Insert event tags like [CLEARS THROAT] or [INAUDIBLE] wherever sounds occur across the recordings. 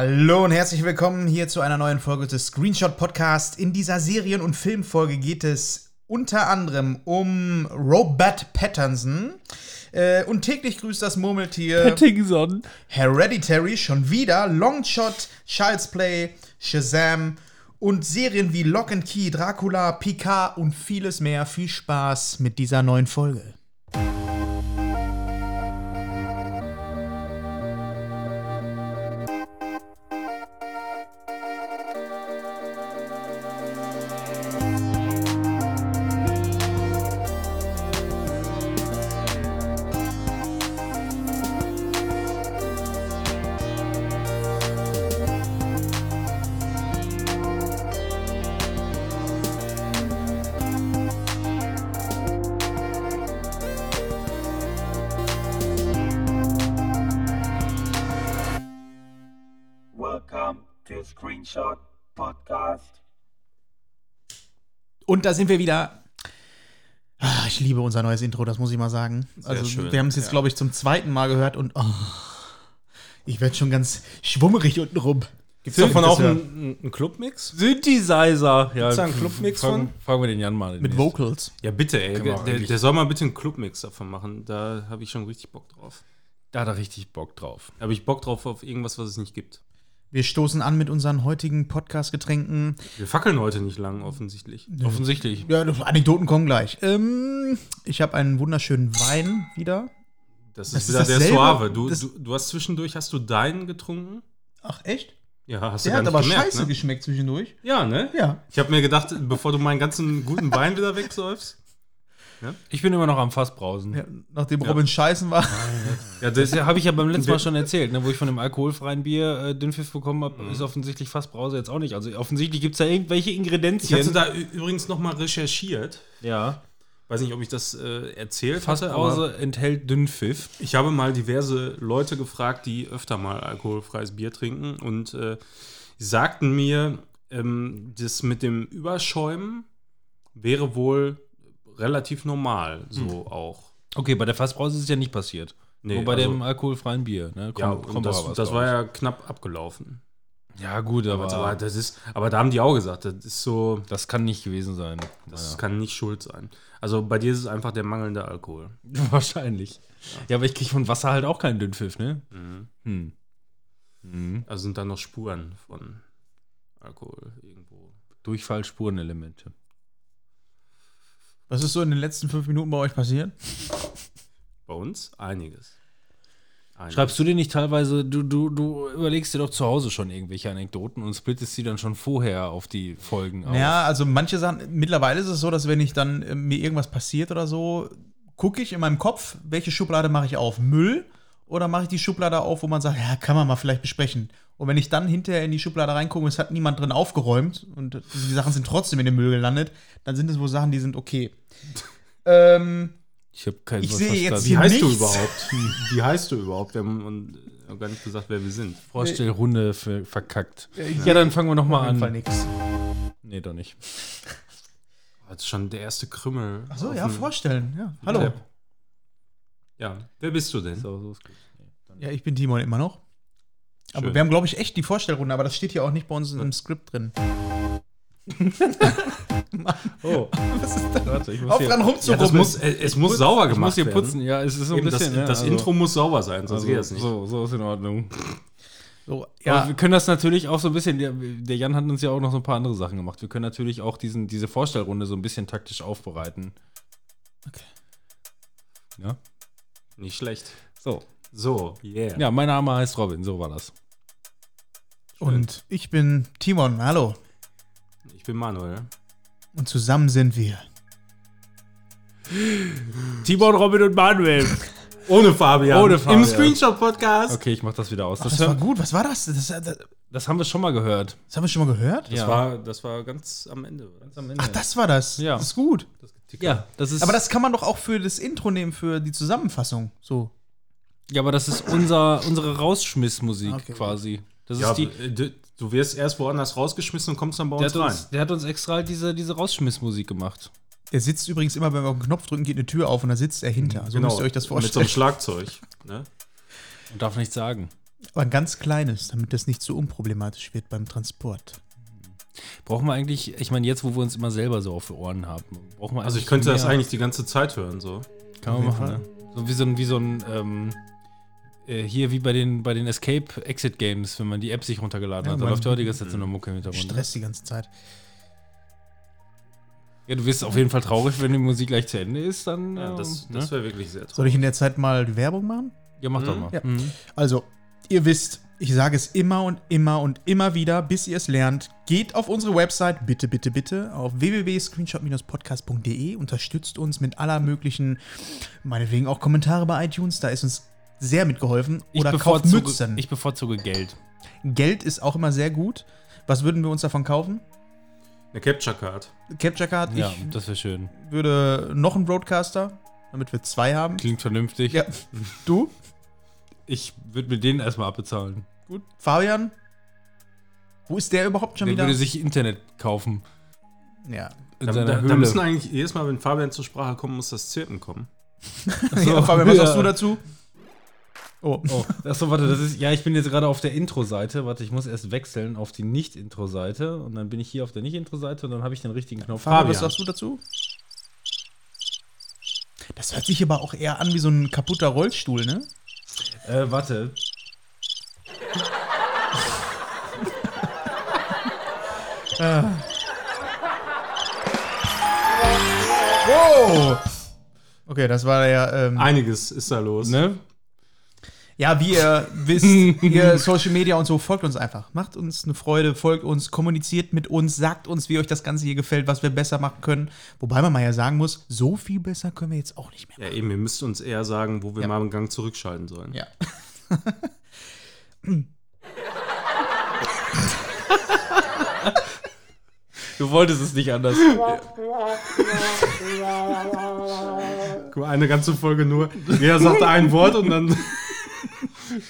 Hallo und herzlich willkommen hier zu einer neuen Folge des Screenshot Podcast. In dieser Serien- und Filmfolge geht es unter anderem um Robert Pattinson äh, und täglich grüßt das Murmeltier. Pattinson. Hereditary schon wieder, Longshot, Child's Play, Shazam und Serien wie Lock and Key, Dracula, Picard und vieles mehr. Viel Spaß mit dieser neuen Folge. Und da sind wir wieder. Ah, ich liebe unser neues Intro, das muss ich mal sagen. also, schön, wir haben es jetzt, ja. glaube ich, zum zweiten Mal gehört und oh, ich werde schon ganz schwummerig unten rum. Gibt's davon Das auch einen, einen Clubmix? Synthesizer. Ja, da einen Clubmix von? Fragen wir den Jan mal. Mit. Vocals. Ja, bitte, ey. Der, eigentlich- der soll mal bitte einen Clubmix davon machen. Da habe ich schon richtig Bock drauf. Da hat er richtig Bock drauf. Da habe ich Bock drauf auf irgendwas, was es nicht gibt. Wir stoßen an mit unseren heutigen Podcast-Getränken. Wir fackeln heute nicht lang, offensichtlich. Offensichtlich. Ja, Anekdoten kommen gleich. Ähm, ich habe einen wunderschönen Wein wieder. Das ist Das ist wieder der Suave. Du, du, du hast zwischendurch, hast du deinen getrunken? Ach, echt? Ja, hast Der du hat gar aber gemerkt, scheiße ne? geschmeckt zwischendurch. Ja, ne? Ja. Ich habe mir gedacht, bevor du meinen ganzen guten Wein wieder wegsäufst. Ich bin immer noch am Fassbrausen. ja nachdem Robin scheißen war. Ja, Das habe ich ja beim letzten [LAUGHS] Mal schon erzählt, ne, wo ich von dem alkoholfreien Bier äh, Dünnpfiff bekommen habe, ist offensichtlich Fassbrause jetzt auch nicht. Also offensichtlich gibt es da irgendwelche ich Ingredienzien. hatte da übrigens noch mal recherchiert. ja. Weiß nicht, ob ich das äh, erzählt hatte, aber Fassbrause enthält Dünnpfiff. Ich habe mal diverse Leute gefragt, die öfter mal alkoholfreies Bier trinken und äh, sagten mir, ähm, das mit dem Überschäumen wäre wohl relativ normal, so auch. Okay, bei der Fassbrause ist es ja nicht passiert. Nee, Nur bei also- dem alkoholfreien Bier. Ne? Ja, Kommt- und kommt das, das war ja knapp abgelaufen. Ja, gut, aber, Aber, das ist, aber da haben die auch gesagt, das ist so, das kann nicht gewesen sein. das Naja. kann nicht schuld sein. Also bei dir ist es einfach der mangelnde Alkohol. [LAUGHS] Wahrscheinlich. Ja, aber ich kriege von Wasser halt auch keinen Dünnpfiff, ne? Mhm. Hm. Mhm. Also sind da noch Spuren von Alkohol irgendwo. Durchfall, Spurenelemente. Was ist so in den letzten fünf Minuten bei euch passiert? Bei uns einiges. einiges. Schreibst du dir nicht teilweise, du, du, du überlegst dir doch zu Hause schon irgendwelche Anekdoten und splittest sie dann schon vorher auf die Folgen auf. Ja, also manche Sachen, mittlerweile ist es so, dass wenn ich dann äh, mir irgendwas passiert oder so, gucke ich in meinem Kopf, welche Schublade mache ich auf? Müll oder mache ich die Schublade auf, wo man sagt, ja, kann man mal vielleicht besprechen. Und wenn ich dann hinterher in die Schublade reingucke und es hat niemand drin aufgeräumt und die Sachen sind trotzdem in den Müll gelandet, dann sind es wohl Sachen, die sind okay. [LAUGHS] ähm, Ich habe keinen Ich sehe jetzt Wie hier heißt du nichts. überhaupt? [LAUGHS] Wie heißt du überhaupt? Wir haben äh, gar nicht gesagt, wer wir sind. Vorstellrunde für, verkackt. Ja, dann fangen wir noch auf mal jeden Fall an. nix. Nee, doch nicht. Das ist schon der erste Krümmel. Achso, auf ja, vorstellen. Ja, hallo. Ja. Ja, wer bist du denn? So, so ist gut. Ja, ich bin Timon immer noch. Aber Schön. wir haben, glaube ich, echt die Vorstellrunde, aber das steht hier auch nicht bei uns im Skript drin. [LAUGHS] [LAUGHS] Oh, Was ist da? warte, ich muss Auf dran Ja, das rumzurubbeln. muss, äh, es muss sauber ich gemacht muss hier werden. putzen. Ja, es ist so ein Eben, bisschen. das ne? das Also- Intro muss sauber sein, sonst also, geht das nicht. So, so ist in Ordnung. So, Ja. ja, wir können das natürlich auch so ein bisschen, der, der Jan hat uns ja auch noch so ein paar andere Sachen gemacht. Wir können natürlich auch diesen, diese Vorstellrunde so ein bisschen taktisch aufbereiten. Okay. Ja. Nicht schlecht. So. So, yeah. Ja, mein Name heißt Robin, so war das. und ich bin Timon, hallo. Ich bin Manuel. Und zusammen sind wir. Timon, Robin und Manuel. Ohne Fabian. Ohne Fabian. Im Screenshot-Podcast. Okay, ich mach das wieder aus. Ach, Das, das war gut, was war das? Das, das, das das haben wir schon mal gehört. haben wir schon mal gehört? Das, Ja. war, das war ganz am Ende. Ach, das war das. Ja. Das ist gut. Ja, das ist. Aber das kann man doch auch für das Intro nehmen, für die Zusammenfassung. So. Ja, aber das ist unser, unsere Rausschmissmusik Okay. quasi. Das Ja, ist die. äh, du, du wirst erst woanders rausgeschmissen und kommst dann bei Der uns hat, rein. uns, der hat uns extra halt diese, diese Rausschmissmusik gemacht. Der sitzt übrigens immer, wenn wir auf den Knopf drücken, geht eine Tür auf und da sitzt er hinter. So müsst ihr euch das Genau. Mit so vorstellen. einem Schlagzeug. Ne? Und darf nichts sagen. Aber ein ganz kleines, damit das nicht so unproblematisch wird beim Transport. Brauchen wir eigentlich, ich meine, jetzt, wo wir uns immer selber so auf die Ohren haben, brauchen wir Also ich könnte das eigentlich die ganze Zeit hören, so. Kann man machen, ne? So wie so ein, wie so ein, ähm, äh, hier wie bei den, bei den Escape Exit Games, wenn man die App sich runtergeladen Ja, hat, da läuft ja auch die ganze Zeit so eine Mucke im Hintergrund. ne? Stress die ganze Zeit. Ja, du wirst auf jeden Fall traurig, wenn die Musik gleich zu Ende ist, dann. Ja, ähm, das, ne? das wäre wirklich sehr toll. Soll ich in der Zeit mal Werbung machen? ja, mach doch Mhm. mal. Ja. Mhm. Also, ihr wisst, ich sage es immer und immer und immer wieder, bis ihr es lernt. Geht auf unsere Website, bitte, bitte, bitte, auf www.screenshot-podcast.de. Unterstützt uns mit aller möglichen, meinetwegen auch Kommentare bei iTunes, da ist uns sehr mitgeholfen. Ich, Oder kauft bevorzuge, Mützen. ich bevorzuge Geld. Geld ist auch immer sehr gut. Was würden wir uns davon kaufen? Eine Capture Card. Capture Card. Ja, Ich das wäre schön. würde noch einen Broadcaster, damit wir zwei haben. Klingt vernünftig. Ja. Du? Ich würde mir den erstmal abbezahlen. Gut. Fabian? Wo ist der überhaupt schon Der wieder? würde sich Internet kaufen. ja. In Da, da, da müssen eigentlich jedes Mal, wenn Fabian zur Sprache kommt, muss das Zirpen kommen. [LAUGHS] ja. Fabian, was ja. sagst du dazu? Oh. Oh, achso, warte, das ist. Ja, ich bin jetzt gerade auf der Intro-Seite. Warte, ich muss erst wechseln auf die Nicht-Intro-Seite. Und dann bin ich hier auf der Nicht-Intro-Seite und dann habe ich den richtigen Knopf. Fabian, was sagst du dazu? Das hört sich aber auch eher an wie so ein kaputter Rollstuhl, ne? Äh, warte. Wow! Okay, das war ja. Ähm, Einiges ist da los. Ne? Ja, wie ihr [LAUGHS] wisst, ihr Social Media und so, folgt uns einfach. Macht uns eine Freude, folgt uns, kommuniziert mit uns, sagt uns, wie euch das Ganze hier gefällt, was wir besser machen können. Wobei man mal ja sagen muss, so viel besser können wir jetzt auch nicht mehr. Ja, eben, ihr müsst uns eher sagen, wo wir Ja. mal einen Gang zurückschalten sollen. Ja. Du wolltest es nicht anders. [LAUGHS] Guck mal, eine ganze Folge nur. Jeder sagt ein Wort und dann. [LAUGHS]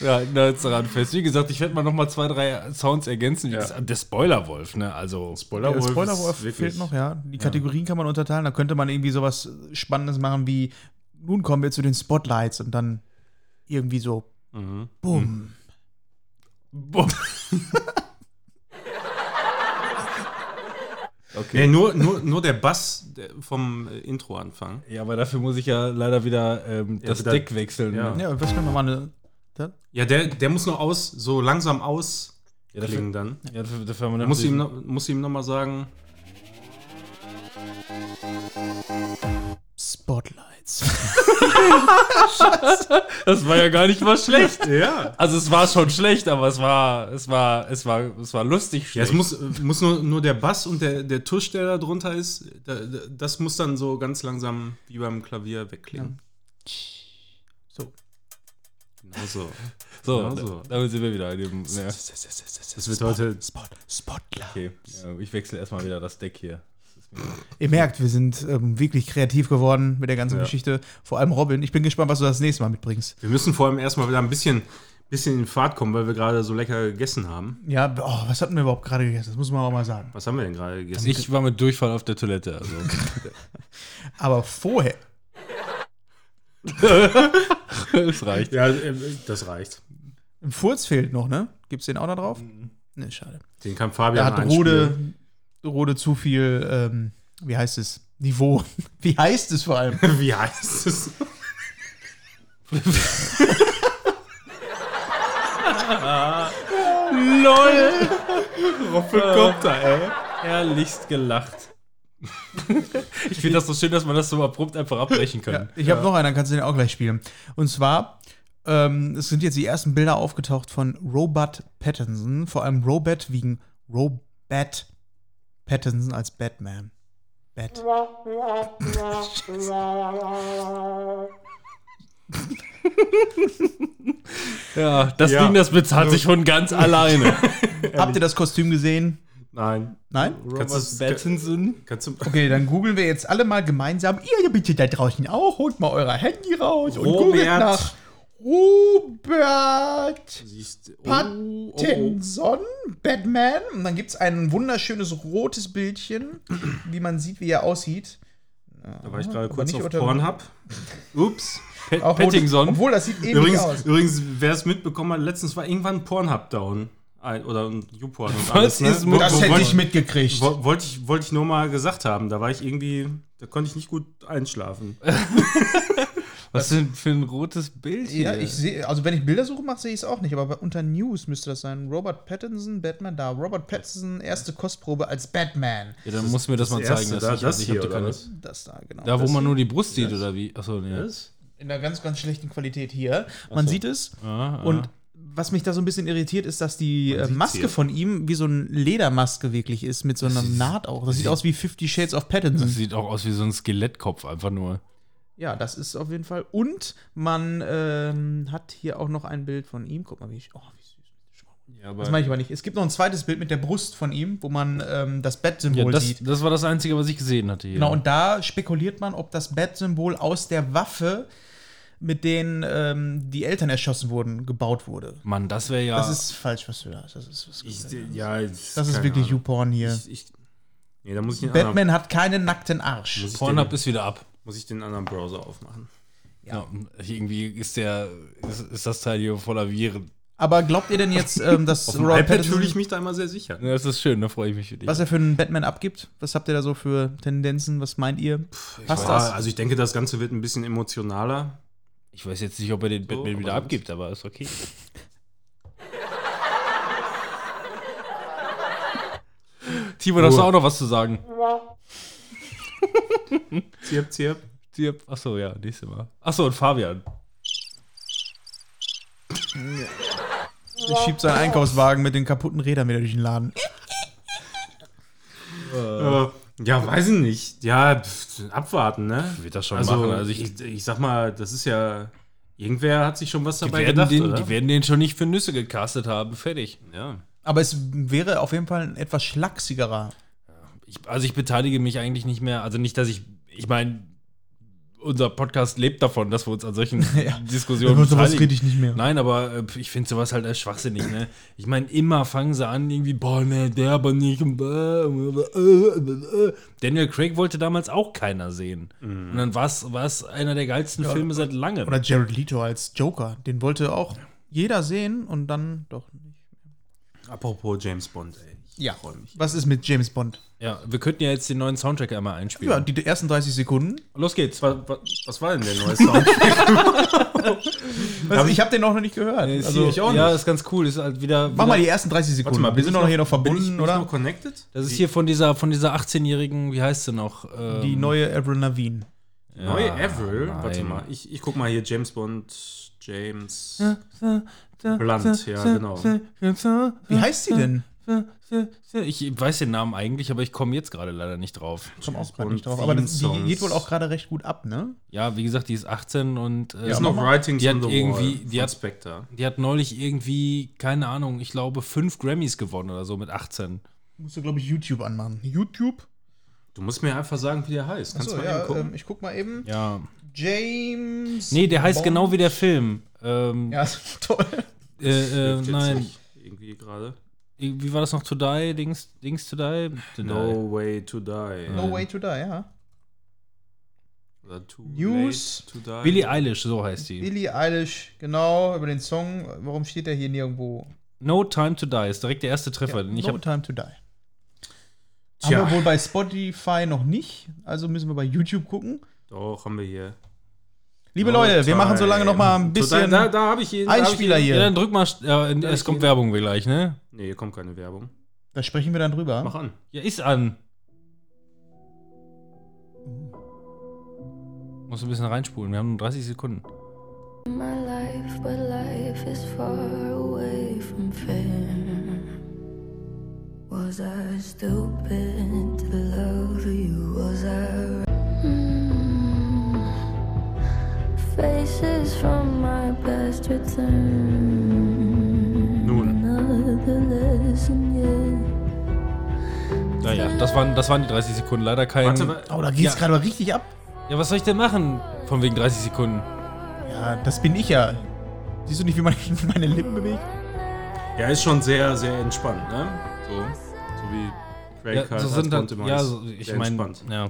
Ja, da ist daran fest. Wie gesagt, ich werde mal noch mal zwei, drei Sounds ergänzen. Ja. Der Spoilerwolf, ne? Also. Der Spoilerwolf. Spoilerwolf wirklich- fehlt noch, ja. Die Kategorien kann man unterteilen. Da könnte man irgendwie sowas Spannendes machen wie, nun kommen wir zu den Spotlights und dann irgendwie so, Mhm. bumm. [LAUGHS] Nee, nur, nur, nur der Bass vom äh, Intro-Anfang. Ja, aber dafür muss ich ja leider wieder ähm, Ja, das wieder- Deck wechseln. ja. Ne? Ja, und was können wir mal eine. Da? Ja, der, der muss nur aus, so langsam ausklingen Ja, dafür, dann. ja, dafür, dafür haben wir Muss ihm, noch. noch, muss ihm noch mal sagen, Spotlights. [LAUGHS] Das war ja gar nicht mal schlecht. [LAUGHS] ja. Also es war schon schlecht, aber es war, es war, es war, es war lustig Ja, schlecht. es muss, muss nur, nur der Bass und der, der Tusch, der da drunter ist, da, da, das muss dann so ganz langsam wie beim Klavier wegklingen. So. Genau so. [LAUGHS] so, genau so. damit sind wir wieder in dem. Ja. Das wird heute. Spot, Spotlight. Okay, ich wechsle erstmal wieder das Deck hier. Ihr merkt, wir sind ähm, wirklich kreativ geworden mit der ganzen Ja. Geschichte. Vor allem Robin. Ich bin gespannt, was du das nächste Mal mitbringst. Wir müssen vor allem erstmal wieder ein bisschen, bisschen in Fahrt kommen, weil wir gerade so lecker gegessen haben. Ja, oh, was hatten wir überhaupt gerade gegessen? Das muss man auch mal sagen. Was haben wir denn gerade gegessen? Ich war mit Durchfall auf der Toilette. Also. [LAUGHS] Aber vorher. [LAUGHS] das reicht. ja, äh, das reicht. Ein Furz fehlt noch, ne? Gibt's den auch da drauf? Ne, schade. Den kann Da Fabian hat einspielen. Rode, Rode zu viel, ähm, wie heißt es? Niveau. [LAUGHS] Wie heißt es vor allem? [LAUGHS] Wie heißt es? LOL! Roffelkopter, ey. Herrlichst gelacht. [LAUGHS] ich finde das so schön, dass man das so abrupt einfach abbrechen kann. Ja, ich habe noch einen, dann kannst du den auch gleich spielen. Und zwar, ähm, es sind jetzt die ersten Bilder aufgetaucht von Robert Pattinson, vor allem Robert wegen Robert Pattinson als Batman. Bat. [LAUGHS] Ja, das Ja. Ding, das bezahlt sich schon ganz alleine. [LAUGHS] Habt ihr das Kostüm gesehen? Nein. Nein? Kannst du's- Pattinson? Kannst du. Okay, dann googeln wir jetzt alle mal gemeinsam. Ihr bitte da draußen auch, holt mal euer Handy raus und googelt Robert. nach Robert Siehst, oh, Pattinson, Batman. Und dann gibt es ein wunderschönes rotes Bildchen, wie man sieht, wie er aussieht. Da war ich gerade kurz auf Pornhub. Ups. Pe Auch Pettingson. Obwohl, das sieht ähnlich Übrigens, aus. übrigens wer es mitbekommen hat, letztens war irgendwann Pornhub down. Ein- Oder ein YouPorn und Was alles. Ne? Das Wo- hätte wollte- ich mitgekriegt. wo- Wollte ich, wollte ich nur mal gesagt haben. Da war ich irgendwie, da konnte ich nicht gut einschlafen. [LAUGHS] Was denn für ein rotes Bild hier? Ja, ich sehe, also wenn ich Bildersuche mache, sehe ich es auch nicht, aber unter News müsste das sein. Robert Pattinson, Batman, da. Robert Pattinson, erste Kostprobe als Batman. Ja, dann muss mir das, mal das zeigen. erste, dass da- ich, das ich hier, oder was? Das da, genau. Da, wo das man nur die Brust sieht, oder wie? Achso, nee. Was? in einer ganz, ganz schlechten Qualität hier. Man sieht es. Ah, ah. Und was mich da so ein bisschen irritiert, ist, dass die äh, Maske hier. von ihm wie so eine Ledermaske wirklich ist, mit so einer Naht auch. Das sieht aus wie Fifty Shades of das Pattinson. sieht auch aus wie so ein Skelettkopf, einfach nur. Ja, das ist auf jeden Fall. Und man ähm, hat hier auch noch ein Bild von ihm. Guck mal, wie ich. Oh, wie süß. Ja, Das meine ich aber nicht. Es gibt noch ein zweites Bild mit der Brust von ihm, wo man ähm, das ja, Bat-Symbol das, sieht. das war das Einzige, was ich gesehen hatte hier. Genau, und da spekuliert man, ob das Bat-Symbol aus der Waffe, mit denen ähm, die Eltern erschossen wurden, gebaut wurde. Mann, das wäre ja. Das ist falsch, was du da hast. Das ist, was Ich, ja, das ist wirklich YouPorn hier. Ich, ich, nee, da muss ich den anderen, Batman hat keinen nackten Arsch. Pornhub ist wieder ab. muss ich den anderen Browser aufmachen. Ja. irgendwie ist der. Ist, ist das Teil hier voller Viren. Aber glaubt ihr denn jetzt, ähm, dass [LAUGHS] Auf dem Robert iPad Pattinson, fühle ich mich da immer sehr sicher. Ja, das ist schön, da freue ich mich für dich. was er für einen Batman abgibt? Was habt ihr da so für Tendenzen? Was meint ihr? Passt Ja, das? also ich denke, das Ganze wird ein bisschen emotionaler. Ich weiß jetzt nicht, ob er den Batman aber wieder abgibt, aber ist okay. [LAUGHS] Timo, hast du auch noch was zu sagen? [LAUGHS] Zirp, zirp. Zirp. Achso, ja, nächstes Mal. Achso, und Fabian. Er schiebt seinen Einkaufswagen mit den kaputten Rädern wieder durch den Laden. Äh, ja, weiß ich nicht. Ja, pff, abwarten, ne? Wird das schon Also, machen. Also ich, ich, ich sag mal, das ist ja. Irgendwer hat sich schon was dabei gedacht, den, oder? die werden den schon nicht für Nüsse gecastet haben. Fertig. ja. Aber es wäre auf jeden Fall ein etwas schlachsigerer. Ich, also ich beteilige mich eigentlich nicht mehr. Also nicht, dass ich. Ich meine, unser Podcast lebt davon, dass wir uns an solchen [LAUGHS] Diskussionen Über sowas rede ich nicht mehr. Nein, aber äh, ich finde sowas halt als schwachsinnig, ne? Ich meine, immer fangen sie an, irgendwie, boah, ne, der aber nicht. äh, äh. Daniel Craig wollte damals auch keiner sehen. Und dann war es einer der geilsten Filme seit langem. Oder Jared Leto als Joker. Den wollte auch jeder sehen und dann doch nicht. Apropos James Bond, ey. Ja. freu mich. Was ist mit James Bond? ja, wir könnten ja jetzt den neuen Soundtrack einmal einspielen. Ja, die ersten 30 Sekunden. Los geht's. Was, was, was war denn der neue [LAUGHS] Sound? Also, ich habe den auch noch nicht gehört. Ist Also, ich auch ja, nicht. ist ganz cool. Ist halt wieder. mach wieder, mal die ersten 30 Sekunden. wir sind doch noch hier noch bin ich, verbunden, bin ich oder? noch connected? Das ist hier von dieser, von dieser 18-jährigen, wie heißt sie noch? Ähm, Die neue Avril Lavigne. Neue Avril? nein. Warte mal, ich, ich guck mal hier James Bond, James Blunt, ja, genau. Wie heißt sie denn? Ich weiß den Namen eigentlich, aber ich komme jetzt gerade leider nicht drauf. Ich komme auch gerade nicht drauf. Aber das, die geht wohl auch gerade recht gut ab, ne? Ja, wie gesagt, die ist 18 und äh, Ist noch Writings die on hat the irgendwie- Wall die hat- Spectre. die hat neulich irgendwie, keine Ahnung, ich glaube, fünf Grammys gewonnen oder so mit 18. Musst du, glaube ich, YouTube anmachen. YouTube? Du musst mir einfach sagen, wie der heißt. Kannst Achso, du mal ja, eben gucken? ähm, ich guck mal eben. Ja. James. Nee, der heißt Bond. genau wie der Film. Ähm, Ja, [LAUGHS] toll. äh, äh, nein, nicht Irgendwie gerade. Wie war das noch? To Die? Dings, Dings to Die? To No Way to Die. No Way to Die, ja. Oder Too News. Late to Die. Die. Billie Eilish, so heißt die. Billie Eilish, genau, über den Song. Warum steht der hier nirgendwo? No Time to Die ist direkt der erste Treffer. Ja, no Time to Die. Tja. Haben wir wohl bei Spotify noch nicht, also müssen wir bei YouTube gucken. Doch, haben wir hier. Liebe Leute, wir machen so lange noch mal ein bisschen Da, da habe ich ihn. da hab ich Einspieler hier. ja, dann drück mal. Ja, es kommt Werbung gleich, ne? Nee, hier kommt keine Werbung. Da sprechen wir dann drüber. Mach an. Ja, ist an. Muss ein bisschen reinspulen. Wir haben nur 30 Sekunden. my life, but life is far away from fair. Was I stupid to love you? Was I? Mm. Faces from my past return. Nun. Another lesson, yeah. Naja, das waren, das waren die 30 Sekunden. Leider kein. Warte mal. Oh, da geht's Ja. gerade mal richtig ab. Ja, was soll ich denn machen? Von wegen 30 Sekunden. Ja, das bin ich ja. Siehst du nicht, wie man [LAUGHS] meine Lippen bewegt? Ja, ist schon sehr, sehr entspannt, ne? So, so wie Craig Ja, halt so als sind dann, ja, so, ich meine, entspannt. ja.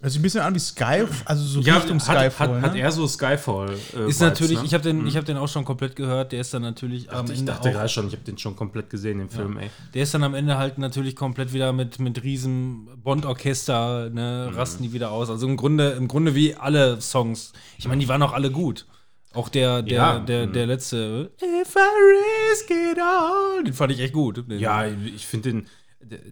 Hört sich ein bisschen an wie Sky, also so Ja, Richtung hat, Skyfall. hat, hat ne? er so Skyfall. Äh, Ist natürlich, ne? ich habe den, ich hab den auch schon komplett gehört, der ist dann natürlich am ich Ende dachte auch, gerade schon, ich habe den schon komplett gesehen, den Film, ey. der ist dann am Ende halt natürlich komplett wieder mit, mit riesen Bond-Orchester, ne, Mhm. rasten die wieder aus. Also im Grunde, im Grunde wie alle Songs. Ich meine, die waren auch alle gut. Auch der, der, Ja. der, Mhm. der letzte If I risk it all, den fand ich echt gut. Den, Ja, ich finde den,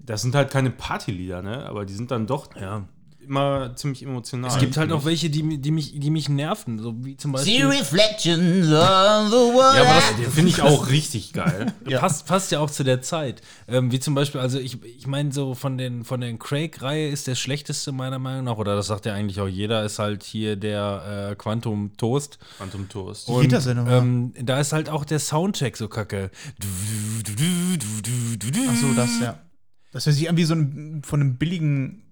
das sind halt keine Partylieder, ne? Aber die sind dann doch ja. Immer ziemlich emotional. Es gibt halt auch welche, die, die, mich, die mich nerven, so wie zum Beispiel. reflections of the world. Ja, aber das, Den finde ich auch richtig geil. [LAUGHS] Passt, passt ja auch zu der Zeit. Ähm, wie zum Beispiel, also ich, ich meine, so von den, von den Craig-Reihe ist der schlechteste meiner Meinung nach, oder das sagt ja eigentlich auch jeder, ist halt hier der äh, Quantum Toast. Phantom Toast. Geht das denn? Ähm, da ist halt auch der Soundtrack so kacke. Ach so, das, ja. Das hört sich an wie so ein, von einem billigen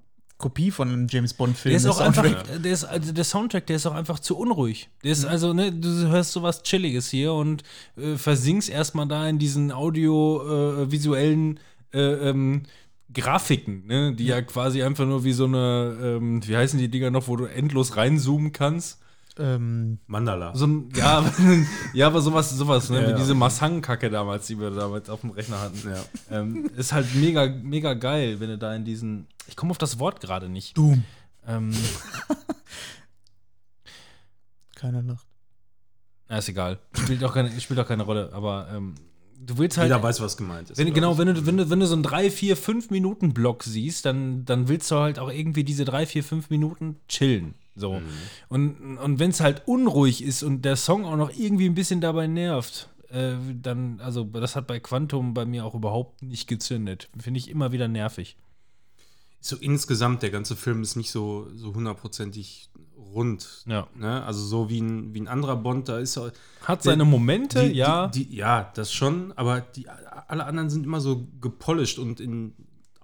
Kopie von einem James Bond-Film. Der ist auch einfach, Soundtrack. der, ist, also der Soundtrack, der ist auch einfach zu unruhig. Der Mhm. ist also, ne, du hörst sowas Chilliges hier und äh, versinkst erstmal da in diesen audiovisuellen äh, ähm, Grafiken, ne, die ja quasi einfach nur wie so eine, ähm, wie heißen die Dinger noch, wo du endlos reinzoomen kannst. Ähm, Mandala. So ein, ja, [LAUGHS] ja, aber sowas, sowas, ne, Ja, wie ja. diese Masang-Kacke damals, die wir damals auf dem Rechner hatten. Ja. Ähm, ist halt mega, mega geil, wenn du da in diesen, ich komme auf das Wort gerade nicht. Doom. Ähm, [LAUGHS] Keine Nacht. Na, ist egal. Spielt auch keine, spielt auch keine Rolle, aber ähm, du willst halt. Jeder weiß, was gemeint ist. wenn, genau, wenn du, wenn, du, wenn du so einen 3, 4, 5 Minuten Block siehst, dann, dann willst du halt auch irgendwie diese 3, 4, 5 Minuten chillen. So. Mhm. Und, und wenn es halt unruhig ist und der Song auch noch irgendwie ein bisschen dabei nervt, äh, dann, also das hat bei Quantum bei mir auch überhaupt nicht gezündet. Finde ich immer wieder nervig. So insgesamt, der ganze Film ist nicht so, so hundertprozentig rund. Ja. Ne? Also so wie ein, wie ein anderer Bond, da ist er. Hat seine Momente, die, ja. Die, die, ja, das schon, aber die, alle anderen sind immer so gepolished und in,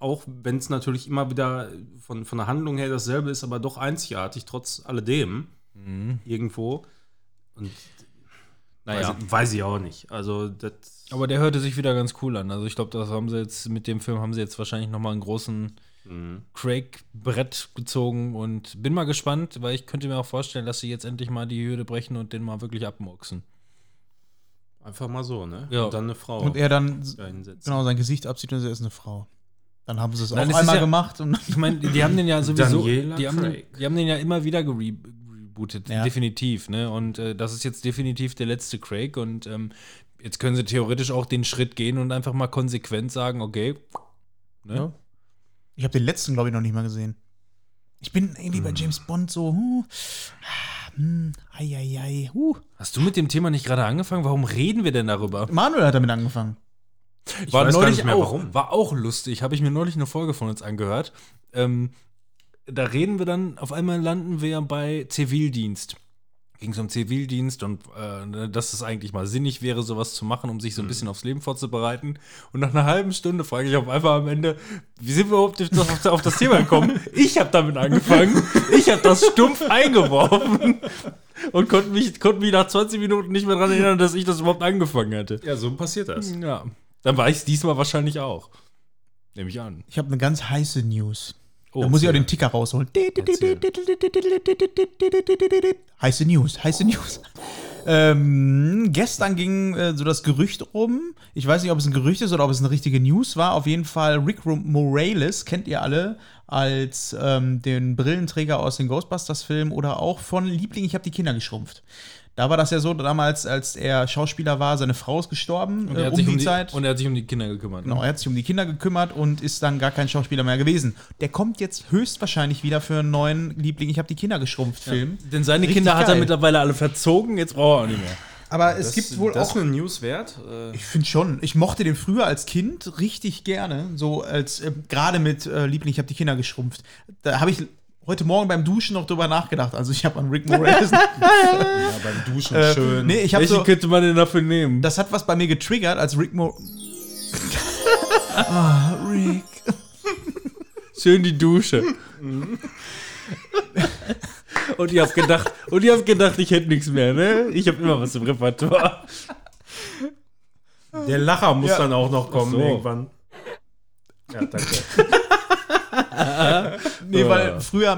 auch wenn es natürlich immer wieder von, von der Handlung her dasselbe ist, aber doch einzigartig, trotz alledem, Mhm. irgendwo. Und naja. weiß, ich- weiß ich auch nicht. Also, das. Aber der hörte sich wieder ganz cool an. Also ich glaube, das haben sie jetzt mit dem Film haben sie jetzt wahrscheinlich noch mal einen großen Mhm. Craig-Brett gezogen und bin mal gespannt, weil ich könnte mir auch vorstellen, dass sie jetzt endlich mal die Hürde brechen und den mal wirklich abmurksen. Einfach mal so, ne? Ja. Und dann eine Frau Und er dann da genau sein Gesicht abzieht und er ist eine Frau. Dann haben sie es auch es einmal ja- gemacht und Ich meine, die haben den ja [LAUGHS] sowieso, Daniela die haben, den, die haben den ja immer wieder gere rebootet, Ja. definitiv, ne? Und äh, das ist jetzt definitiv der letzte Craig und ähm, jetzt können sie theoretisch auch den Schritt gehen und einfach mal konsequent sagen, okay, ne? Ja. Ich habe den letzten, glaube ich, noch nicht mal gesehen. Ich bin irgendwie Hm. bei James Bond so, huh, ah, hm, ei, ei, ei, huh. Hast du mit dem Thema nicht gerade angefangen? Warum reden wir denn darüber? Manuel hat damit angefangen. Ich war neulich nicht mehr, auch, warum. War auch lustig. Habe ich mir neulich eine Folge von uns angehört. Ähm, da reden wir dann, auf einmal landen wir bei Zivildienst. Ging es um Zivildienst und äh, dass es eigentlich mal sinnig wäre, sowas zu machen, um sich so ein bisschen aufs Leben vorzubereiten. Und nach einer halben Stunde frage ich auf einmal am Ende, wie sind wir überhaupt auf, auf das Thema gekommen? Ich habe damit angefangen. Ich habe das stumpf eingeworfen. Und konnte mich, konnte mich nach 20 Minuten nicht mehr daran erinnern, dass ich das überhaupt angefangen hatte. Ja, so passiert das. Ja, dann war ich es diesmal wahrscheinlich auch. Nehme ich an. Ich habe eine ganz heiße News. Oh, da muss ich auch den Ticker rausholen. Heiße News, heiße News. Ähm, gestern ging äh, so das Gerücht rum. Ich weiß nicht, ob es ein Gerücht ist oder ob es eine richtige News war. Auf jeden Fall Rick Morales kennt ihr alle als ähm, den Brillenträger aus den Ghostbusters-Filmen oder auch von Liebling, ich habe die Kinder geschrumpft. Da war das ja so, damals, als er Schauspieler war, seine Frau ist gestorben Und äh, er, hat um sich die um die, Zeit. und er hat sich um die Kinder gekümmert. Genau, er hat sich um die Kinder gekümmert und ist dann gar kein Schauspieler mehr gewesen. Der kommt jetzt höchstwahrscheinlich wieder für einen neuen Liebling, ich habe die Kinder geschrumpft Film. Denn seine Richtig Kinder hat er geil. mittwohl alle verzogen, jetzt braucht er auch nicht mehr. Aber es gibt wohl das auch. eine News wert? Äh, Ich finde schon. Ich mochte den früher als Kind richtig gerne. So als äh, gerade mit äh, Liebling, ich habe die Kinder geschrumpft. Da habe ich heute Morgen beim Duschen noch drüber nachgedacht. Also ich habe an Rick Morales. [LAUGHS] ja, beim Duschen äh, schön. Nee, ich habe Welche so. könnte man denn dafür nehmen? Das hat was bei mir getriggert, als Rick Mo. ah, Rick. Schön die Dusche. und ihr habt gedacht, und ihr habt gedacht, ich hätte nichts mehr, ne? Ich habe immer was im Repertoire. Der Lacher muss Ja. dann auch noch kommen so. irgendwann. Ja, danke. Nee, Ja. weil früher,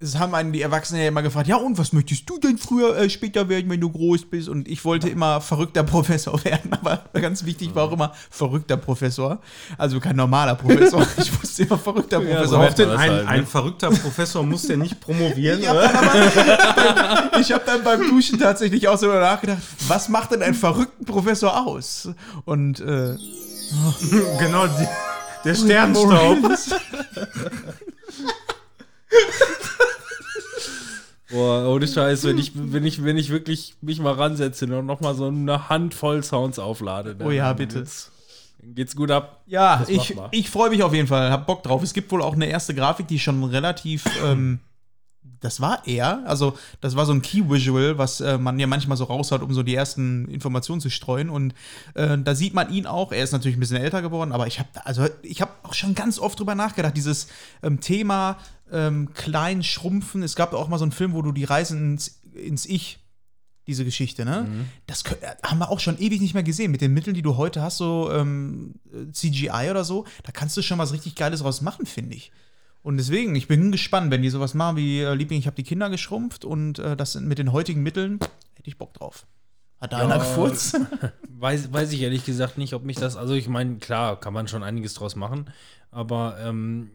es haben einen die Erwachsenen ja immer gefragt, ja und was möchtest du denn früher, äh, später werden, wenn du groß bist? Und ich wollte immer verrückter [LAUGHS] Professor werden, aber ganz wichtig war auch immer verrückter Professor. Also kein normaler Professor. [LAUGHS] Ich wusste immer verrückter so Professor auf werden. den- Ein, halt, ne? ein verrückter Professor muss ja nicht promovieren. Ich habe dann, hab dann beim Duschen tatsächlich auch so darüber nachgedacht, was macht denn einen verrückten Professor aus? Und äh, [LAUGHS] genau, die, der Sternstaub. [LAUGHS] Boah, ohne Scheiß, wenn ich, wenn ich, wenn ich wirklich mich mal ransetze und noch mal so eine Handvoll Sounds auflade. Oh ja, bitte. Geht's, geht's gut ab. Ja, ich, ich freue mich auf jeden Fall, hab Bock drauf. Es gibt wohl auch eine erste Grafik, die schon relativ, ähm, das war er, also das war so ein Key-Visual, was äh, man ja manchmal so raushaut, um so die ersten Informationen zu streuen. Und äh, da sieht man ihn auch. Er ist natürlich ein bisschen älter geworden, aber ich habe also ich habe auch schon ganz oft drüber nachgedacht, dieses ähm, Thema ähm, klein schrumpfen. Es gab auch mal so einen Film, wo du die Reisen ins, ins Ich diese Geschichte, ne? Das kö- äh, haben wir auch schon ewig nicht mehr gesehen. Mit den Mitteln, die du heute hast, so ähm, äh, CGI oder so, da kannst du schon was richtig Geiles draus machen, finde ich. Und deswegen, ich bin gespannt, wenn die sowas machen wie äh, Liebling, ich habe die Kinder geschrumpft und äh, das sind mit den heutigen Mitteln, hätte ich Bock drauf. Hat da einer gefurzt? [LAUGHS] Weiß, weiß ich ehrlich gesagt nicht, ob mich das, also ich meine, klar, kann man schon einiges draus machen, aber ähm,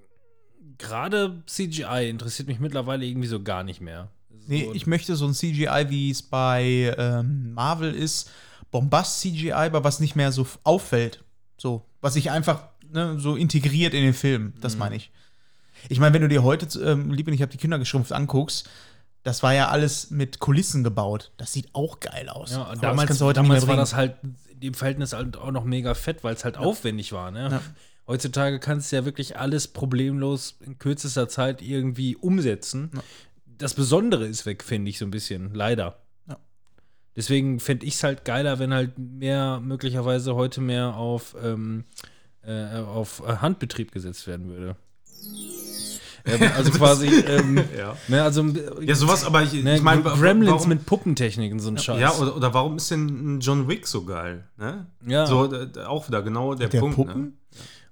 gerade CGI interessiert mich mittlerweile irgendwie so gar nicht mehr. So, Nee, ich möchte so ein CGI, wie es bei ähm, Marvel ist, Bombast-CGI, aber was nicht mehr so auffällt. So, was sich einfach ne, so integriert in den Film. Das meine ich. Ich meine, wenn du dir heute, ähm, Liebling, ich habe die Kinder geschrumpft, anguckst, das war ja alles mit Kulissen gebaut. Das sieht auch geil aus. ja, Aber damals, damals war das halt im Verhältnis halt auch noch mega fett, weil es halt aufwendig war. Ne? Ja. Heutzutage kannst du ja wirklich alles problemlos in kürzester Zeit irgendwie umsetzen. Das Besondere ist weg, finde ich so ein bisschen, leider. Ja. Deswegen fände ich es halt geiler, wenn halt mehr, möglicherweise heute mehr auf, ähm, äh, auf äh, Handbetrieb gesetzt werden würde. Ähm, also quasi, ähm, [LAUGHS] Ja. ne, also ja, sowas, aber ich, ne, ich meine, Gremlins warum, mit Puppentechniken, so ein Scheiß. Ja, oder, oder warum ist denn John Wick so geil? Ne? Ja. So, da- da- auch wieder genau der, der Punkt. Puppen? Ne?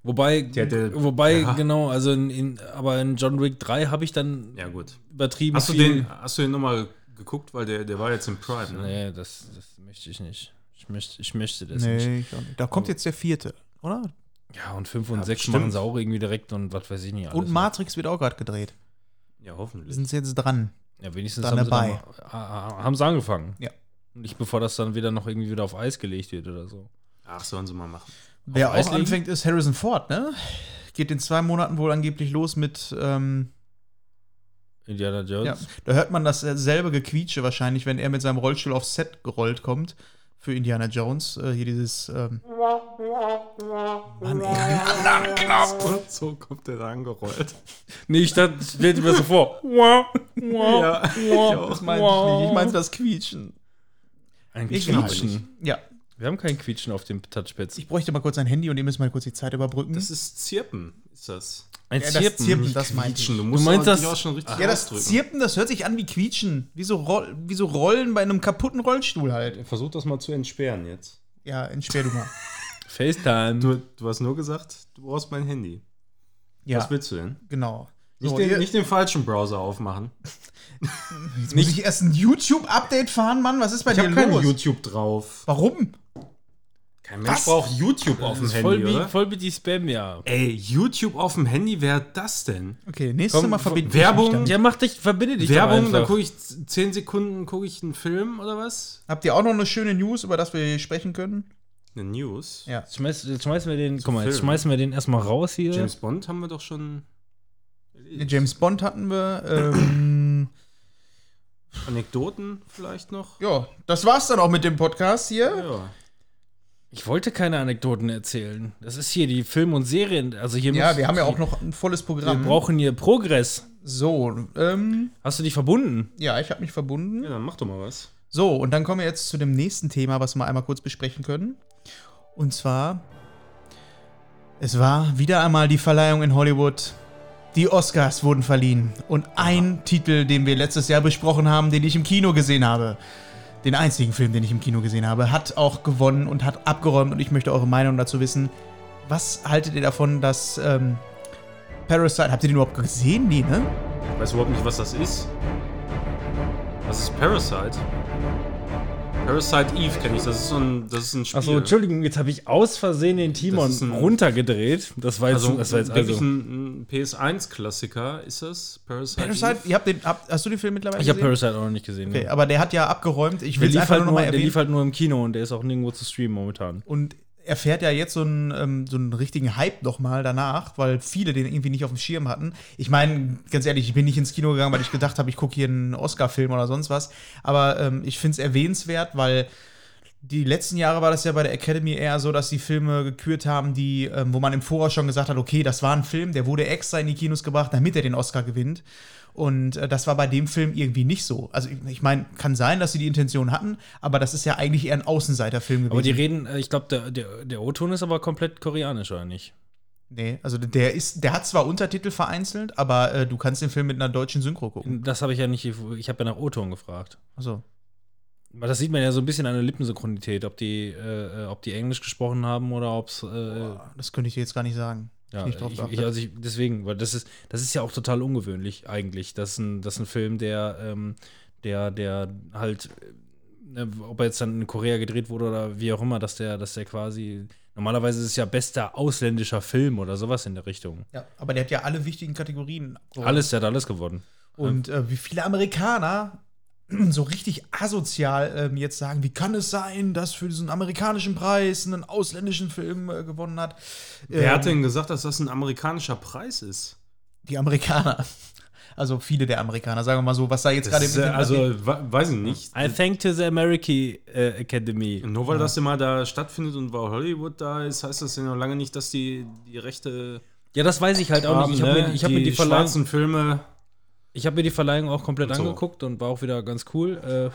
Wobei, der- wobei ja. genau, also in, in, aber in John Wick 3 habe ich dann Ja, gut. übertrieben Hast du viel- den, hast du den nochmal geguckt? Weil der, der war jetzt im Prime. Ne? Nee, das, das möchte ich nicht. Ich möchte, ich möchte das nicht. Nee, ich auch nicht. da kommt jetzt der vierte, oder? Ja, und 5 und Ja, 6 bestimmt. machen sie auch irgendwie direkt und was weiß ich nicht. Alles. Und Matrix wird auch gerade gedreht. Ja, Wir hoffentlich. sind jetzt dran. Ja, wenigstens dann haben dabei. sie, dann, mal- haben sie angefangen. Ja. Nicht bevor das dann wieder noch irgendwie wieder auf Eis gelegt wird oder so. Ach, sollen sie mal machen. Wer Eis auch legen? anfängt, ist Harrison Ford, ne? Geht in zwei Monaten wohl angeblich los mit, ähm, Indiana Jones. ja, da hört man dasselbe Gequietsche wahrscheinlich, wenn er mit seinem Rollstuhl aufs Set gerollt kommt für Indiana Jones. Äh, hier dieses, ähm, Mann, ey, Und so kommt der da angerollt. [LAUGHS] Nee, ich dachte, stell dir mir so vor. [LAUGHS] Ja, das meinte ich nicht. Ich meinte das Quietschen. Ein. Quietschen. Ja, Wir haben kein Quietschen auf dem Touchpads. ich bräuchte mal kurz ein Handy und ihr müsst mal kurz die Zeit überbrücken. Das ist Zirpen, ist das. Ein ja, das Zirpen, das meinte ich. Du musst meinst auch, das- auch schon richtig Ja, das ausdrücken. Zirpen, das hört sich an wie Quietschen. Wie so, Roll, wie so Rollen bei einem kaputten Rollstuhl halt. Versuch das mal zu entsperren jetzt. Ja, entsperr du mal. [LAUGHS] FaceTime. Du, du hast nur gesagt, du brauchst mein Handy. Ja, Was willst du denn? genau. Nicht, So, den, ihr- nicht den falschen Browser aufmachen. [LAUGHS] Jetzt muss ich erst ein YouTube-Update fahren, Mann? Was ist bei Ich dir habe kein los? YouTube drauf. Warum? Kein Mensch braucht YouTube auf dem Handy, voll wie, oder? voll wie die Spam, ja. Ey, YouTube auf dem Handy, wer hat das denn? Okay, nächstes Komm, Mal verbinde Werbung. ich mich Ja, mach dich, verbinde dich Werbung, dann gucke ich 10 Sekunden gucke ich einen Film oder was? Habt ihr auch noch eine schöne News, über das wir hier sprechen können? Eine News. Ja. Jetzt, schmeiß, jetzt schmeißen wir den, guck mal, jetzt Film. schmeißen wir den erstmal raus hier. James Bond haben wir doch schon. James Bond hatten wir. Ähm, Anekdoten vielleicht noch? ja, das war's dann auch mit dem Podcast hier. Ja. Ich wollte keine Anekdoten erzählen. Das ist hier die Film- und Serien. Also hier Ja, wir haben ja auch noch ein volles Wir Programm. brauchen hier Progress. so, ähm, Hast du dich verbunden? ja, ich habe mich verbunden. ja, dann mach doch mal was. So, und dann kommen wir jetzt zu dem nächsten Thema, was wir einmal kurz besprechen können. Und zwar, es war wieder einmal die Verleihung in Hollywood. Die Oscars wurden verliehen. Und ein Titel, den wir letztes Jahr besprochen haben, den ich im Kino gesehen habe, den einzigen Film, den ich im Kino gesehen habe, hat auch gewonnen und hat abgeräumt. Und ich möchte eure Meinung dazu wissen. Was haltet ihr davon, dass ähm, Parasite, habt ihr den überhaupt gesehen? Nee, ne? Ich weiß überhaupt nicht, was das ist. Was ist Parasite? Parasite Eve kenne ich, das ist so ein, das ist ein Spiel. Achso, Entschuldigung, jetzt habe ich aus Versehen den Timon Das ein- runtergedreht. Das war jetzt, also, das war jetzt also. ein, ein PS1-Klassiker, ist das? Parasite, Parasite, Eve? ihr habt den, habt, hast du den Film mittlerweile Ich habe gesehen? Parasite auch noch nicht gesehen. Okay, ne. aber der hat ja abgeräumt. Ich Der will es lief, einfach halt nur nur, mal der erwähnen. lief halt nur im Kino und der ist auch nirgendwo zu streamen momentan. Und er fährt ja jetzt so einen, ähm, so einen richtigen Hype nochmal danach, weil viele den irgendwie nicht auf dem Schirm hatten. Ich meine, ganz ehrlich, ich bin nicht ins Kino gegangen, weil ich gedacht habe, ich gucke hier einen Oscar-Film oder sonst was. Aber ähm, ich finde es erwähnenswert, weil die letzten Jahre war das ja bei der Academy eher so, dass die Filme gekürt haben, die, ähm, wo man im Voraus schon gesagt hat, okay, das war ein Film, der wurde extra in die Kinos gebracht, damit er den Oscar gewinnt. Und äh, das war bei dem Film irgendwie nicht so. Also ich, ich meine, kann sein, dass sie die Intention hatten, aber das ist ja eigentlich eher ein Außenseiterfilm gewesen. Aber die reden, äh, ich glaube, der, der, der O-Ton ist aber komplett koreanisch, oder nicht? Nee, also der ist, der hat zwar Untertitel vereinzelt, aber äh, du kannst den Film mit einer deutschen Synchro gucken. Das habe ich ja nicht, ich habe ja nach O-Ton gefragt. Also, Aber das sieht man ja so ein bisschen an der Lippensynchronität, ob die, äh, äh, ob die Englisch gesprochen haben oder ob es. Äh, das könnte ich dir jetzt gar nicht sagen. Ja, nicht drauf ich, ich, also ich, deswegen, weil das ist, das ist ja auch total ungewöhnlich eigentlich, dass ein, dass ein Film, der, ähm, der, der halt, äh, ob er jetzt dann in Korea gedreht wurde oder wie auch immer, dass der, dass der quasi, normalerweise ist es ja bester ausländischer Film oder sowas in der Richtung. Ja, aber der hat ja alle wichtigen Kategorien. Alles, der hat alles gewonnen. Und äh, wie viele Amerikaner [CLEARS THROAT] so richtig asozial ähm, jetzt sagen, wie kann es sein, dass für diesen amerikanischen Preis einen ausländischen Film äh, gewonnen hat? Wer Ähm, hat denn gesagt, dass das ein amerikanischer Preis ist? Die Amerikaner. [LAUGHS] Also viele der Amerikaner, sagen wir mal so, was da jetzt gerade äh, also, weiß ich nicht. I thank to the American äh, Academy. Nur weil das immer da stattfindet und weil Hollywood da ist, heißt das ja noch lange nicht, dass die, die Rechte Ja, das weiß ich halt auch nicht. Ich habe ne? mir, hab mir die Verleihung, schwarzen Filme. Ich hab mir die Verleihung auch komplett Und so. angeguckt und war auch wieder ganz cool. Äh,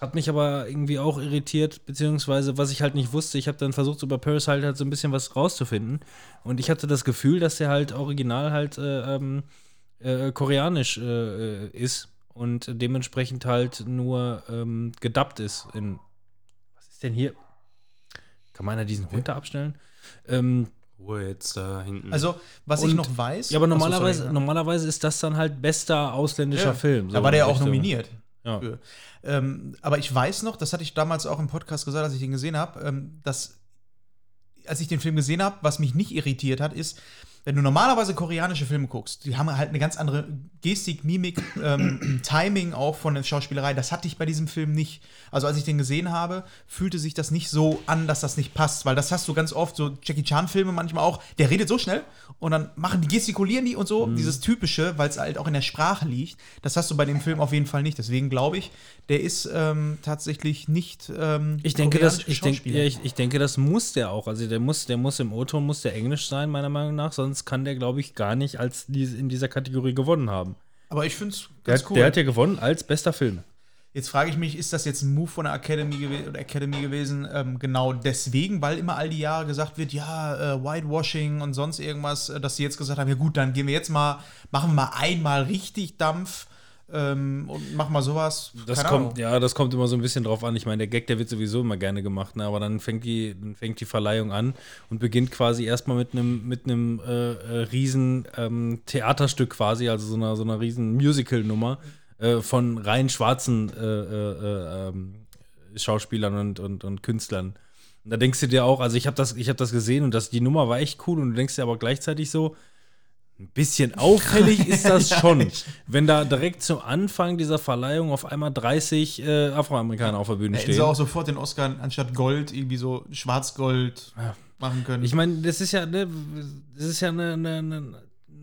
hat mich aber irgendwie auch irritiert, beziehungsweise was ich halt nicht wusste, ich habe dann versucht, über Parasite halt so ein bisschen was rauszufinden. Und ich hatte das Gefühl, dass der halt original halt äh, ähm, äh, koreanisch äh, äh, ist und dementsprechend halt nur ähm, gedubbt ist in. Was ist denn hier? Kann meiner diesen Hund da abstellen? Ähm, Ruhe jetzt da hinten. Also, was ich Und- noch weiß. Ja, aber Ach so, normalerweise, sorry, normalerweise ist das dann halt bester ausländischer Ja, Film. da war der ja auch nominiert. Ja. Ähm, aber ich weiß noch, das hatte ich damals auch im Podcast gesagt, als ich den gesehen habe, ähm, dass als ich den Film gesehen habe, was mich nicht irritiert hat, ist, wenn du normalerweise koreanische Filme guckst, die haben halt eine ganz andere Gestik, Mimik, ähm, [CLEARS THROAT] Timing auch von der Schauspielerei. Das hatte ich bei diesem Film nicht. Also als ich den gesehen habe, fühlte sich das nicht so an, dass das nicht passt, weil das hast du ganz oft so Jackie Chan Filme manchmal auch. Der redet so schnell und dann machen die gestikulieren die und so dieses typische, weil es halt auch in der Sprache liegt. Das hast du bei dem Film auf jeden Fall nicht. Deswegen glaube ich, der ist ähm, tatsächlich nicht. Ähm, Ich denke, das, ich, denk, ja, ich, ich denke, das muss der auch. Also der muss, der muss im O-Ton muss der Englisch sein, meiner Meinung nach, sonst kann der, glaube ich, gar nicht als in dieser Kategorie gewonnen haben. Aber ich finde es Der, ganz hat- cool. der hat ja gewonnen als bester Film. Jetzt frage ich mich, ist das jetzt ein Move von der Academy, gew Academy gewesen? Ähm, genau deswegen, weil immer all die Jahre gesagt wird, ja, äh, Whitewashing und sonst irgendwas, äh, dass sie jetzt gesagt haben, ja gut, dann gehen wir jetzt mal, machen wir mal einmal richtig Dampf ähm, und machen mal sowas. Das Keine kommt, Ahnung. ja, das kommt immer so ein bisschen drauf an. Ich meine, der Gag, der wird sowieso immer gerne gemacht, ne? aber dann fängt die, dann fängt die Verleihung an und beginnt quasi erstmal mit einem mit einem äh, äh, riesen ähm, Theaterstück quasi, also so einer so einer riesen Musical-Nummer äh, von rein schwarzen äh, äh, äh, ähm, Schauspielern und, und, und Künstlern. Und da denkst du dir auch, also ich habe das, ich hab das gesehen und das, die Nummer war echt cool und du denkst dir aber gleichzeitig so, ein bisschen auffällig ist das [LAUGHS] schon, wenn da direkt zum Anfang dieser Verleihung auf einmal 30 äh, Afroamerikaner auf der Bühne Hätten sie stehen. auch sofort den Oscar anstatt Gold irgendwie so Schwarz-Gold machen können. Ich meine, das ist ja, ne, das ist ja eine, eine, eine,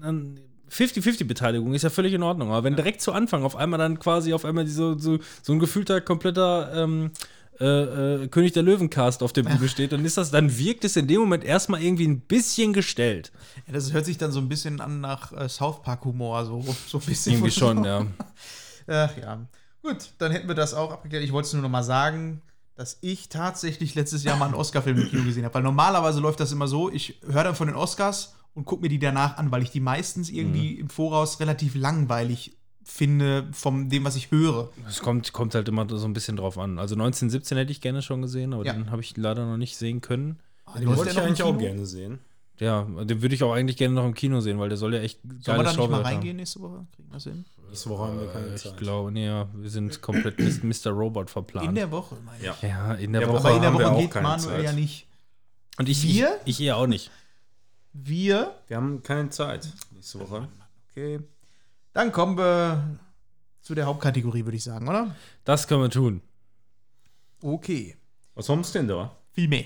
eine 50-50-Beteiligung, ist ja völlig in Ordnung. Aber wenn direkt zu Anfang auf einmal dann quasi auf einmal so, so, so ein gefühlter, kompletter ähm, äh, äh, König der Löwen-Cast auf der Bühne steht, dann ist das, dann wirkt es in dem Moment erstmal irgendwie ein bisschen gestellt. ja, das hört sich dann so ein bisschen an nach äh, South Park-Humor, so, so ein bisschen. Irgendwie [LAUGHS] schon, ja. Ach ja. Gut, dann hätten wir das auch abgeklärt. Ich wollte es nur noch mal sagen, dass ich tatsächlich letztes Jahr mal einen Oscar-Film im Kino gesehen habe. Weil normalerweise läuft das immer so, ich höre dann von den Oscars und gucke mir die danach an, weil ich die meistens irgendwie Mhm. im Voraus relativ langweilig finde von dem, was ich höre. Es kommt, kommt halt immer so ein bisschen drauf an. Also 1917 hätte ich gerne schon gesehen, aber Ja. den habe ich leider noch nicht sehen können. Ah, Den wollte der ich eigentlich auch gerne sehen. Ja, den würde ich auch eigentlich gerne noch im Kino sehen, weil der soll ja echt Sollen wir da nicht mal haben. reingehen nächste Woche? Kriegen wir das hin? Nächste Woche haben wir keine Äh, Ich Zeit. glaube, nee, ja, wir sind komplett [COUGHS] mit Mr. Robot verplant. In der Woche, meine ich. Ja. ja, in der Ja, Woche. Aber in der Woche geht keine Manuel Zeit. ja nicht. Und ich, Wir? ich, ich eher auch nicht. Wir, Wir haben keine Zeit nächste Woche. okay. Dann kommen wir zu der Hauptkategorie, würde ich sagen, oder? Das können wir tun. Okay. Was haben Sie denn da? Viel mehr.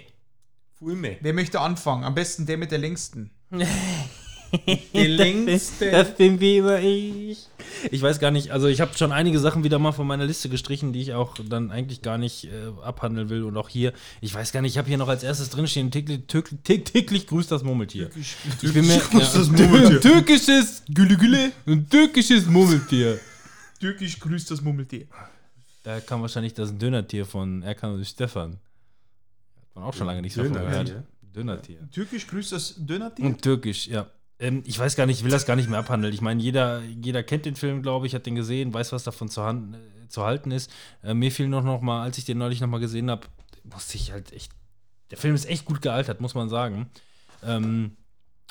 Viel mehr. Wer möchte anfangen? Am besten der mit der längsten. [LAUGHS] [LAUGHS] Die längste. Das bin wie immer ich. Ich weiß gar nicht, also ich habe schon einige Sachen wieder mal von meiner Liste gestrichen, die ich auch dann eigentlich gar nicht äh, abhandeln will. Und auch hier, ich weiß gar nicht, ich habe hier noch als erstes drinstehen, täglich, täglich, täglich grüßt das Murmeltier. Ich bin mir, grüßt das Murmeltier. [LAUGHS] Türkisches Gülle Gülle, ein türkisches Murmeltier. Türkisch grüßt das Mummeltier. Da kam wahrscheinlich das Dönertier von Erkan und Stefan. Hat man auch schon lange nicht so gehört. Dönertier. Türkisch grüßt das Dönertier? Und Türkisch, ja. Ähm, ich weiß gar nicht, ich will das gar nicht mehr abhandeln. Ich meine, jeder, jeder kennt den Film, glaube ich, hat den gesehen, weiß, was davon zu, hand, äh, zu halten ist. Äh, mir fiel noch, noch mal, als ich den neulich noch mal gesehen habe, musste ich halt echt. Der Film ist echt gut gealtert, muss man sagen. Ähm,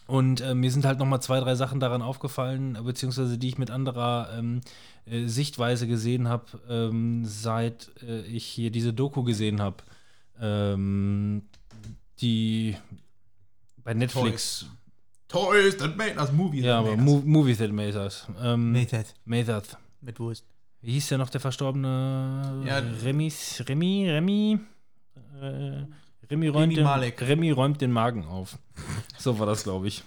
und äh, mir sind halt noch mal zwei, drei Sachen daran aufgefallen, beziehungsweise die ich mit anderer ähm, äh, Sichtweise gesehen habe, ähm, seit äh, ich hier diese Doku gesehen habe. Ähm, die bei Netflix. Toys that made us movies. Ja, aber Mo Movies That Made Us. Ähm, Made that. Made Us. Mit Wurst. Wie hieß der noch, der verstorbene? Ja. Remis, Remi, Remi? Äh, Remi, räumt den, Malek. Remi räumt den Magen auf. [LAUGHS] So war das, glaube ich.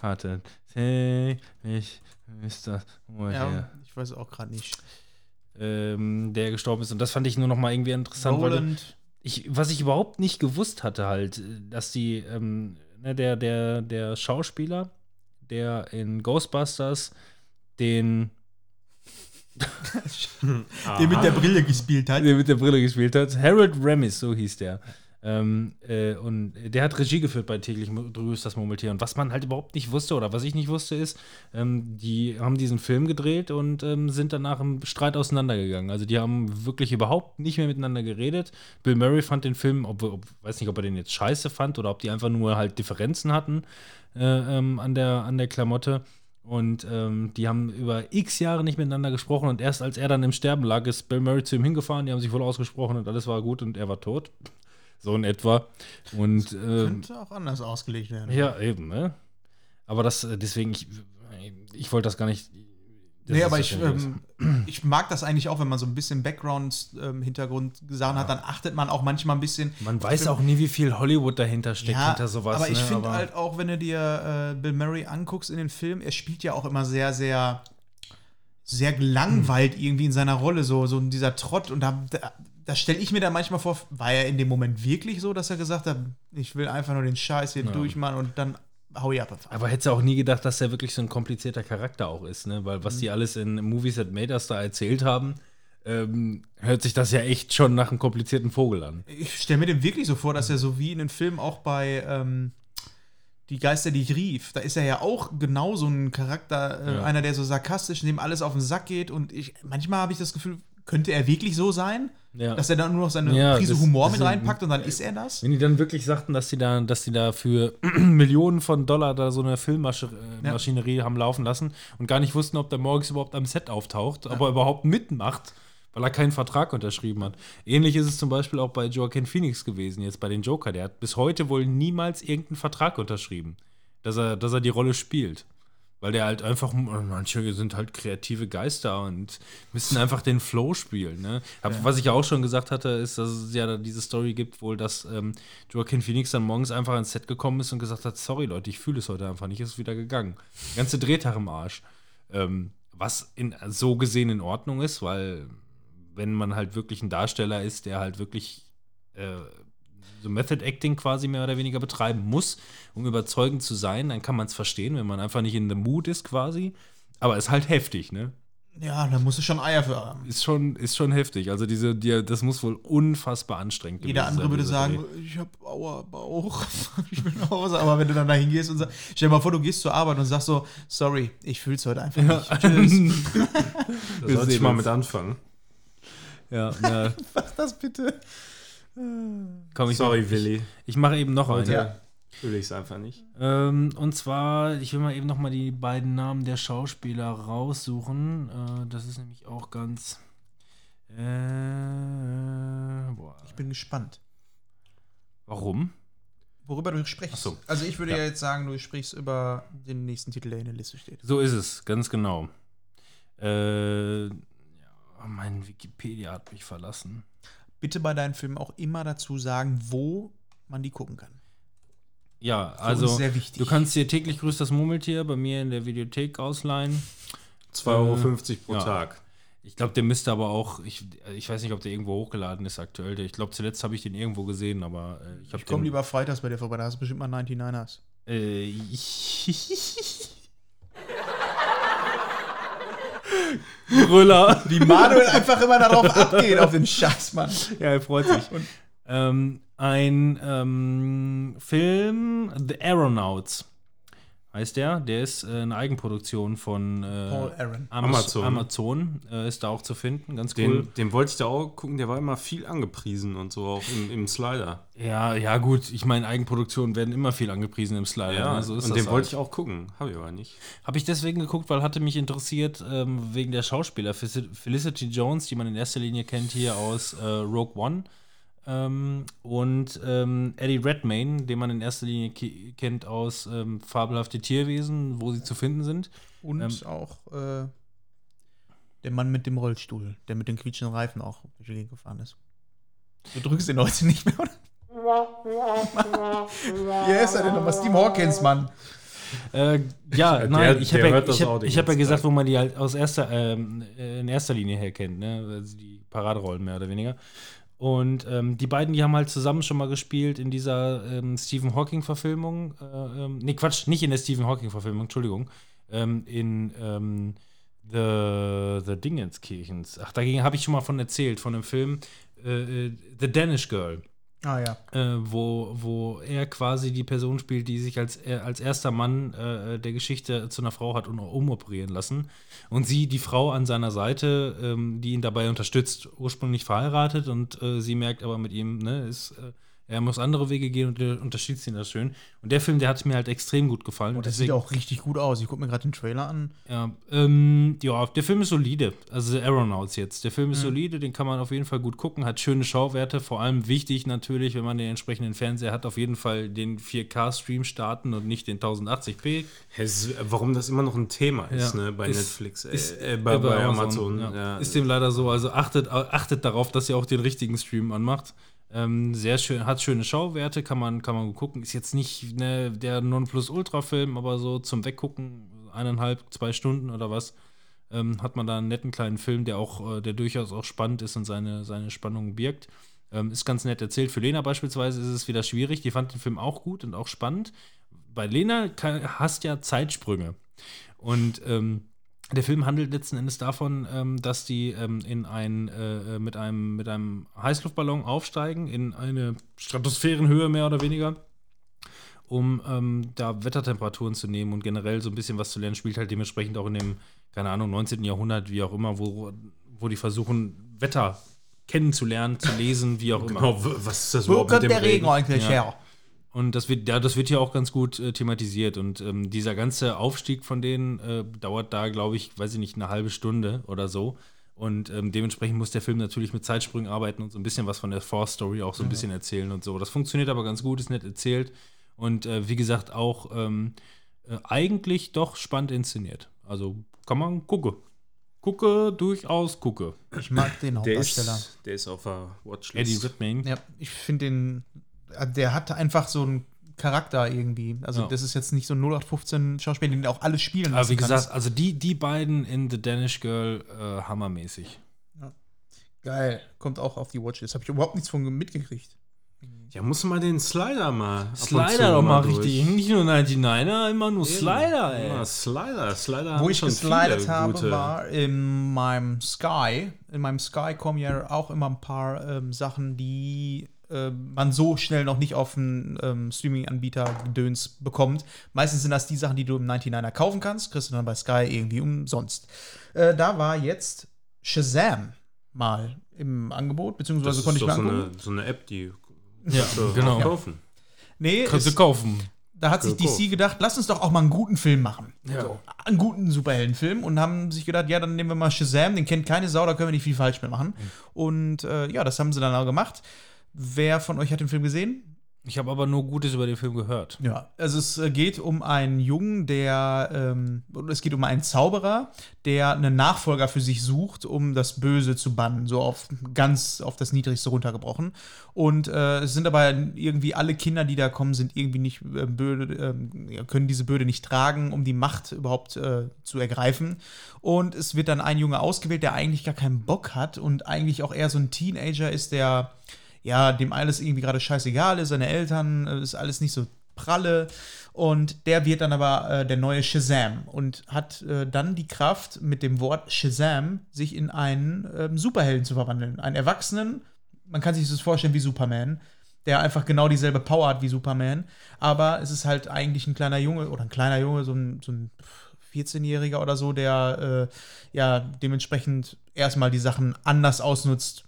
Hatte. Ich ist das. Oh, Ja, ja. ich weiß auch gerade nicht. Ähm, der gestorben ist. Und das fand ich nur noch mal irgendwie interessant, weil Roland. ich, was ich überhaupt nicht gewusst hatte, halt, dass die, ähm, ne, der, der, der Schauspieler, der in Ghostbusters den, [LAUGHS] Der mit der Brille gespielt hat. der mit der Brille gespielt hat, Harold Ramis, so hieß der. Ähm, äh, und der hat Regie geführt bei täglich grüßt das Murmeltier. Und was man halt überhaupt nicht wusste oder was ich nicht wusste, ist, ähm, die haben diesen Film gedreht und ähm, sind danach im Streit auseinandergegangen. Also die haben wirklich überhaupt nicht mehr miteinander geredet. Bill Murray fand den Film, ob, ob, weiß nicht, ob er den jetzt scheiße fand oder ob die einfach nur halt Differenzen hatten äh, ähm, an, der, an der Klamotte. Und ähm, die haben über x Jahre nicht miteinander gesprochen und erst als er dann im Sterben lag, ist Bill Murray zu ihm hingefahren, die haben sich wohl ausgesprochen und alles war gut und er war tot. So in etwa. Und ähm, Könnte auch anders ausgelegt werden. ja, eben, ne? Aber das, äh, deswegen, ich, ich wollte das gar nicht. das nee, aber ich, ähm, ich mag das eigentlich auch, wenn man so ein bisschen Background-Hintergrund-Sachen hat, dann achtet man auch manchmal ein bisschen. Man weiß auch nie, wie viel Hollywood dahinter steckt, hinter sowas. aber ich ne? finde halt auch, wenn du dir äh, Bill Murray anguckst in den Film, er spielt ja auch immer sehr, sehr, sehr gelangweilt irgendwie in seiner Rolle, so, so dieser Trott. Und da, da, da stelle ich mir dann manchmal vor, war er in dem Moment wirklich so, dass er gesagt hat, ich will einfach nur den Scheiß hier Ja. durchmachen und dann hau ich ab. Aber hättest du auch nie gedacht, dass er wirklich so ein komplizierter Charakter auch ist, ne? Weil Mhm. was die alles in Movies That Made Us da erzählt haben, ähm, hört sich das ja echt schon nach einem komplizierten Vogel an. Ich stelle mir den wirklich so vor, dass er so wie in den Filmen auch bei ähm, Die Geister, die ich rief, da ist er ja auch genau so ein Charakter, äh, Ja. einer, der so sarkastisch, dem alles auf den Sack geht. Und ich, manchmal habe ich das Gefühl, könnte er wirklich so sein, Ja. dass er dann nur noch seine Ja, Prise das- Humor das mit reinpackt und dann ist er das? Wenn die dann wirklich sagten, dass die da, dass die da für [CLEARS THROAT] Millionen von Dollar da so eine Filmmaschinerie haben laufen lassen und gar nicht wussten, ob der morgens überhaupt am Set auftaucht, ob er überhaupt mitmacht, weil er keinen Vertrag unterschrieben hat. Ähnlich ist es zum Beispiel auch bei Joaquin Phoenix gewesen, jetzt bei den Joker. Der hat bis heute wohl niemals irgendeinen Vertrag unterschrieben, dass er, dass er die Rolle spielt. Weil der halt einfach, manche sind halt kreative Geister und müssen einfach den Flow spielen. Ne? Hab, Was ich ja auch schon gesagt hatte, ist, dass es ja diese Story gibt, wohl, dass ähm, Joaquin Phoenix dann morgens einfach ans Set gekommen ist und gesagt hat: Sorry Leute, ich fühle es heute einfach nicht, ist wieder gegangen. Ganze Drehtag im Arsch. Ähm, was in, so gesehen in Ordnung ist, weil wenn man halt wirklich ein Darsteller ist, der halt wirklich äh, so Method Acting quasi mehr oder weniger betreiben muss, um überzeugend zu sein, dann kann man es verstehen, wenn man einfach nicht in the mood ist quasi. Aber ist halt heftig, ne? Ja, da musst du schon Eier für haben. Ist schon, ist schon heftig. Also diese, die, das muss wohl unfassbar anstrengend Jeder gewesen andere sein, würde sagen, Dreh. ich habe Aua, Bauch, [LAUGHS] ich will nach Hause. Aber wenn du dann da hingehst und sagst, stell dir mal vor, du gehst zur Arbeit und sagst so, sorry, ich fühl's heute einfach nicht. Tschüss. [LAUGHS] [LAUGHS] Da sollte ich mal mit anfangen. Ja, na, Was das bitte? Komm, ich, Sorry, ich, Willi. ich mache eben noch Heute. Ja. Will ich es einfach nicht. Ähm, und zwar, ich will mal eben noch mal die beiden Namen der Schauspieler raussuchen. Äh, das ist nämlich auch ganz. Äh, boah. Ich bin gespannt, Warum? worüber du sprichst. So. Also ich würde Ja. ja. jetzt sagen, du sprichst über den nächsten Titel, der in der Liste steht. So ist es, ganz genau. Äh, ja, mein Wikipedia hat mich verlassen. Bitte bei deinen Filmen auch immer dazu sagen, wo man die gucken kann. Ja, also sehr wichtig. du kannst dir täglich grüßt das Murmeltier bei mir in der Videothek ausleihen. 2,50 Euro pro ja. Tag. Ich glaube, der müsste aber auch, ich, ich weiß nicht, ob der irgendwo hochgeladen ist aktuell. Ich glaube, zuletzt habe ich den irgendwo gesehen, aber äh, ich habe Ich komme lieber freitags bei dir vorbei, da hast du bestimmt mal 99ers. Äh, [LAUGHS] Brüller. Wie Manuel einfach immer darauf abgeht, auf den Scheiß, Mann. Ja, er freut sich. ähm, ein ähm, Film, The Aeronauts heißt der. Der ist äh, eine Eigenproduktion von äh, Paul Aaron. Amazon. Amazon. Amazon äh, ist da auch zu finden. Ganz cool. Den, den wollte ich da auch gucken, der war immer viel angepriesen und so, auch im, im Slider. Ja, ja, gut. Ich meine, Eigenproduktionen werden immer viel angepriesen im Slider. Ja, ne? so ist und das den wollte halt. ich auch gucken, habe ich aber nicht. Habe ich deswegen geguckt, weil hatte mich interessiert, ähm, wegen der Schauspieler. Felicity Felicity Jones, die man in erster Linie kennt hier aus äh, Rogue One. Ähm, und ähm, Eddie Redmayne, den man in erster Linie kennt aus ähm, Fabelhafte Tierwesen, wo sie zu finden sind. Und Ähm, auch äh, der Mann mit dem Rollstuhl, der mit den quietschenden Reifen auch durch die Gegend gefahren ist. Du drückst den heute nicht mehr, oder? Wer ist er denn nochmal? Steve Hawkins, Mann. Äh, ja, Der- nein, ich habe ja, ich hab, ich ja gesagt, wo man die halt aus erster, ähm, äh, in erster Linie her kennt, ne? Also die Paraderollen mehr oder weniger. Und ähm, die beiden, die haben halt zusammen schon mal gespielt in dieser ähm, Stephen Hawking-Verfilmung. Äh, ähm, nee, Quatsch, nicht in der Stephen Hawking-Verfilmung, Entschuldigung. Ähm, in ähm, The, The Dingenskirchens. Ach, dagegen habe ich schon mal von erzählt, von dem Film äh, äh, The Danish Girl Ah ja. äh, wo, wo er quasi die Person spielt, die sich als, er- als erster Mann äh, der Geschichte zu einer Frau hat umoperieren lassen. Und sie, die Frau an seiner Seite, ähm, die ihn dabei unterstützt, ursprünglich verheiratet und äh, sie merkt aber mit ihm, ne, ist, äh, er muss andere Wege gehen und er unterstützt ihn das schön. Und der Film, der hat mir halt extrem gut gefallen. Und Und das sieht auch richtig gut aus. Ich gucke mir gerade den Trailer an. ja, ähm, ja, der Film ist solide. Also Aeronauts jetzt. Der Film ist Mhm. solide, den kann man auf jeden Fall gut gucken, hat schöne Schauwerte. Vor allem wichtig natürlich, wenn man den entsprechenden Fernseher hat, auf jeden Fall den 4K-Stream starten und nicht den 1080p. Hä, es- Warum das immer noch ein Thema ist, Ja, ne, bei ist- Netflix, äh, ist äh, bei, bei Amazon. ja. ja. Ist dem leider so. Also achtet, achtet darauf, dass ihr auch den richtigen Stream anmacht. Ähm, sehr schön, hat schöne Schauwerte, kann man, kann man gucken. Ist jetzt nicht ne, der Nonplusultra-Film, aber so zum Weggucken, eineinhalb, zwei Stunden oder was, ähm, hat man da einen netten kleinen Film, der auch, äh, der durchaus auch spannend ist und seine, seine Spannung birgt. Ähm, ist ganz nett erzählt. Für Lena beispielsweise ist es wieder schwierig. Die fand den Film auch gut und auch spannend. Bei Lena kann, hast ja Zeitsprünge. Und ähm, der Film handelt letzten Endes davon, ähm, dass die ähm, in ein, äh, mit, einem, mit einem Heißluftballon aufsteigen, in eine Stratosphärenhöhe mehr oder weniger, um ähm, da Wettertemperaturen zu nehmen und generell so ein bisschen was zu lernen. Spielt halt dementsprechend auch in dem, keine Ahnung, 19. Jahrhundert, wie auch immer, wo, wo die versuchen, Wetter kennenzulernen, zu lesen, wie auch immer. Genau, was ist das Wo überhaupt mit kommt dem der Regen eigentlich Ja. her? Und das wird, ja, das wird hier auch ganz gut äh, thematisiert. Und ähm, dieser ganze Aufstieg von denen äh, dauert da, glaube ich, weiß ich nicht, eine halbe Stunde oder so. Und ähm, dementsprechend muss der Film natürlich mit Zeitsprüngen arbeiten und so ein bisschen was von der Force-Story auch so ein bisschen erzählen und so. Das funktioniert aber ganz gut, ist nett erzählt. Und äh, wie gesagt, auch ähm, äh, eigentlich doch spannend inszeniert. Also kann man gucke. Gucke, durchaus gucke. Ich mag den Der Hauptdarsteller. ist, der ist auf der Watchlist. Eddie Redmayne. Ja, ich finde den, der hat einfach so einen Charakter irgendwie. Also Ja. das ist jetzt nicht so ein 0815 Schauspieler, den auch alles spielen Aber lassen wie kannst. gesagt, also die, die beiden in The Danish Girl äh, hammermäßig. Geil. Kommt auch auf die Watchlist. Habe ich überhaupt nichts von mitgekriegt. Ja, muss mal den Slider mal. Slider doch mal durch. richtig. Nicht nur 99er, immer nur Slider, ey. Ja, Slider. Slider Wo haben ich schon geslidet viele habe, gute- war in meinem Sky. In meinem Sky kommen ja auch immer ein paar ähm, Sachen, die äh, man so schnell noch nicht auf einen ähm, Streaming-Anbieter gedöns bekommt. Meistens sind das die Sachen, die du im 99er kaufen kannst, kriegst du dann bei Sky irgendwie umsonst. Äh, da war jetzt Shazam mal im Angebot, beziehungsweise Das ist konnte ich mir so eine, so eine App, die Ja, kannst du genau. kaufen. Nee, Kannst du kaufen. da hat sich. DC gedacht, lass uns doch auch mal einen guten Film machen. So, einen guten Superheldenfilm und haben sich gedacht, ja, dann nehmen wir mal Shazam, den kennt keine Sau, da können wir nicht viel falsch mit machen. Und äh, ja, das haben sie dann auch gemacht. Wer von euch hat den Film gesehen? Ich habe aber nur Gutes über den Film gehört. Ja, also es äh, geht um einen Jungen, der, ähm, es geht um einen Zauberer, der einen Nachfolger für sich sucht, um das Böse zu bannen, so auf ganz auf das Niedrigste runtergebrochen. Und äh, es sind aber irgendwie alle Kinder, die da kommen, sind irgendwie nicht äh, böde, ja, können diese Böde nicht tragen, um die Macht überhaupt äh, zu ergreifen. Und es wird dann ein Junge ausgewählt, der eigentlich gar keinen Bock hat und eigentlich auch eher so ein Teenager ist, der ja, dem alles irgendwie gerade scheißegal ist, seine Eltern, äh, ist alles nicht so pralle. Und der wird dann aber äh, der neue Shazam und hat äh, dann die Kraft, mit dem Wort Shazam sich in einen ähm, Superhelden zu verwandeln. Einen Erwachsenen, man kann sich das vorstellen wie Superman, der einfach genau dieselbe Power hat wie Superman. Aber es ist halt eigentlich ein kleiner Junge oder ein kleiner Junge, so ein, so ein 14-Jähriger oder so, der äh, ja dementsprechend erstmal die Sachen anders ausnutzt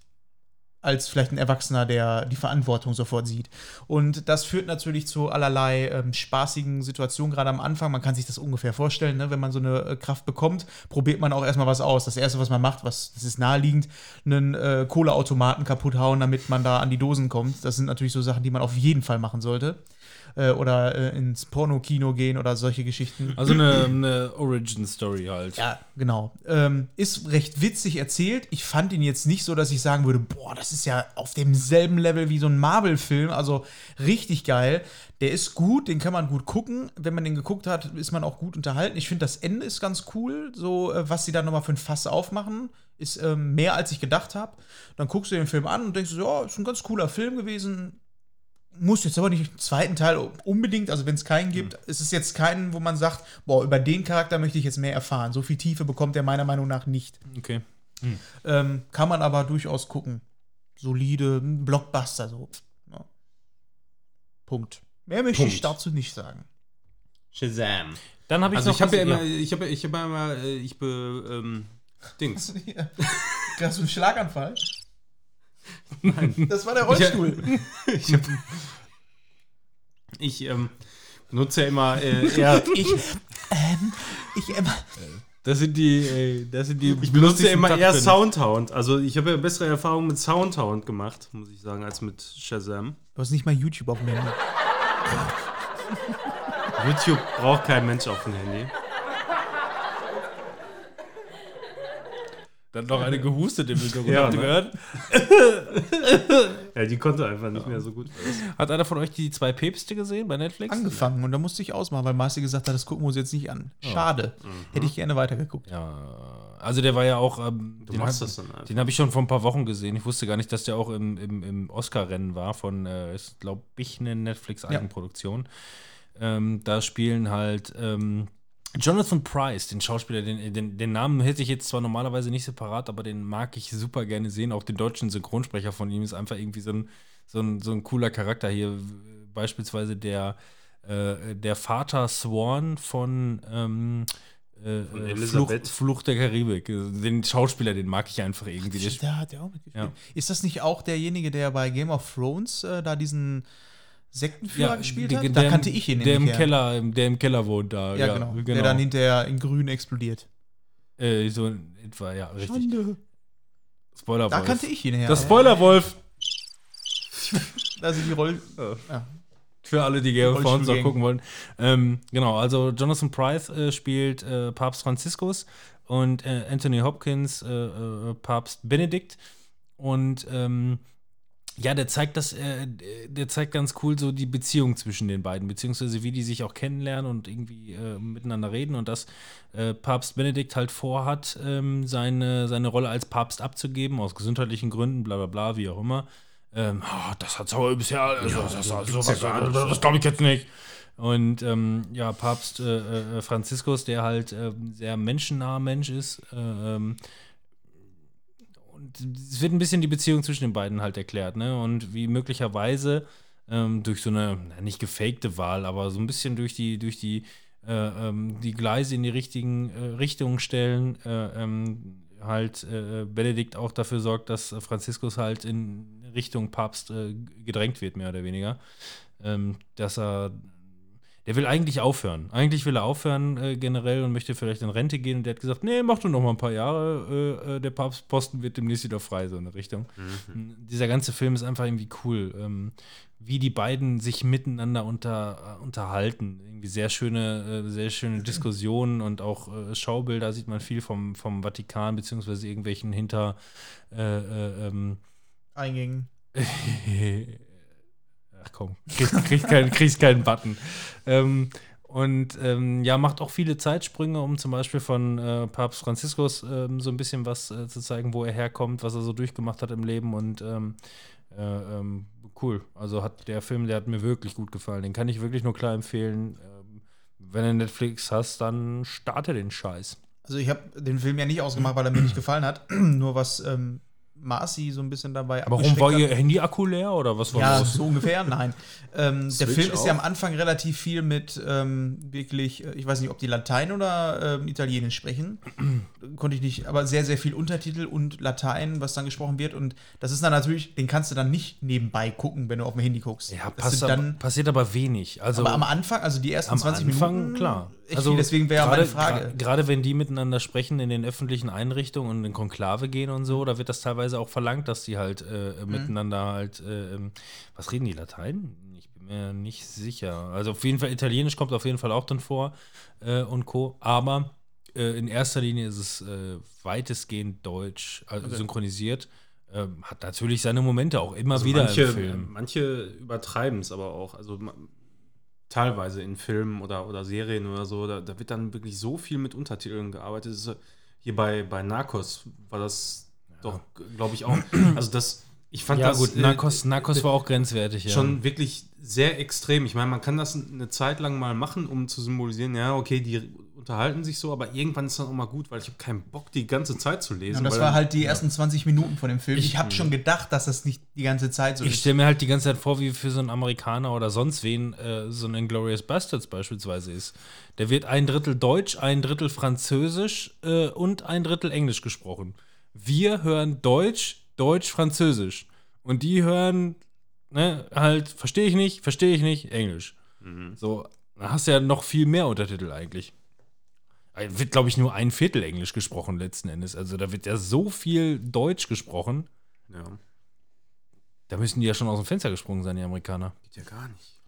als vielleicht ein Erwachsener, der die Verantwortung sofort sieht. Und das führt natürlich zu allerlei ähm, spaßigen Situationen, gerade am Anfang. Man kann sich das ungefähr vorstellen, ne? wenn man so eine äh, Kraft bekommt, probiert man auch erstmal was aus. Das Erste, was man macht, was, das ist naheliegend, einen äh, Kohleautomaten kaputt hauen, damit man da an die Dosen kommt. Das sind natürlich so Sachen, die man auf jeden Fall machen sollte. Äh, oder äh, ins Pornokino gehen oder solche Geschichten. Also eine, eine Origin-Story halt. Ja, genau. Ähm, ist recht witzig erzählt. Ich fand ihn jetzt nicht so, dass ich sagen würde, boah, das ist ja auf demselben Level wie so ein Marvel-Film. Also richtig geil. Der ist gut, den kann man gut gucken. Wenn man den geguckt hat, ist man auch gut unterhalten. Ich finde, das Ende ist ganz cool. So, äh, was sie da nochmal für ein Fass aufmachen, ist ähm, mehr, als ich gedacht habe. Dann guckst du den Film an und denkst so, ja, ist ein ganz cooler Film gewesen muss jetzt aber nicht den zweiten Teil unbedingt, also wenn es keinen gibt, ist es jetzt keinen, wo man sagt, boah, über den Charakter möchte ich jetzt mehr erfahren. So viel Tiefe bekommt er meiner Meinung nach nicht. Okay. Ähm, kann man aber durchaus gucken. Solide, Blockbuster so. Ja. Punkt. Mehr möchte ich Punkt. dazu nicht sagen. Shazam. Dann habe ich Also noch ich habe ja immer, ich habe ich habe ja immer, äh, ich be, ähm, Dings. Hast du einen Schlaganfall? Nein. Das war der Rollstuhl. Ich, hab, ich ähm, benutze ja immer äh, eher, [LAUGHS] ich, ähm, ich, ähm, Das sind die, äh, das sind die ich benutze ja immer eher Touchpins. Soundhound. Also ich habe ja bessere Erfahrungen mit Soundhound gemacht, muss ich sagen, als mit Shazam. du hast nicht mal YouTube auf dem Handy. [LAUGHS] YouTube braucht kein Mensch auf dem Handy. Dann noch eine gehustet im Hintergrund. [LAUGHS] Ja, Habt ihr ne? gehört? [LAUGHS] Ja, die konnte einfach nicht mehr so gut. Hat einer von euch die zwei Päpste gesehen bei Netflix? Angefangen und da musste ich ausmachen, weil Marci gesagt hat, das gucken wir uns jetzt nicht an. Schade. Hätte ich gerne weitergeguguckt. Ja, also der war ja auch. Ähm, Du den machst hab- das dann einfach. Den habe ich schon vor ein paar Wochen gesehen. Ich wusste gar nicht, dass der auch im, im, im Oscar-Rennen war von, äh, ist glaube ich, eine Netflix-Eigenproduktion. Ähm, da spielen halt ähm, Jonathan Price, den Schauspieler, den, den, den Namen hätte ich jetzt zwar normalerweise nicht separat, aber den mag ich super gerne sehen. Auch den deutschen Synchronsprecher von ihm ist einfach irgendwie so ein, so ein, so ein cooler Charakter hier. Beispielsweise der, äh, der Vater Swan von ähm, äh, Von äh, Elisabeth. Flucht, Flucht der Karibik. Den Schauspieler, den mag ich einfach irgendwie. Der, Da hat er auch mitgespielt. Ja. Ist das nicht auch derjenige, der bei Game of Thrones äh, da diesen Sektenführer gespielt der- hat? Da kannte ich ihn Der im her. Keller, der im Keller wohnt da. Ja, genau. Der dann hinterher in grün explodiert. äh, so in etwa, ja, richtig. Schande. Spoilerwolf. Da kannte ich ihn her. Das Spoilerwolf. [LAUGHS] Also die Roll. Ja. Für alle, die of Thrones noch Rollstuhlgang. gucken wollen. Ähm, genau, also Jonathan Price äh, spielt äh, Papst Franziskus und äh, Anthony Hopkins äh, Papst Benedikt. Und ähm, ja, der zeigt das, äh, der zeigt ganz cool so die Beziehung zwischen den beiden, beziehungsweise wie die sich auch kennenlernen und irgendwie äh, miteinander reden und dass äh, Papst Benedikt halt vorhat, ähm, seine, seine Rolle als Papst abzugeben, aus gesundheitlichen Gründen, bla bla bla, wie auch immer. Ähm, oh, das hat aber bisher, also, das, das, das, das, das, das glaube ich jetzt nicht. Und ähm, ja, Papst äh, äh, Franziskus, der halt äh, sehr menschennaher Mensch ist, äh, ähm, und es wird ein bisschen die Beziehung zwischen den beiden halt erklärt, ne? Und wie möglicherweise ähm, durch so eine, nicht gefakte Wahl, aber so ein bisschen durch die, durch die, äh, ähm, die Gleise in die richtigen äh, Richtungen stellen, äh, ähm, halt äh, Benedikt auch dafür sorgt, dass Franziskus halt in Richtung Papst äh, gedrängt wird, mehr oder weniger. ähm, dass er, der will eigentlich aufhören. Eigentlich will er aufhören äh, generell und möchte vielleicht in Rente gehen. Und der hat gesagt, nee, mach du noch mal ein paar Jahre. Äh, äh, der Papstposten wird demnächst wieder frei, so in der Richtung. Dieser ganze Film ist einfach irgendwie cool. Ähm, wie die beiden sich miteinander unter, äh, unterhalten. Irgendwie sehr schöne, äh, sehr schöne Diskussionen und auch äh, Schaubilder sieht man viel vom, vom Vatikan, beziehungsweise irgendwelchen hinter äh, äh, ähm, Eingängen. [LAUGHS] Ach komm, kriegst, kriegst, keinen, kriegst keinen Button. Ähm, und ähm, ja, macht auch viele Zeitsprünge, um zum Beispiel von äh, Papst Franziskus ähm, so ein bisschen was äh, zu zeigen, wo er herkommt, was er so durchgemacht hat im Leben. Und ähm, äh, ähm, cool. Also hat der Film, der hat mir wirklich gut gefallen. Den kann ich wirklich nur klar empfehlen. Ähm, wenn du Netflix hast, dann starte den Scheiß. Also ich habe den Film ja nicht ausgemacht, weil er mir nicht gefallen hat. [CLEARS THROAT] Nur was ähm, Marci so ein bisschen dabei Warum abgeschreckt war hat. ihr Handy-Akku leer oder was war Ja, los? so ungefähr, nein. Ähm, der Film ist ja am Anfang relativ viel mit ähm, wirklich, äh, ich weiß nicht, ob die Latein oder ähm, Italienisch sprechen. [CLEARS THROAT] Konnte ich nicht, aber sehr, sehr viel Untertitel und Latein, was dann gesprochen wird. Und das ist dann natürlich, den kannst du dann nicht nebenbei gucken, wenn du auf dem Handy guckst. Ja, das passt sind aber, dann, passiert aber wenig. Also aber am Anfang, also die ersten am 20 Anfang, Minuten, klar. Echt viel, deswegen wäre meine Frage. Gerade wenn die miteinander sprechen in den öffentlichen Einrichtungen und in Konklave gehen und so, da wird das teilweise auch verlangt, dass die halt äh, miteinander halt, äh, ähm, was reden die, Latein? Ich bin mir nicht sicher. Also auf jeden Fall, Italienisch kommt auf jeden Fall auch dann vor äh, und Co. Aber äh, in erster Linie ist es äh, weitestgehend deutsch, also synchronisiert. Ähm, hat natürlich seine Momente auch immer Also wieder manche, im Film. Manche übertreiben es aber auch. Also teilweise in Filmen oder, oder Serien oder so, da, da wird dann wirklich so viel mit Untertiteln gearbeitet. Äh, hier bei, bei Narcos war das doch, glaube ich, auch. Also das, ich fand Ja, das gut, äh, Narcos, Narcos war auch grenzwertig, ja. schon wirklich sehr extrem. Ich meine, man kann das eine Zeit lang mal machen, um zu symbolisieren, ja, okay, die unterhalten sich so, aber irgendwann ist dann auch mal gut, weil ich habe keinen Bock, die ganze Zeit zu lesen. und das weil war dann- halt die ersten 20 Minuten von dem Film. Ich, Ich- habe schon gedacht, dass das nicht die ganze Zeit so Ich ist. stelle mir halt die ganze Zeit vor, wie für so einen Amerikaner oder sonst wen äh, so ein Inglourious Bastards beispielsweise ist. Der wird ein Drittel Deutsch, ein Drittel Französisch äh, und ein Drittel Englisch gesprochen. Wir hören Deutsch, Deutsch, Französisch. Und die hören ne, halt, verstehe ich nicht, verstehe ich nicht, Englisch. So, da hast du ja noch viel mehr Untertitel eigentlich. Äh, Wird, glaube ich, nur ein Viertel Englisch gesprochen letzten Endes. Also da wird ja so viel Deutsch gesprochen. ja, Da müssen die ja schon aus dem Fenster gesprungen sein, die Amerikaner. geht ja gar nicht.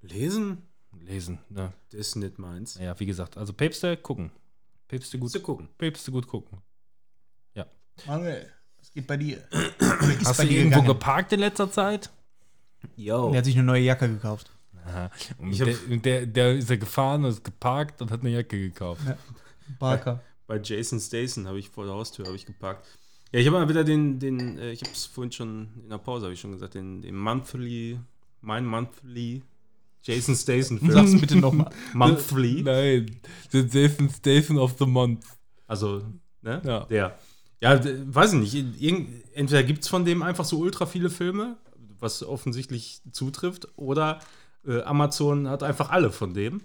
Lesen? Lesen. Ne? Das ist nicht meins. Ja, wie gesagt, also Päpste gucken. Päpste gut, du gucken. Päpste gut gucken. Manuel, was geht bei dir? [CLEARS THROAT] Hast bei du dir irgendwo gegangen? geparkt in letzter Zeit? Yo. Er hat sich eine neue Jacke gekauft. Aha. Und Ich der, und der, der ist ja gefahren, ist geparkt und hat eine Jacke gekauft. Barker. Bei Jason Statham habe ich vor der Haustür habe ich geparkt. Ja, ich habe mal wieder den, den äh, ich habe es vorhin schon in der Pause habe ich schon gesagt, den, den Monthly, mein Monthly Jason Statham Film. Sag's bitte nochmal. [LAUGHS] Monthly. Nein, the Jason Statham of the Month. Also, ne? Ja. Der. Ja, weiß ich nicht. Irgend, entweder gibt es von dem einfach so ultra viele Filme, was offensichtlich zutrifft, oder äh, Amazon hat einfach alle von dem.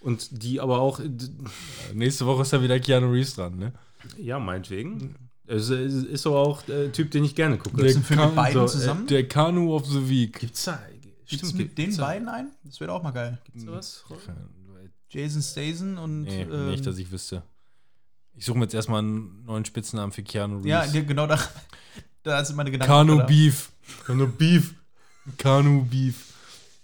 Und die aber auch, d- [LAUGHS] Nächste Woche ist dann wieder Keanu Reeves dran, ne? ja, meinetwegen. Es ist, ist aber auch der Typ, den ich gerne gucke. Gibt's einen Film mit Kan- beiden so, äh, zusammen? Der Kanu of the Week. Gibt's da? Gibt's mit den beiden ein? Das wäre auch mal geil. Gibt's da was? Jason Statham und. Nee, ähm, nicht, dass ich wüsste. Ich suche mir jetzt erstmal einen neuen Spitznamen für Keanu Reeves. Ja, ge- genau da, [LAUGHS] da sind meine Gedanken. Kanu oder? Beef. Nur Beef. Kanu Beef.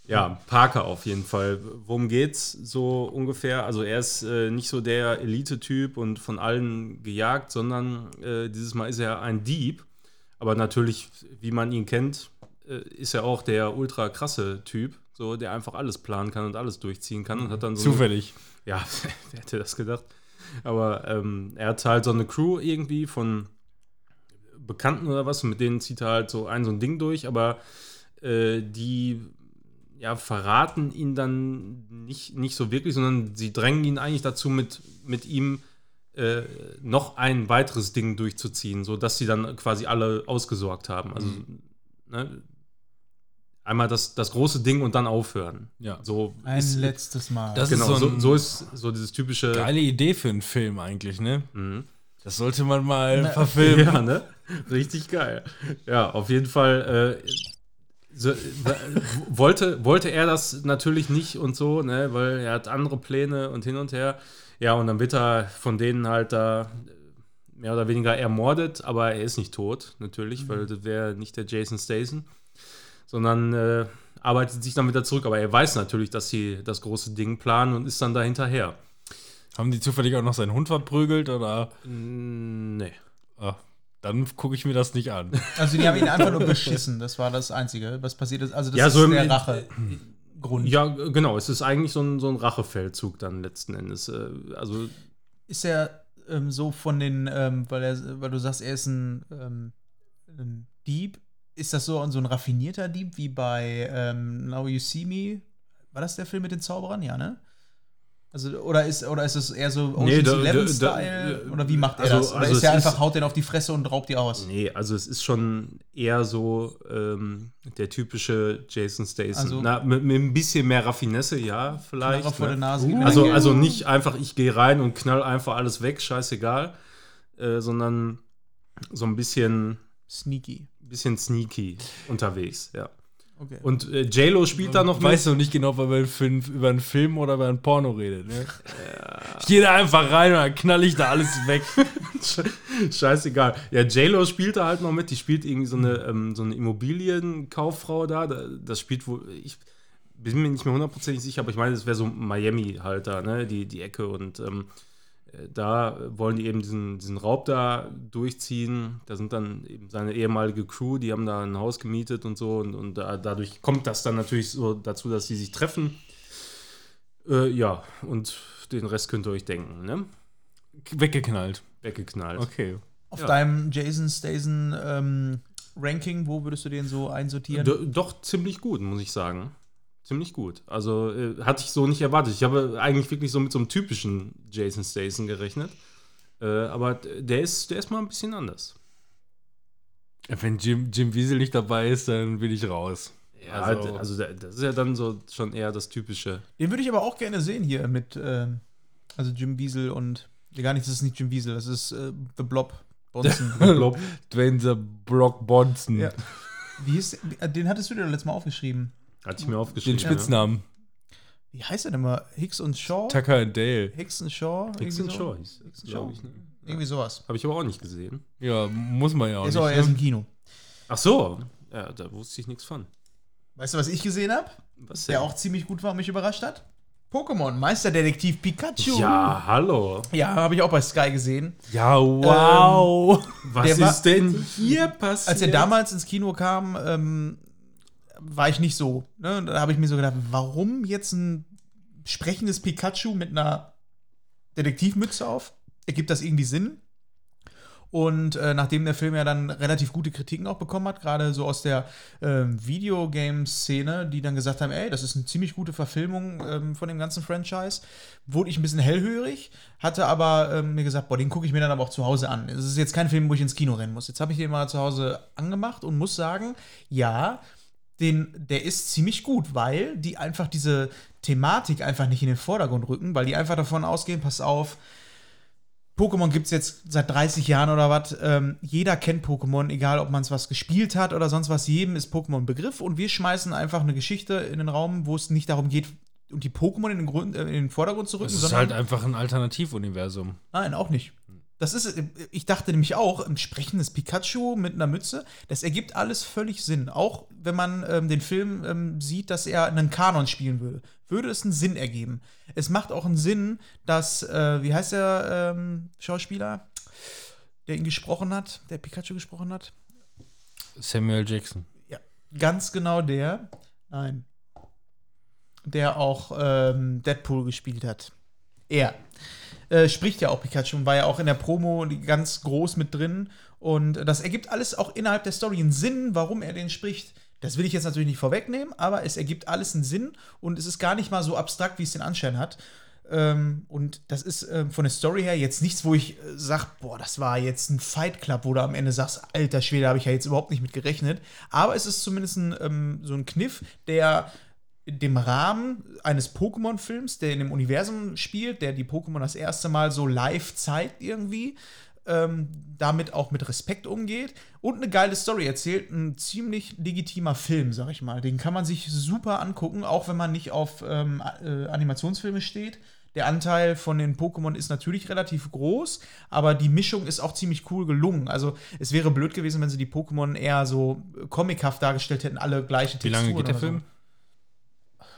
Ja, Parker auf jeden Fall. Worum geht's so ungefähr? Also er ist äh, nicht so der Elite-Typ und von allen gejagt, sondern äh, dieses Mal ist er ein Dieb. Aber natürlich, wie man ihn kennt, äh, ist er auch der ultra krasse Typ, so der einfach alles planen kann und alles durchziehen kann und hat dann so eine- Zufällig. ja, [LAUGHS] wer hätte das gedacht? Aber ähm, er hat halt so eine Crew irgendwie von Bekannten oder was, und mit denen zieht er halt so ein so ein Ding durch, aber äh, die ja, verraten ihn dann nicht, nicht so wirklich, sondern sie drängen ihn eigentlich dazu, mit, mit ihm äh, noch ein weiteres Ding durchzuziehen, sodass sie dann quasi alle ausgesorgt haben. Also ne, einmal das, das große Ding und dann aufhören. Ja. So Ein ist- letztes Mal. Das genau, ist so ein- so, so ist so dieses typische. Geile Idee für einen Film eigentlich, ne? Mhm. Das sollte man mal Na, verfilmen. Ja, ne? Richtig geil. Ja, auf jeden Fall äh, so, äh, wollte, wollte er das natürlich nicht und so, ne, weil er hat andere Pläne und hin und her. Ja, und dann wird er von denen halt da mehr oder weniger ermordet, aber er ist nicht tot, natürlich, weil das wäre nicht der Jason Statham, sondern äh, arbeitet sich dann wieder zurück. Aber er weiß natürlich, dass sie das große Ding planen und ist dann da hinterher. Haben die zufällig auch noch seinen Hund verprügelt oder? Nee. Ah, dann gucke ich mir das nicht an. [LAUGHS] Also die haben ihn einfach nur beschissen. Das war das Einzige, was passiert ist. Also das Ja, ist so im- der Rache-Grund. Ja, g- genau. Es ist eigentlich so ein, so ein Rachefeldzug dann letzten Endes. Äh, Also, Ist er ähm, so von den, ähm, weil, er, weil du sagst, er ist ein, ähm, ein Dieb. Ist das so, so ein raffinierter Dieb wie bei ähm, Now You See Me? War das der Film mit den Zauberern? Ja, ne? Also, oder ist, oder ist es eher so Nee, Ocean's da- da- Eleven-Style? da- Oder wie macht er also- das? Oder also ist er einfach, ist- haut den auf die Fresse und raubt die aus? nee, also es ist schon eher so ähm, der typische Jason Statham. Also- Na, mit, mit ein bisschen mehr Raffinesse, ja, vielleicht. Knarre vor ne? der Nase. mir Also, also nicht einfach, ich gehe rein und knall einfach alles weg, scheißegal, äh, sondern so ein bisschen, Sneaky. Bisschen sneaky unterwegs, ja. Okay. Und äh, J-Lo spielt da noch Weißt du nicht genau, ob er über einen Film, über einen Film oder über ein Porno redet, ne? Ich gehe da einfach rein und dann knall ich da alles weg. [LAUGHS] Scheißegal. Ja, J-Lo spielt da halt noch mit. Die spielt irgendwie so eine, ähm, so eine Immobilienkauffrau da. Da- Das spielt wohl, ich bin mir nicht mehr hundertprozentig sicher, aber ich meine, das wäre so Miami halt da, ne? Die, die Ecke. Und ähm, äh, da wollen die eben diesen, diesen Raub da durchziehen. Da sind dann eben seine ehemalige Crew, die haben da ein Haus gemietet und so. Und, und da, dadurch kommt das dann natürlich so dazu, dass sie sich treffen. Äh, ja, und den Rest könnt ihr euch denken, ne? Weggeknallt. Weggeknallt. Okay. Auf Ja. deinem Jason Statham ähm, Ranking, wo würdest du den so einsortieren? Do, doch ziemlich gut, muss ich sagen. Ziemlich gut. Also äh, hatte ich so nicht erwartet. Ich habe eigentlich wirklich so mit so einem typischen Jason Statham gerechnet. Äh, aber der ist, der ist mal ein bisschen anders. Wenn Jim, Jim Wiesel nicht dabei ist, dann bin ich raus. Ja, Also- also, das ist ja dann so schon eher das typische. Den würde ich aber auch gerne sehen hier mit, ähm, also Jim Wiesel und, nee, gar nicht, das ist nicht Jim Wiesel, das ist äh, The Blob. Bonson. [LAUGHS] Blob. Dwayne the Brock Bonson. Ja. Wie hieß, der? den hattest du dir doch letztes Mal aufgeschrieben. Hatte ich mir Den aufgeschrieben. Spitznamen. Wie heißt er denn mal? Hicks und Shaw? Tucker and Dale. Hicks und Shaw? Ja. Hicks and so? Shaw Hicks and glaub Shaw. ich, ne? Irgendwie sowas. Habe ich aber auch nicht gesehen. Ja, muss man ja auch ist nicht. aber erst im ne? Kino. Ach so. Ja, da wusste ich nichts von. Weißt du, was ich gesehen habe? Was Der auch ziemlich gut war und mich überrascht hat? Pokémon, Meisterdetektiv Pikachu. Ja, hallo. Ja, habe ich auch bei Sky gesehen. Ja, wow. Was Der war- ist denn hier passiert? Als er damals ins Kino kam, ähm, war ich nicht so. Ne? Da habe ich mir so gedacht, warum jetzt ein sprechendes Pikachu mit einer Detektivmütze auf? Ergibt das irgendwie Sinn? Und äh, nachdem der Film ja dann relativ gute Kritiken auch bekommen hat, gerade so aus der ähm, Videogame-Szene, die dann gesagt haben, ey, das ist eine ziemlich gute Verfilmung ähm, von dem ganzen Franchise, wurde ich ein bisschen hellhörig, hatte aber ähm, mir gesagt, boah, den gucke ich mir dann aber auch zu Hause an. Es ist jetzt kein Film, wo ich ins Kino rennen muss. Jetzt habe ich den mal zu Hause angemacht und muss sagen, ja, den, der ist ziemlich gut, weil die einfach diese Thematik einfach nicht in den Vordergrund rücken, weil die einfach davon ausgehen, pass auf, Pokémon gibt es jetzt seit 30 Jahren oder was. Ähm, jeder kennt Pokémon, egal ob man es was gespielt hat oder sonst was. Jedem ist Pokémon ein Begriff und wir schmeißen einfach eine Geschichte in den Raum, wo es nicht darum geht, und die Pokémon in den, Grund, äh, in den Vordergrund zu rücken, Das ist halt einfach ein Alternativuniversum. Nein, auch nicht. Das ist, ich dachte nämlich auch, ein sprechendes Pikachu mit einer Mütze, das ergibt alles völlig Sinn. Auch wenn man ähm, den Film ähm, sieht, dass er einen Kanon spielen würde, würde es einen Sinn ergeben. Es macht auch einen Sinn, dass, äh, wie heißt der ähm, Schauspieler, der ihn gesprochen hat, der Pikachu gesprochen hat? Samuel Jackson. Ja, ganz genau der. Nein. Der auch ähm, Deadpool gespielt hat. Er. Äh, spricht ja auch Pikachu und war ja auch in der Promo ganz groß mit drin. Und das ergibt alles auch innerhalb der Story einen Sinn, warum er den spricht. Das will ich jetzt natürlich nicht vorwegnehmen, aber es ergibt alles einen Sinn und es ist gar nicht mal so abstrakt, wie es den Anschein hat. Ähm, und das ist ähm, von der Story her jetzt nichts, wo ich äh, sage, boah, das war jetzt ein Fight Club, wo du am Ende sagst, alter Schwede, habe ich ja jetzt überhaupt nicht mit gerechnet. Aber es ist zumindest ein, ähm, so ein Kniff, der dem Rahmen eines Pokémon-Films, der in dem Universum spielt, der die Pokémon das erste Mal so live zeigt irgendwie, ähm, damit auch mit Respekt umgeht und eine geile Story erzählt. Ein ziemlich legitimer Film, sag ich mal. Den kann man sich super angucken, auch wenn man nicht auf ähm, äh, Animationsfilme steht. Der Anteil von den Pokémon ist natürlich relativ groß, aber die Mischung ist auch ziemlich cool gelungen. Also es wäre blöd gewesen, wenn sie die Pokémon eher so comichaft dargestellt hätten, alle gleiche Wie lange geht der so Film?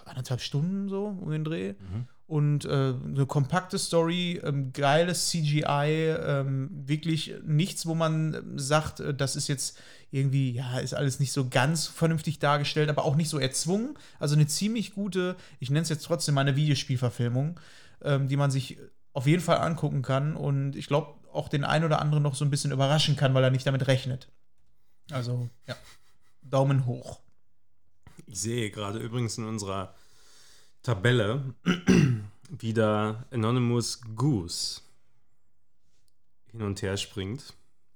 Anderthalb Stunden so um den Dreh. Mhm. Und äh, eine kompakte Story, ähm, geiles CGI, ähm, wirklich nichts, wo man ähm, sagt, äh, das ist jetzt irgendwie, ja, ist alles nicht so ganz vernünftig dargestellt, aber auch nicht so erzwungen. Also eine ziemlich gute, ich nenne es jetzt trotzdem mal eine Videospielverfilmung, ähm, die man sich auf jeden Fall angucken kann und ich glaube auch den einen oder anderen noch so ein bisschen überraschen kann, weil er nicht damit rechnet. Also, ja, Daumen hoch. Ich sehe gerade übrigens in unserer Tabelle [CLEARS THROAT] wieder Anonymous Goose hin und her springt.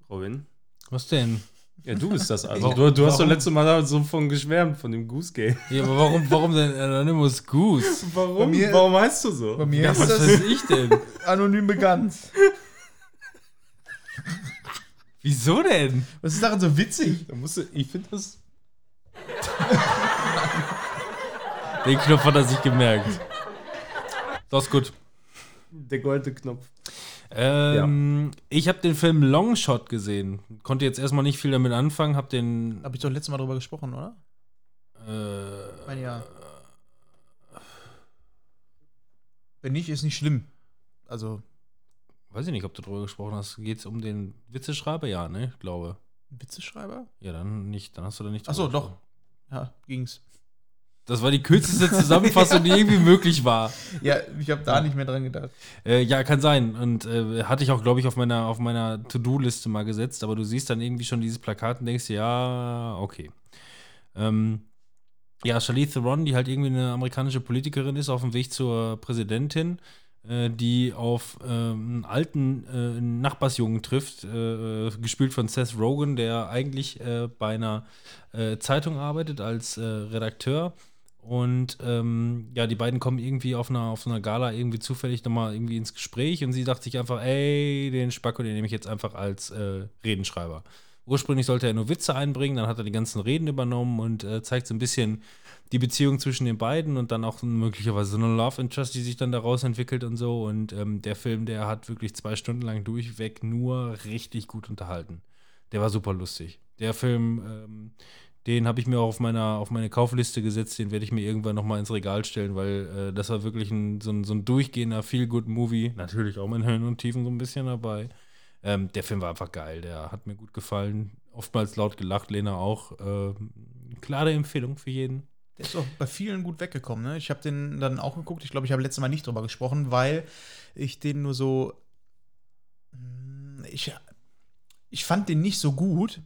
Robin? Was denn? Ja, du bist das also. Du, du hast doch warum? letztes Mal so von geschwärmt, von dem Goose Game. Ja, aber warum, warum denn Anonymous Goose? [LAUGHS] Warum? mir- Warum heißt du so? Bei mir Ja, ist was das weiß ich denn? anonym bekannt. Wieso denn? Was ist daran so witzig? Da musst du, ich finde das. [LAUGHS] Den Knopf hat er sich gemerkt. Das ist gut. Der goldene Knopf. Ähm, Ich habe den Film Longshot gesehen. Konnte jetzt erstmal nicht viel damit anfangen. Hab den. Habe ich doch letztes Mal drüber gesprochen, oder? Äh, Mein ja. Wenn nicht, ist nicht schlimm. Also, weiß ich nicht, ob du drüber gesprochen hast. Geht es um den Witzeschreiber? Ja, ne? Ich glaube. Witzeschreiber? Ja, dann nicht. Dann hast du da nicht. Ach so, drüber doch. Ja, ging's. Das war die kürzeste Zusammenfassung, die irgendwie möglich war. [LAUGHS] Ja, ich habe da nicht mehr dran gedacht. Äh, ja, kann sein. Und äh, hatte ich auch, glaube ich, auf meiner, auf meiner To-Do-Liste mal gesetzt. Aber du siehst dann irgendwie schon dieses Plakat und denkst, ja, okay. Ähm, ja, Charlize Theron, die halt irgendwie eine amerikanische Politikerin ist, auf dem Weg zur Präsidentin, äh, die auf ähm, einen alten äh, Nachbarsjungen trifft, äh, äh, gespielt von Seth Rogen, der eigentlich bei einer Zeitung arbeitet als Redakteur. Und ähm, ja, die beiden kommen irgendwie auf einer, auf einer Gala irgendwie zufällig nochmal irgendwie ins Gespräch und sie dachte sich einfach, ey, den Spacko, den nehme ich jetzt einfach als äh, Redenschreiber. Ursprünglich sollte er nur Witze einbringen, dann hat er die ganzen Reden übernommen und äh, zeigt so ein bisschen die Beziehung zwischen den beiden und dann auch möglicherweise so eine Love Interest, die sich dann daraus entwickelt und so. Und ähm, der Film, der hat wirklich zwei Stunden lang durchweg nur richtig gut unterhalten. Der war super lustig. Der Film, ähm, den habe ich mir auch auf, meiner, auf meine Kaufliste gesetzt, den werde ich mir irgendwann nochmal ins Regal stellen, weil äh, das war wirklich ein, so, ein, so ein durchgehender Feel-Good-Movie. Natürlich auch mit Höhen und Tiefen so ein bisschen dabei. Ähm, der Film war einfach geil, der hat mir gut gefallen. Oftmals laut gelacht, Lena auch. Ähm, klare Empfehlung für jeden. Der ist auch bei vielen gut weggekommen. Ne? Ich habe den dann auch geguckt. Ich glaube, ich habe letztes Mal nicht drüber gesprochen, weil ich den nur so. Hm, Ich, ich fand den nicht so gut,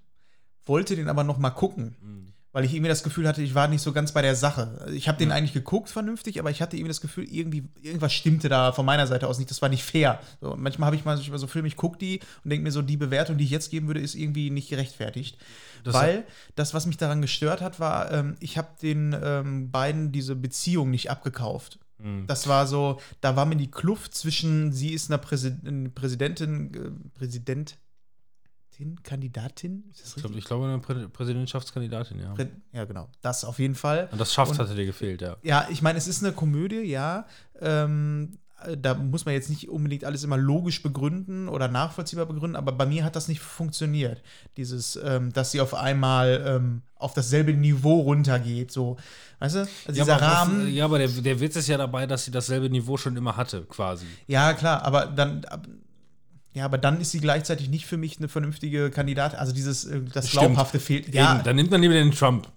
wollte den aber noch mal gucken, weil ich irgendwie das Gefühl hatte, ich war nicht so ganz bei der Sache. Ich habe den eigentlich geguckt vernünftig, aber ich hatte irgendwie das Gefühl, irgendwie irgendwas stimmte da von meiner Seite aus nicht. Das war nicht fair. So, manchmal habe ich mal so so Filme, ich gucke die und denke mir so, die Bewertung, die ich jetzt geben würde, ist irgendwie nicht gerechtfertigt. Das- weil das, was mich daran gestört hat, war, ähm, ich habe den ähm, beiden diese Beziehung nicht abgekauft. Mhm. Das war so, da war mir die Kluft zwischen, sie ist eine Präsidentin, äh, Präsidentin, Kandidatin? Das Ich glaube, glaube, eine Prä Präsidentschaftskandidatin, ja. Prä ja, genau. Das auf jeden Fall. Und das Schafft Und- hatte dir gefehlt, ja. Ja, ich meine, es ist eine Komödie, ja. Ähm, äh, da muss man jetzt nicht unbedingt alles immer logisch begründen oder nachvollziehbar begründen, aber bei mir hat das nicht funktioniert. Dieses, ähm, dass sie auf einmal ähm, auf dasselbe Niveau runtergeht, so. Weißt du? Also dieser aber, Rahmen. Ja, aber der, der Witz ist ja dabei, dass sie dasselbe Niveau schon immer hatte, quasi. Ja, klar, aber dann. ab- Ja, aber dann ist sie gleichzeitig nicht für mich eine vernünftige Kandidatin. Also dieses, äh, das Stimmt. Glaubhafte fehlt. Ja. Ja, Eben, dann nimmt man lieber den Trump.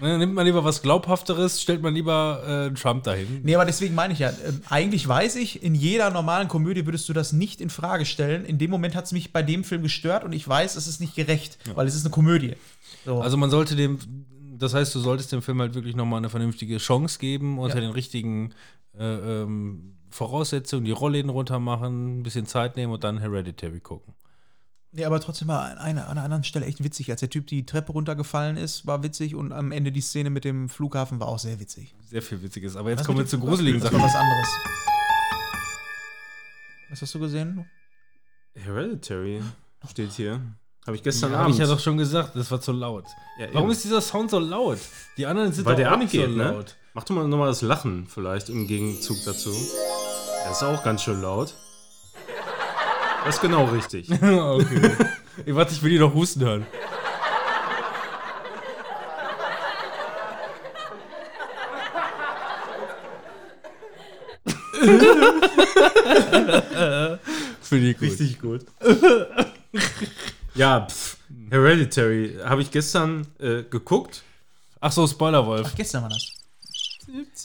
Ne, Dann nimmt man lieber was Glaubhafteres, stellt man lieber äh, Trump dahin. Nee, aber deswegen meine ich ja, ähm, eigentlich weiß ich, in jeder normalen Komödie würdest du das nicht in Frage stellen. In dem Moment hat es mich bei dem Film gestört und ich weiß, es ist nicht gerecht, weil es ist eine Komödie. So. Also man sollte dem, das heißt, du solltest dem Film halt wirklich nochmal eine vernünftige Chance geben, unter Ja. den richtigen äh, ähm, Voraussetzungen, die Rollläden runter machen, ein bisschen Zeit nehmen und dann Hereditary gucken. nee, aber trotzdem war an einer, an einer anderen Stelle echt witzig. Als der Typ die Treppe runtergefallen ist, war witzig und am Ende die Szene mit dem Flughafen war auch sehr witzig. Sehr viel Witziges. Aber jetzt Was kommen wir zu gruseligen? Sachen. Das war was anderes. Was hast du gesehen? Hereditary steht hier. Habe ich gestern Ja, habe Abend. ich ja doch schon gesagt, das war zu laut. Ja, Warum ist dieser Sound so laut? Die anderen sind Weil doch der auch nicht so abgeht, ne? Mach doch mal nochmal das Lachen vielleicht im Gegenzug dazu. Das ist auch ganz schön laut. Das ist genau richtig. [LAUGHS] okay. Ich warte, ich will die noch husten hören. [LAUGHS] Finde ich gut. Richtig gut. ja, pff, Hereditary habe ich gestern äh, geguckt. Ach so, Spoilerwolf. Ach, gestern war das.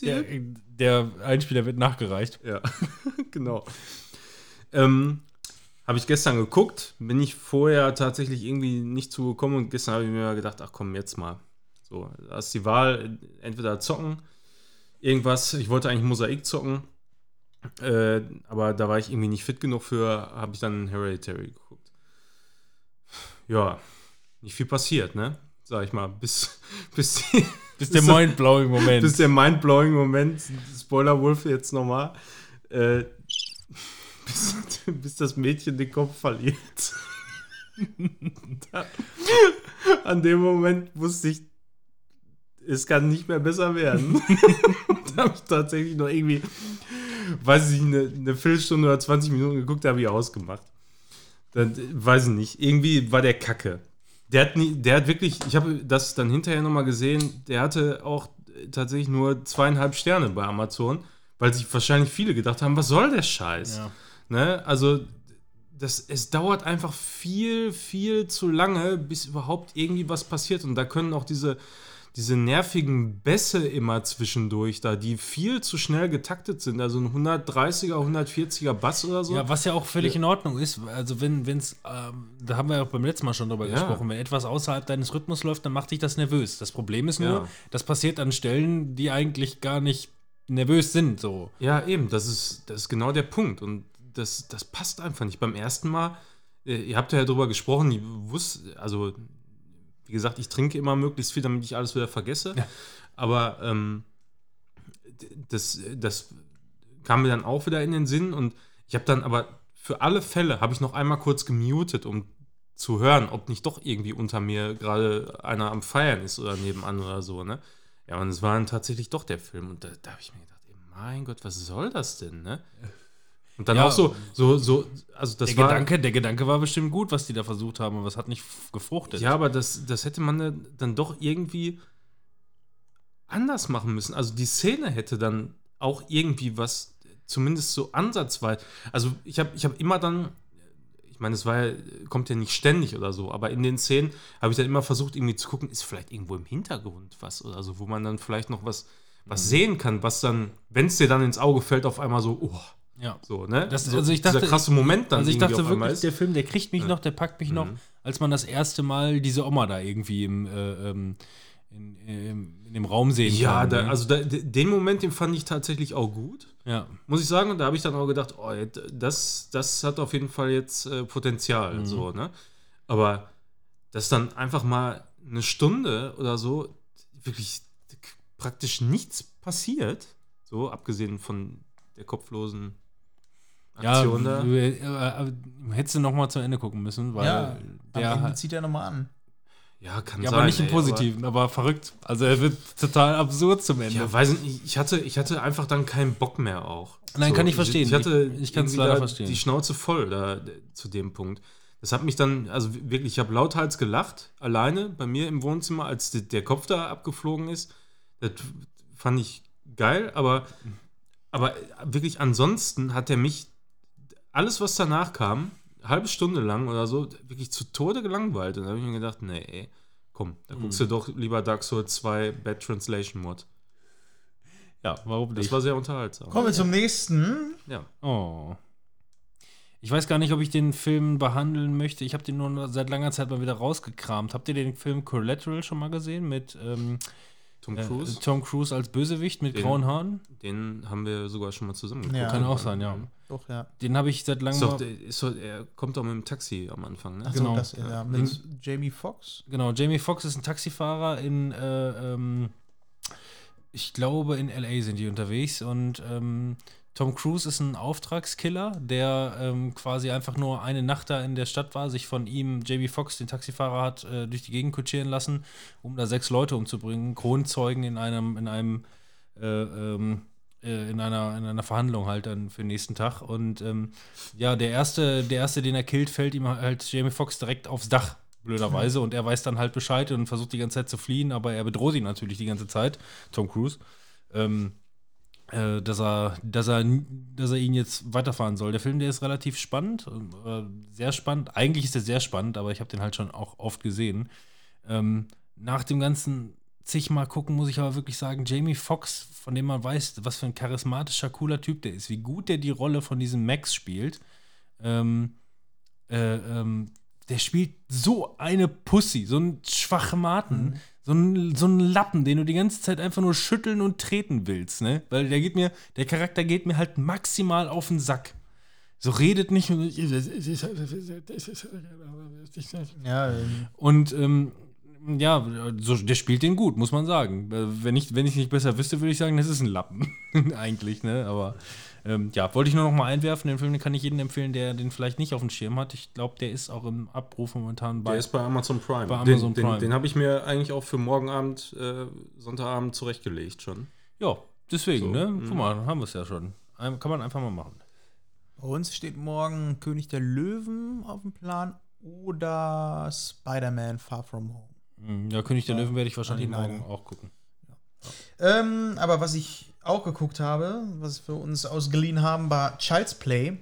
Der, der Einspieler wird nachgereicht. Ja, [LAUGHS] genau. Ähm, habe ich gestern geguckt, bin ich vorher tatsächlich irgendwie nicht zugekommen und gestern habe ich mir gedacht, ach komm, jetzt mal. So, da ist die Wahl, entweder zocken, irgendwas, ich wollte eigentlich Mosaik zocken, äh, aber da war ich irgendwie nicht fit genug für, habe ich dann Hereditary geguckt. Ja, nicht viel passiert, ne? Sag ich mal, bis, [LAUGHS] bis, die, Bis der so- mindblowing Moment. bis der mindblowing Moment, Spoiler Wolf jetzt nochmal, äh, bis, bis das Mädchen den Kopf verliert. an dem Moment wusste ich, es kann nicht mehr besser werden. da habe ich tatsächlich noch irgendwie, weiß ich nicht, eine, eine Viertelstunde oder 20 Minuten geguckt, da habe ich ausgemacht. Dann, weiß ich nicht, irgendwie war der Kacke. Der hat, nie, der hat wirklich, ich habe das dann hinterher nochmal gesehen, der hatte auch tatsächlich nur zweieinhalb Sterne bei Amazon, weil sich wahrscheinlich viele gedacht haben, was soll der Scheiß? Ja. Ne? Also, das, es dauert einfach viel, viel zu lange, bis überhaupt irgendwie was passiert. Und da können auch diese, diese nervigen Bässe immer zwischendurch da, die viel zu schnell getaktet sind. Also ein 130er, 140er Bass oder so. Ja, was ja auch völlig in Ordnung ist. Also wenn es, ähm, da haben wir ja auch beim letzten Mal schon drüber Ja. gesprochen, wenn etwas außerhalb deines Rhythmus läuft, dann macht dich das nervös. Das Problem ist nur, Ja. das passiert an Stellen, die eigentlich gar nicht nervös sind. So. Ja, eben, das ist, das ist genau der Punkt. Und das, das passt einfach nicht. Beim ersten Mal, äh, ihr habt ja drüber gesprochen, ich wusste, also, wie gesagt, ich trinke immer möglichst viel, damit ich alles wieder vergesse. Ja. Aber ähm, das, das kam mir dann auch wieder in den Sinn und ich habe dann aber für alle Fälle habe ich noch einmal kurz gemutet, um zu hören, ob nicht doch irgendwie unter mir gerade einer am Feiern ist oder nebenan oder so, ne? Ja, und es war dann tatsächlich doch der Film. Und da, da habe ich mir gedacht, ey, mein Gott, was soll das denn, ne? Und dann Ja. auch so, so, so, also das Der war. Gedanke, der Gedanke war bestimmt gut, was die da versucht haben, aber es hat nicht gefruchtet. Ja, aber das, das hätte man dann- dann doch irgendwie anders machen müssen. Also die Szene hätte dann auch irgendwie was, zumindest so ansatzweise. Also ich habe ich hab immer dann, ich meine, es war ja, kommt ja nicht ständig oder so, aber in den Szenen habe ich dann immer versucht, irgendwie zu gucken, ist vielleicht irgendwo im Hintergrund was oder so, wo man dann vielleicht noch was, was Mhm. sehen kann, was dann, wenn es dir dann ins Auge fällt, auf einmal so, oh, ja. so, ne? Das- so, also ich dachte- dieser krasse Moment dann Also ich dachte wirklich, ist. der Film, der kriegt mich noch, der packt mich noch, Mhm. als man das erste Mal diese Oma da irgendwie im, äh, ähm, in, in, in dem Raum sehen Ja, kann. da, ne? also da, den Moment, den fand ich tatsächlich auch gut. ja. Muss ich sagen, und da habe ich dann auch gedacht, oh, das, das hat auf jeden Fall jetzt äh, Potenzial. Mhm. So, ne? Aber dass dann einfach mal eine Stunde oder so wirklich praktisch nichts passiert, so abgesehen von der kopflosen Ja, Aktion da. äh, äh, hättest du noch mal zu Ende gucken müssen, weil ja, am der Ende zieht er nochmal an. Ja, kann ja, sein. aber nicht im ey, Positiven, aber, verrückt. Also er wird total absurd zum Aber, Ende. ja, weiß nicht, ich hatte, ich hatte einfach dann keinen Bock mehr auch. Nein, kann ich verstehen. Ich, hatte Ich- ich kann's irgendwie leider verstehen. Die Schnauze voll da zu dem Punkt. Das hat mich dann, also wirklich, ich habe lauthals gelacht, alleine bei mir im Wohnzimmer, als de- der Kopf da abgeflogen ist. Das fand ich geil, aber, aber wirklich ansonsten hat er mich, alles was danach kam, halbe Stunde lang oder so, wirklich zu Tode gelangweilt. Und da habe ich mir gedacht, nee, ey, komm, da Mhm. guckst du doch lieber Dark Souls 2 Bad Translation Mod. ja, warum Das nicht? war sehr unterhaltsam. Kommen wir zum nächsten. Ja. Oh. Ich weiß gar nicht, ob ich den Film behandeln möchte. Ich habe den nur seit langer Zeit mal wieder rausgekramt. Habt ihr den Film Collateral schon mal gesehen mit ähm, Tom äh, Cruise, Tom Cruise als Bösewicht mit Den- grauen Haaren? den haben wir sogar schon mal zusammen geguckt. Ja. Kann auch sein, ja. Doch, ja. Den habe ich seit langem er kommt doch mit dem Taxi am Anfang, ne? Ach so, Genau. das, ja, mit Jamie Foxx. Genau, Jamie Foxx ist ein Taxifahrer in, äh, ähm, ich glaube, in LA sind die unterwegs und ähm, Tom Cruise ist ein Auftragskiller, der ähm, quasi einfach nur eine Nacht da in der Stadt war, sich von ihm, JB Fox, den Taxifahrer, hat äh, durch die Gegend kutschieren lassen, um da sechs Leute umzubringen, Kronzeugen in einem, in einem, äh, ähm, äh, in einer, in einer Verhandlung halt dann für den nächsten Tag. Und ähm, ja, der erste, der erste, den er killt, fällt ihm halt Jamie Foxx direkt aufs Dach, blöderweise. Und er weiß dann halt Bescheid und versucht die ganze Zeit zu fliehen, aber er bedroht ihn natürlich die ganze Zeit, Tom Cruise. Ähm, äh, dass er, dass er, dass er ihn jetzt weiterfahren soll. Der Film, der ist relativ spannend, äh, sehr spannend. Eigentlich ist er sehr spannend, aber ich habe den halt schon auch oft gesehen. Ähm, nach dem ganzen zigmal gucken muss ich aber wirklich sagen, Jamie Foxx, von dem man weiß, was für ein charismatischer, cooler Typ der ist, wie gut der die Rolle von diesem Max spielt. Ähm, äh, ähm, der spielt so eine Pussy, so einen Schwachmaten, so, einen, so einen Lappen, den du die ganze Zeit einfach nur schütteln und treten willst, ne? Weil der geht mir, der Charakter geht mir halt maximal auf den Sack. So redet nicht und, Ja, und ähm, ja, so, der spielt den gut, muss man sagen. Äh, Wenn ich, wenn ich nicht besser wüsste, würde ich sagen, das ist ein Lappen. [LAUGHS] Eigentlich, ne? Aber ähm, ja, wollte ich nur noch mal einwerfen. Den Film den kann ich jedem empfehlen, der den vielleicht nicht auf dem Schirm hat. Ich glaube, der ist auch im Abruf momentan bei. Der ist bei Amazon Prime. Bei Amazon den, Prime. Den, den habe ich mir eigentlich auch für morgen Abend, äh, Sonntagabend zurechtgelegt schon. ja, deswegen, So, ne? mhm. Guck mal, dann haben wir es ja schon. Ein- Kann man einfach mal machen. bei uns steht morgen König der Löwen auf dem Plan oder Spider-Man Far From Home. Mhm, Ja, König der Ja, Löwen werde ich wahrscheinlich morgen auch gucken. Ähm, aber was ich auch geguckt habe, was wir uns ausgeliehen haben, war Child's Play,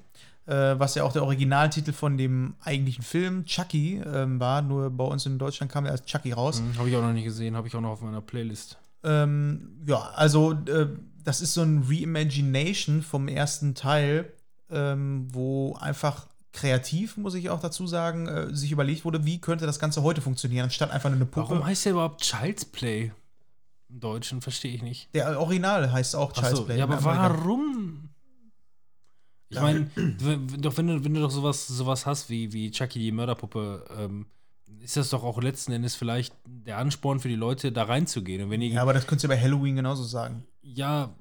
äh, was ja auch der Originaltitel von dem eigentlichen Film Chucky ähm, war. Nur bei uns in Deutschland kam er als Chucky raus. Mhm, habe ich auch noch nicht gesehen, habe ich auch noch auf meiner Playlist. Ähm, ja, also äh, das ist so ein Reimagination vom ersten Teil, ähm, wo einfach kreativ, muss ich auch dazu sagen, äh, sich überlegt wurde, wie könnte das Ganze heute funktionieren, anstatt einfach nur eine Puppe. Warum heißt der überhaupt Child's Play? Im Deutschen verstehe ich nicht. Der Original heißt auch Child's so, Play. ja, aber warum? Ich Ja. meine, [CLEARS THROAT] doch wenn du, wenn du doch sowas, sowas hast wie, wie Chucky die Mörderpuppe, ähm, ist das doch auch letzten Endes vielleicht der Ansporn für die Leute, da reinzugehen. Und wenn die, Ja, ja, aber das könntest du ja bei Halloween genauso sagen. ja,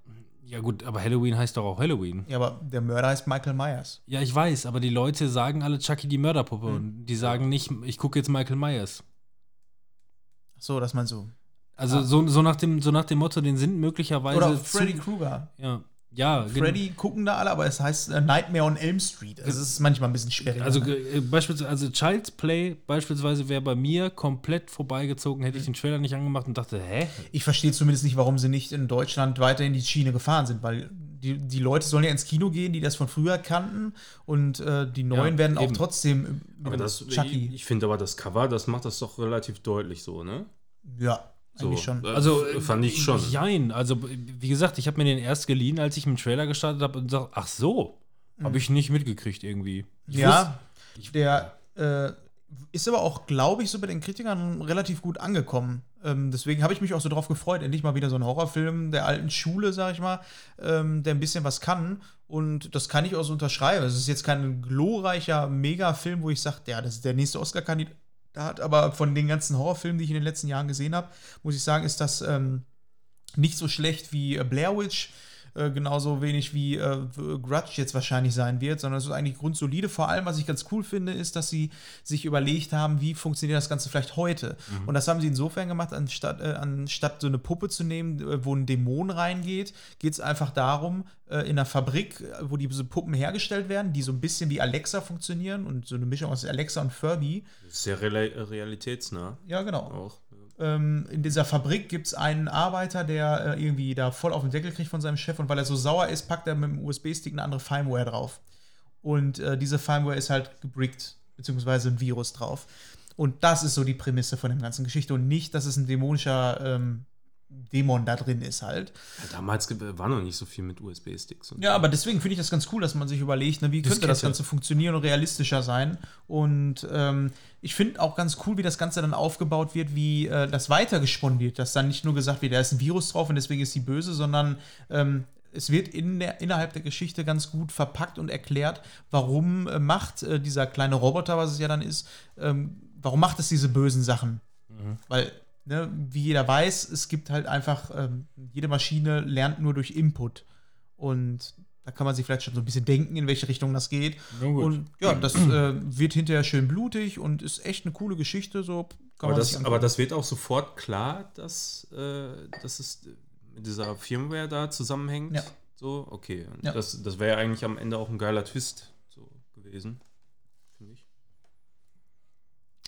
gut, aber Halloween heißt doch auch Halloween. Ja, aber der Mörder heißt Michael Myers. Ja, ich weiß, aber die Leute sagen alle Chucky die Mörderpuppe Hm. und die sagen nicht, ich gucke jetzt Michael Myers. So, dass man so. Also Ah. so, so, nach dem, so nach dem Motto, den sind möglicherweise. Oder Freddy Krueger. Ja, ja Freddy gucken da alle, aber es heißt äh, Nightmare on Elm Street. Es ist manchmal ein bisschen schwierig. Also ne? äh, beispielsweise, also Child's Play beispielsweise wäre bei mir komplett vorbeigezogen, hätte ich Mhm. den Trailer nicht angemacht und dachte, hä? ich verstehe zumindest nicht, warum sie nicht in Deutschland weiter in die Schiene gefahren sind, weil die, die Leute sollen ja ins Kino gehen, die das von früher kannten und äh, die Neuen Ja, werden auch eben. trotzdem äh, Aber das, Chucky. ich, ich finde aber das Cover, das macht das doch relativ deutlich so, ne? ja, So, eigentlich schon. äh, Also fand ich schon. Jein, also wie gesagt, ich habe mir den erst geliehen, als ich mit dem Trailer gestartet habe und dachte, ach so, habe ich nicht mitgekriegt irgendwie. Ich Mhm. ja, der äh, ist aber auch, glaube ich, so bei den Kritikern relativ gut angekommen. Ähm, deswegen habe ich mich auch so drauf gefreut, endlich mal wieder so ein Horrorfilm der alten Schule, sag ich mal, ähm, der ein bisschen was kann. Und das kann ich auch so unterschreiben. Es ist jetzt kein glorreicher Mega-Film, wo ich sage, ja, das ist der nächste Oscar-Kandidat. Aber von den ganzen Horrorfilmen, die ich in den letzten Jahren gesehen habe, muss ich sagen, ist das ähm, nicht so schlecht wie äh, Blair Witch. Äh, genauso wenig wie äh, Grudge jetzt wahrscheinlich sein wird, sondern es ist eigentlich grundsolide. Vor allem, was ich ganz cool finde, ist, dass sie sich überlegt haben, wie funktioniert das Ganze vielleicht heute. Und das haben sie insofern gemacht, anstatt, äh, anstatt so eine Puppe zu nehmen, äh, wo ein Dämon reingeht, geht es einfach darum, äh, in einer Fabrik, wo diese Puppen hergestellt werden, die so ein bisschen wie Alexa funktionieren und so eine Mischung aus Alexa und Furby. Sehr real, realitätsnah Ja, genau auch. Ähm, in dieser Fabrik gibt es einen Arbeiter, der äh, irgendwie da voll auf den Deckel kriegt von seinem Chef und weil er so sauer ist, packt er mit dem USB-Stick eine andere Firmware drauf. Und äh, diese Firmware ist halt gebrickt, beziehungsweise ein Virus drauf. Und das ist so die Prämisse von der ganzen Geschichte und nicht, dass es ein dämonischer ähm, Dämon da drin ist halt. Ja, damals war noch nicht so viel mit USB-Sticks. Ja, aber deswegen finde ich das ganz cool, dass man sich überlegt, ne, wie könnte das Diskette. Ganze funktionieren und realistischer sein. Und ähm, ich finde auch ganz cool, wie das Ganze dann aufgebaut wird, wie äh, das weitergesponnen wird. Dass dann nicht nur gesagt wird, da ist ein Virus drauf und deswegen ist sie böse, sondern ähm, es wird in der, innerhalb der Geschichte ganz gut verpackt und erklärt, warum äh, macht äh, dieser kleine Roboter, was es ja dann ist, ähm, warum macht es diese bösen Sachen? Weil, ne, wie jeder weiß, es gibt halt einfach, ähm, jede Maschine lernt nur durch Input. Und Da kann man sich vielleicht schon so ein bisschen denken, in welche Richtung das geht. Ja. Und ja, das äh, wird hinterher schön blutig und ist echt eine coole Geschichte. So Aber das, aber das wird auch sofort klar, dass, äh, dass es mit dieser Firmware da zusammenhängt. Ja. So, okay. Und Ja. Das, das wäre ja eigentlich am Ende auch ein geiler Twist so gewesen.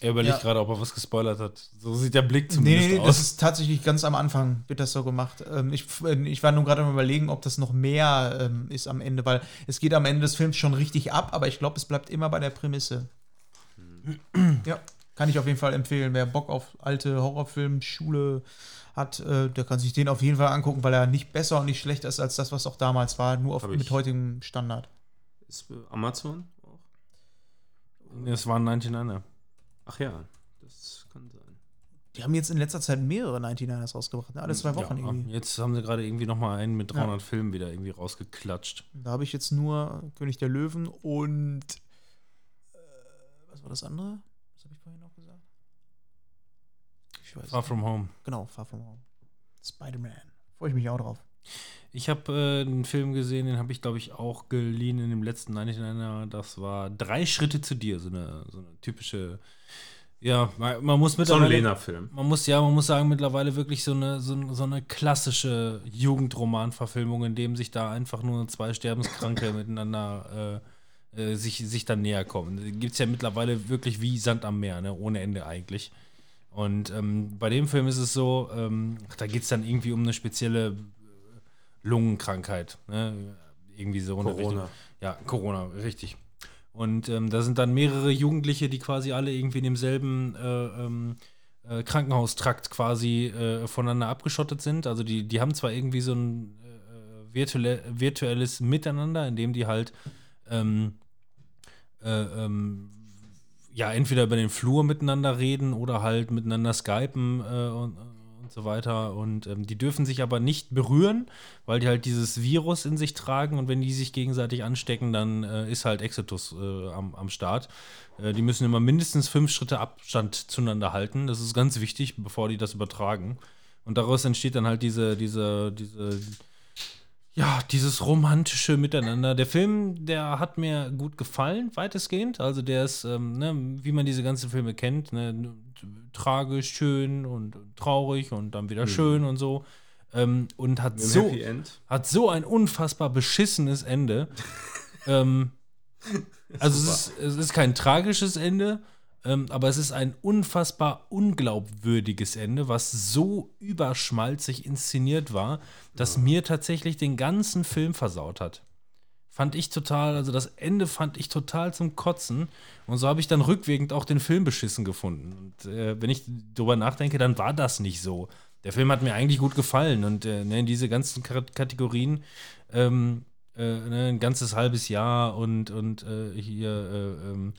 Er überlegt Ja. gerade, ob er was gespoilert hat. So sieht der Blick zumindest nee, nee, aus. das ist tatsächlich ganz am Anfang wird das so gemacht. Ähm, ich, ich war nun gerade am überlegen, ob das noch mehr ähm, ist am Ende, weil es geht am Ende des Films schon richtig ab, aber ich glaube, es bleibt immer bei der Prämisse. Ja, kann ich auf jeden Fall empfehlen. Wer Bock auf alte Horrorfilm-Schule hat, äh, der kann sich den auf jeden Fall angucken, weil er nicht besser und nicht schlechter ist als das, was auch damals war, nur auf, mit heutigem Standard. Ist äh, Amazon auch? Nee, Das war ein 99er. Ach ja, das kann sein. Die haben jetzt in letzter Zeit mehrere 99ers rausgebracht, ne? alle zwei Wochen ja, irgendwie. Jetzt haben sie gerade irgendwie noch mal einen mit 300 Filmen wieder irgendwie rausgeklatscht. Da habe ich jetzt nur König der Löwen und äh, was war das andere? Was habe ich vorhin noch gesagt? Ich weiß Far nicht. From Home. Genau, Far From Home. Spider-Man. Freue ich mich auch drauf. Ich habe äh, einen Film gesehen, den habe ich, glaube ich, auch geliehen in dem letzten 99er. Das war Drei Schritte zu dir. So eine, so eine typische. Ja, man, man muss So ein mittlerweile. Lena-Film. Man muss ja, man muss sagen, mittlerweile wirklich so eine, so, so eine klassische Jugendroman-Verfilmung, in dem sich da einfach nur zwei Sterbenskranke [LAUGHS] miteinander äh, äh, sich, sich dann näher kommen. Gibt es ja mittlerweile wirklich wie Sand am Meer, ne? ohne Ende eigentlich. Und ähm, bei dem Film ist es so, ähm, da geht es dann irgendwie um eine spezielle Lungenkrankheit. Ne? Irgendwie so Corona. Richtung. Ja, Corona, richtig. Und ähm, da sind dann mehrere Jugendliche, die quasi alle irgendwie in demselben äh, ähm, äh, Krankenhaustrakt quasi äh, voneinander abgeschottet sind. Also die, die haben zwar irgendwie so ein äh, virtuelle, virtuelles Miteinander, in dem die halt ähm, äh, ähm, ja entweder über den Flur miteinander reden oder halt miteinander skypen äh, und, und so weiter. Und ähm, die dürfen sich aber nicht berühren, weil die halt dieses Virus in sich tragen und wenn die sich gegenseitig anstecken, dann äh, ist halt Exitus äh, am, am Start. Äh, die müssen immer mindestens fünf Schritte Abstand zueinander halten. Das ist ganz wichtig, bevor die das übertragen. Und daraus entsteht dann halt diese, diese, diese, ja, dieses romantische Miteinander. Der Film, der hat mir gut gefallen, weitestgehend. Also der ist, ähm, ne, wie man diese ganzen Filme kennt, ne, tragisch, schön und traurig und dann wieder schön und so. Ähm, und hat so, hat so ein unfassbar beschissenes Ende. [LAUGHS] ähm, also es ist, es ist kein tragisches Ende, ähm, aber es ist ein unfassbar unglaubwürdiges Ende, was so überschmalzig inszeniert war, dass mir tatsächlich den ganzen Film versaut hat. Fand ich total, also das Ende fand ich total zum Kotzen. Und so habe ich dann rückwirkend auch den Film beschissen gefunden. Und äh, wenn ich drüber nachdenke, dann war das nicht so. Der Film hat mir eigentlich gut gefallen und äh, ne, in diese ganzen Kategorien ähm, äh, ne, ein ganzes halbes Jahr und, und äh, hier äh, ähm,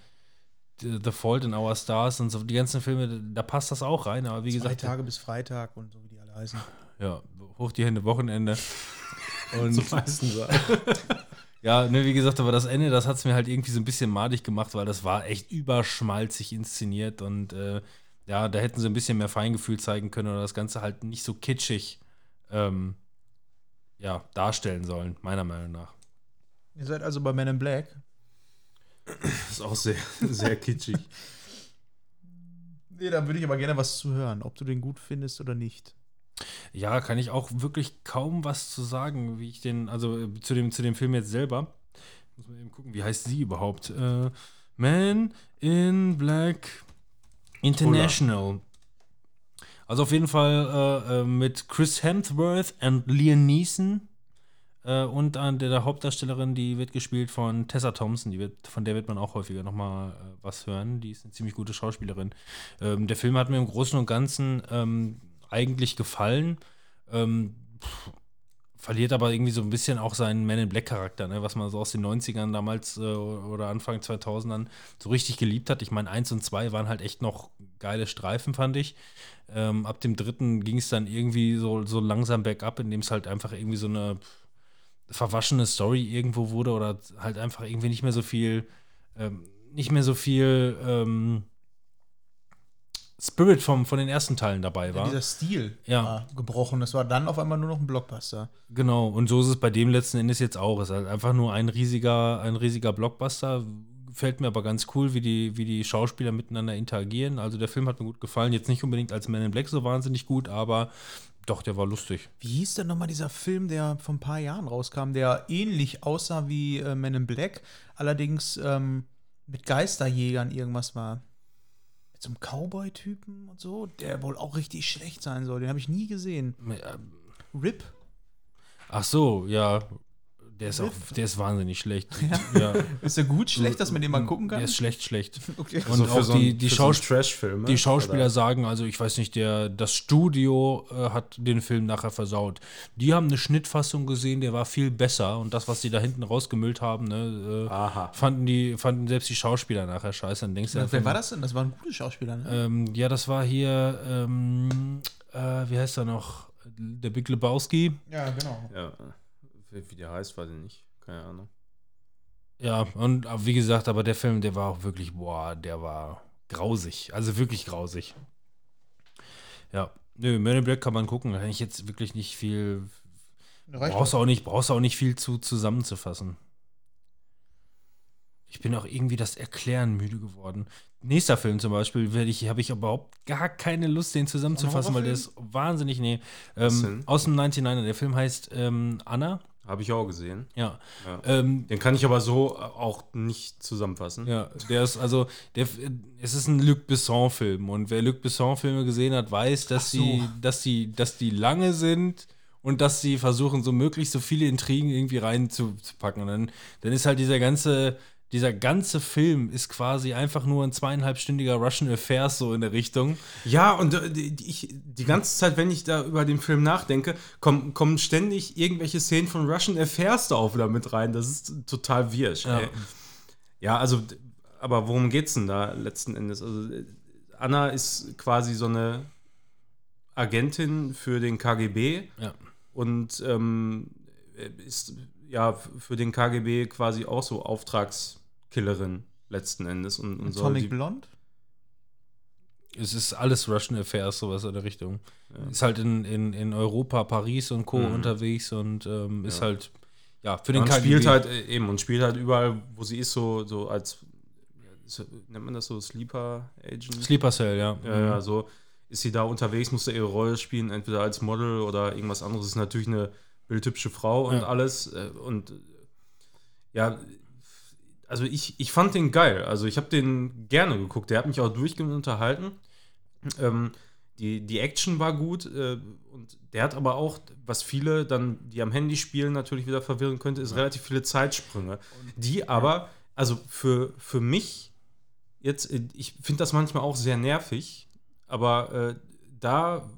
The Fault in Our Stars und so die ganzen Filme, da passt das auch rein. Aber wie Zwei gesagt, Tage bis Freitag und so, wie die alle heißen. ja, hoch die Hände, Wochenende. [LAUGHS] Und Zum meisten sagen. [LAUGHS] ja, ne, wie gesagt, aber das Ende, das hat es mir halt irgendwie so ein bisschen madig gemacht, weil das war echt überschmalzig inszeniert und äh, ja, da hätten sie ein bisschen mehr Feingefühl zeigen können oder das Ganze halt nicht so kitschig ähm, ja, darstellen sollen, meiner Meinung nach. Ihr seid also bei Men in Black. Das ist auch sehr, [LAUGHS] sehr kitschig. Nee, da würde ich aber gerne was zu hören, ob du den gut findest oder nicht. Ja, kann ich auch wirklich kaum was zu sagen, wie ich den, also äh, zu dem, zu dem Film jetzt selber. Muss man eben gucken, wie heißt sie überhaupt? Äh, Man in Black International. Also auf jeden Fall äh, äh, mit Chris Hemsworth und Liam Neeson. Äh, und an der, der Hauptdarstellerin, die wird gespielt von Tessa Thompson. Die wird, von der wird man auch häufiger nochmal äh, was hören. Die ist eine ziemlich gute Schauspielerin. Ähm, der Film hat mir im Großen und Ganzen ähm, eigentlich gefallen. Ähm, pff, verliert aber irgendwie so ein bisschen auch seinen Man in Black Charakter, ne? was man so aus den 90ern damals äh, oder Anfang 2000ern so richtig geliebt hat. Ich meine, 1 und 2 waren halt echt noch geile Streifen, fand ich. Ähm, ab dem dritten ging es dann irgendwie so, so langsam bergab, indem es halt einfach irgendwie so eine verwaschene Story irgendwo wurde oder halt einfach irgendwie nicht mehr so viel, ähm, nicht mehr so viel, ähm, Spirit vom, von den ersten Teilen dabei war. Dieser Stil Ja. war gebrochen. Das war dann auf einmal nur noch ein Blockbuster. Genau, und so ist es bei dem letzten Endes jetzt auch. Es ist halt einfach nur ein riesiger, ein riesiger Blockbuster. Gefällt mir aber ganz cool, wie die, wie die Schauspieler miteinander interagieren. Also der Film hat mir gut gefallen. Jetzt nicht unbedingt als Man in Black so wahnsinnig gut, aber doch, der war lustig. Wie hieß denn nochmal dieser Film, der vor ein paar Jahren rauskam, der ähnlich aussah wie äh, Men in Black, allerdings ähm, mit Geisterjägern irgendwas war? Mit so einem Cowboy-Typen und so, der wohl auch richtig schlecht sein soll. Den habe ich nie gesehen. Rip? Ach so, ja. Der ist auch, der ist wahnsinnig schlecht. [LAUGHS] Ja. Ist der gut? Schlecht, dass man den mal gucken kann? Der ist schlecht, schlecht. okay. Und auch die, die, Schaus Trash-Film. die Schauspieler sagen, also ich weiß nicht, der, das Studio äh, hat den Film nachher versaut. Die haben eine Schnittfassung gesehen, der war viel besser und das, was die da hinten rausgemüllt haben, ne, äh, Aha. fanden die, fanden selbst die Schauspieler nachher scheiße. Dann denkst du, Wer war das denn? Das war ein guter Schauspieler, ne? Ähm, ja, das war hier, ähm, äh, wie heißt er noch? Der Big Lebowski. Ja, genau. Ja. Wie der heißt, weiß ich nicht. Keine Ahnung. Ja, und wie gesagt, aber der Film, der war auch wirklich, boah, der war grausig. Also wirklich grausig. Ja, nö, Man in Black kann man gucken. Da kann ich jetzt wirklich nicht viel. Brauchst du auch nicht, brauchst du auch nicht viel zu zusammenzufassen. Ich bin auch irgendwie das Erklären müde geworden. Nächster Film zum Beispiel werde ich, habe ich überhaupt gar keine Lust, den zusammenzufassen, weil der ist wahnsinnig, nee. Ähm, aus dem 99er. Der Film heißt ähm, Anna. Habe ich auch gesehen. Ja. Ja. Ähm, Den kann ich aber so auch nicht zusammenfassen. ja, der ist also, der, es ist ein Luc Besson-Film und wer Luc Besson-Filme gesehen hat, weiß, dass so. die, dass die, dass die lange sind und dass sie versuchen, so möglichst so viele Intrigen irgendwie reinzupacken. Und dann, dann ist halt dieser ganze, dieser ganze Film ist quasi einfach nur ein zweieinhalbstündiger Russian Affairs so in der Richtung. Ja, und äh, ich, die ganze Zeit, wenn ich da über den Film nachdenke, kommen, kommen ständig irgendwelche Szenen von Russian Affairs da auch wieder mit rein. Das ist total wirsch. Ja. Ja, also, aber worum geht's denn da letzten Endes? Also, Anna ist quasi so eine Agentin für den KGB Ja. und ähm, ist ja für den KGB quasi auch so Auftragskillerin letzten Endes. Und, und soll Atomic Blonde? Es ist alles Russian Affairs, sowas in der Richtung. Ist halt in, in, in Europa, Paris und Co. Mhm. unterwegs und ähm, ist Ja. halt, ja, für den und KGB. spielt halt äh, eben und spielt halt überall, wo sie ist, so, so als ja, so, nennt man das so Sleeper Agent? Sleeper Cell, ja. Ja, ja, so ist sie da unterwegs, muss da ihre Rolle spielen, entweder als Model oder irgendwas anderes. Ist natürlich eine bildhübsche Frau und Ja. alles. äh, Und ja, also ich, ich fand den geil. Also ich habe den gerne geguckt. Der hat mich auch durchgehend unterhalten. Ähm, die, die Action war gut äh, und der hat aber auch, was viele dann, die am Handy spielen, natürlich wieder verwirren könnte, ist relativ viele Zeitsprünge. Die aber, also für, für mich jetzt, äh, ich finde das manchmal auch sehr nervig, aber äh, da